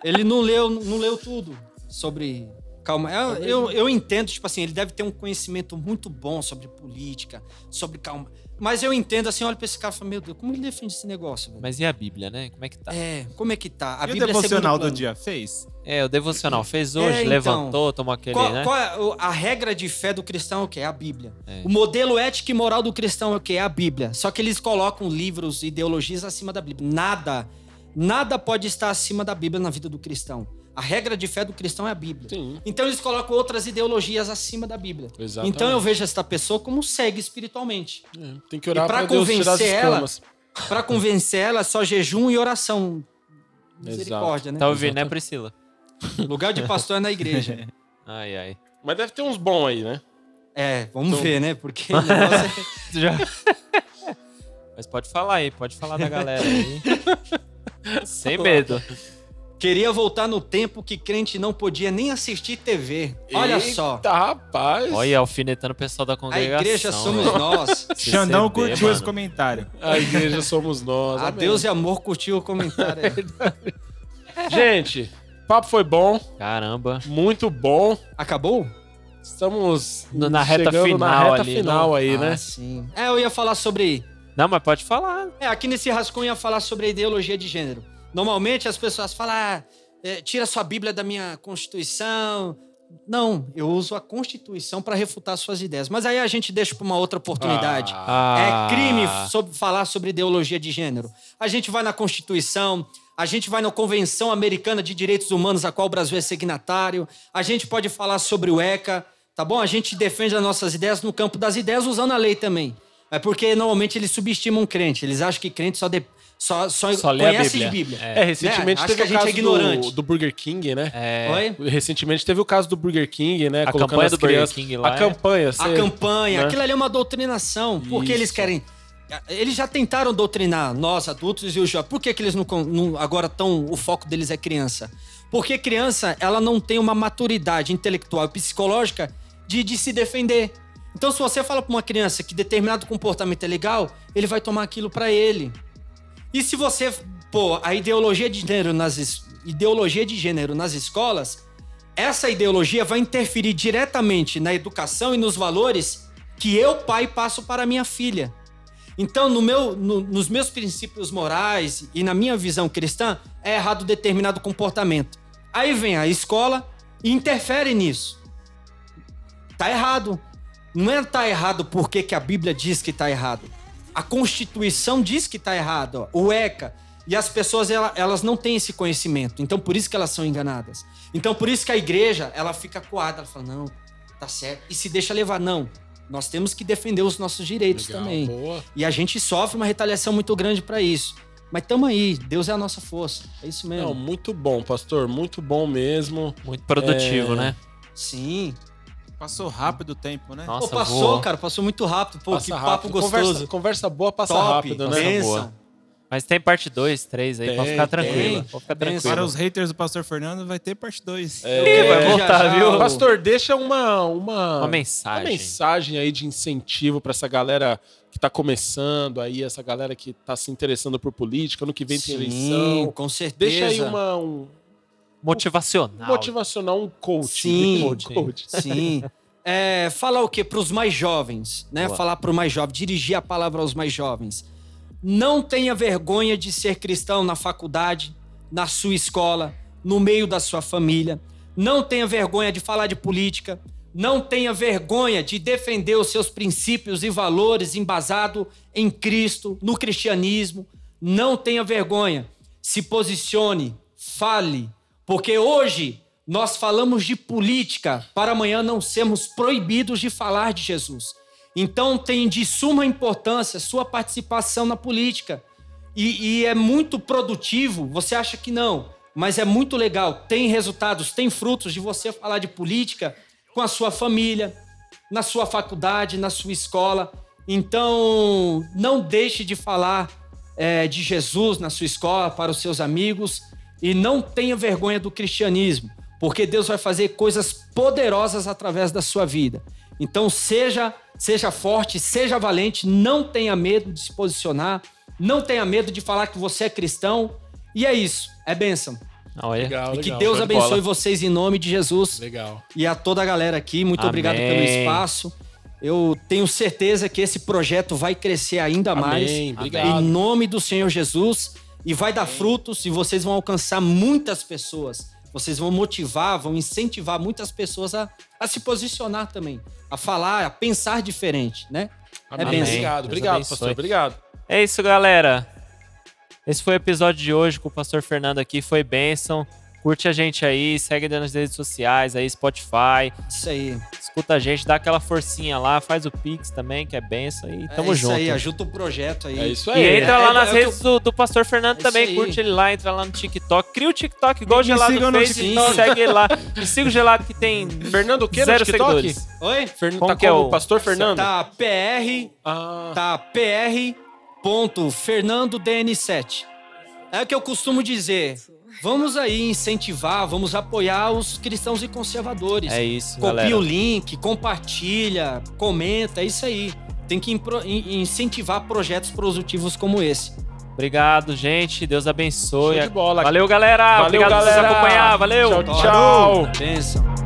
Ele não leu, não leu tudo sobre. Calma, eu, eu, eu entendo, tipo assim, ele deve ter um conhecimento muito bom sobre política, sobre calma. Mas eu entendo assim, olha pra esse cara e falo, meu Deus, como ele defende esse negócio, velho? Mas e a Bíblia, né? Como é que tá? É, como é que tá? A E o Bíblia é devocional segundo do dia fez? É, o devocional fez hoje, É, então. levantou, tomou aquele, Qual, né? qual é o- a regra de fé do cristão é o quê? É a Bíblia. É. O modelo ético e moral do cristão é o quê? É a Bíblia. Só que eles colocam livros, ideologias acima da Bíblia. Nada, nada pode estar acima da Bíblia na vida do cristão. A regra de fé do cristão é a Bíblia. Sim. Então eles colocam outras ideologias acima da Bíblia. Exatamente. Então eu vejo essa pessoa como cega espiritualmente. É, Tem que orar as convencer ela-. Pra convencer ela, é só jejum e oração. Misericórdia, né? Tá ouvindo, né, Priscila? Lugar de pastor é na igreja. Ai, ai. Mas deve ter uns bons aí, né? É, vamos Então- ver, né? Porque é... Já... Mas pode falar aí, pode falar da galera aí. Sem medo. Queria voltar no tempo que crente não podia nem assistir TV. Olha só. Eita, rapaz. Olha, alfinetando o pessoal da A congregação. igreja somos nós. Xandão curtiu mano. esse comentário. A igreja somos nós. A amém. Deus e amor curtiu o comentário. Gente, papo foi bom, Caramba. muito bom. Acabou? Estamos No- na reta chegando final na reta ali, final no- aí, Ah, né? sim. É, eu ia falar sobre. Não, mas pode falar. É, aqui nesse rascunho eu ia falar sobre a ideologia de gênero. Normalmente as pessoas falam, ah, é, tira sua Bíblia da minha Constituição. Não, eu uso a Constituição para refutar suas ideias. Mas aí a gente deixa para uma outra oportunidade. Ah. É crime sobre- falar sobre ideologia de gênero. A gente vai na Constituição, a gente vai na Convenção Americana de Direitos Humanos, a qual o Brasil é signatário. A gente pode falar sobre o ECA, tá bom? A gente defende as nossas ideias no campo das ideias usando a lei também. É porque normalmente eles subestimam crente. Eles acham que crente só, de- só, só, Só lê a conhece Bíblia. de Bíblia. É, recentemente Né? Acho teve a o gente caso é ignorante. do, do Burger King, né? É. Oi? Recentemente teve o caso do Burger King, né? A colocando campanha do Burger crianças- King lá A é- campanha, A você- campanha, né? aquilo ali é uma doutrinação. Por que Isso. eles querem. Eles já tentaram doutrinar nós, adultos, e os jovens. Por que, que eles não, não- agora estão. O foco deles é criança? Porque criança, ela não tem uma maturidade intelectual e psicológica de, de se defender. Então, se você fala pra uma criança que determinado comportamento é legal, ele vai tomar aquilo pra ele. E se você pôr a ideologia de gênero nas, ideologia de gênero nas escolas, essa ideologia vai interferir diretamente na educação e nos valores que eu, pai, passo para minha filha. Então, no meu, no- nos meus princípios morais e na minha visão cristã, é errado determinado comportamento. Aí vem a escola e interfere nisso. Tá errado. Não é tá errado porque que a Bíblia diz que tá errado. A Constituição diz que tá errado. ó. O ECA. E as pessoas, ela- elas não têm esse conhecimento. Então, por isso que elas são enganadas. Então, por isso que a igreja, ela fica coada. Ela fala, não, tá certo. E se deixa levar. Não. Nós temos que defender os nossos direitos Legal, também. boa. E a gente sofre uma retaliação muito grande para isso. Mas tamo aí. Deus é a nossa força. É isso mesmo. Não, muito bom, pastor. Muito bom mesmo. Muito produtivo, É. né? Sim. Passou rápido o tempo, né? Nossa, Pô, passou, voou. cara. Passou muito rápido. Pô, Passa que rápido. papo gostoso. Conversa, conversa boa, passa Top. rápido, né? Boa. Mas tem parte 2, 3 aí, pode Tem, ficar tranquilo. tem. Pode ficar tranquilo. Para os haters do Pastor Fernando, vai ter parte 2. É, vai Já, voltar, já, viu? o- Pastor, deixa uma, uma, Uma mensagem. uma mensagem aí de incentivo pra essa galera que tá começando aí, essa galera que tá se interessando por política, ano que vem tem Sim, eleição. com certeza. Deixa aí uma, um Motivacional. motivacional, um coach. Sim. um coach. Sim. É, falar o quê? Para os mais jovens, né? Boa. Falar para o mais jovem, dirigir a palavra aos mais jovens. Não tenha vergonha de ser cristão na faculdade, na sua escola, no meio da sua família. Não tenha vergonha de falar de política. Não tenha vergonha de defender os seus princípios e valores embasado em Cristo, no cristianismo. Não tenha vergonha. Se posicione, fale, porque hoje nós falamos de política para amanhã não sermos proibidos de falar de Jesus. Então tem de suma importância sua participação na política. E, e é muito produtivo, você acha que não, mas é muito legal, tem resultados, tem frutos de você falar de política com a sua família, na sua faculdade, na sua escola. Então, não deixe de falar é, de Jesus na sua escola para os seus amigos e não tenha vergonha do cristianismo, porque Deus vai fazer coisas poderosas através da sua vida. Então, seja, seja forte, seja valente, não tenha medo de se posicionar, não tenha medo de falar que você é cristão. E é isso, é bênção. Olha. Legal, e que legal. Deus de abençoe bola. vocês em nome de Jesus Legal. e a toda a galera aqui. Muito Amém. obrigado pelo espaço. Eu tenho certeza que esse projeto vai crescer ainda mais. Amém. Obrigado. Em nome do Senhor Jesus. E vai dar frutos e vocês vão alcançar muitas pessoas. Vocês vão motivar, vão incentivar muitas pessoas a, a se posicionar também, a falar, a pensar diferente, né? É Amém. bênção. Obrigado, Deus obrigado, abençoe. pastor. Obrigado. É isso, galera. Esse foi o episódio de hoje com o Pastor Fernando aqui. Foi bênção. Curte a gente aí, segue nas redes sociais, aí Spotify. Isso aí. Escuta a gente, dá aquela forcinha lá, faz o Pix também, que é benção. E tamo é isso junto. aí, ajuda o projeto aí. É isso E aí. entra lá É, nas é que redes do, do Pastor Fernando É isso também, aí. curte ele lá, entra lá no TikTok. Cria o TikTok igual o Me Gelado fez, TikTok. segue ele lá. E siga o Gelado que tem Fernando o quê no zero TikTok? seguidores. Oi? Fern... Como tá que é o- Pastor Fernando? Tá PR, Ah, tá PR ponto Fernando DN7. É o que eu costumo dizer. Vamos aí incentivar, vamos apoiar os cristãos e conservadores. É isso, Copia galera. o link, compartilha, comenta, é isso aí. Tem que incentivar projetos produtivos como esse. Obrigado, gente. Deus abençoe. show de bola. Valeu, galera. Valeu, Obrigado por galera. nos acompanhar. Valeu. Tchau, tchau. Benção.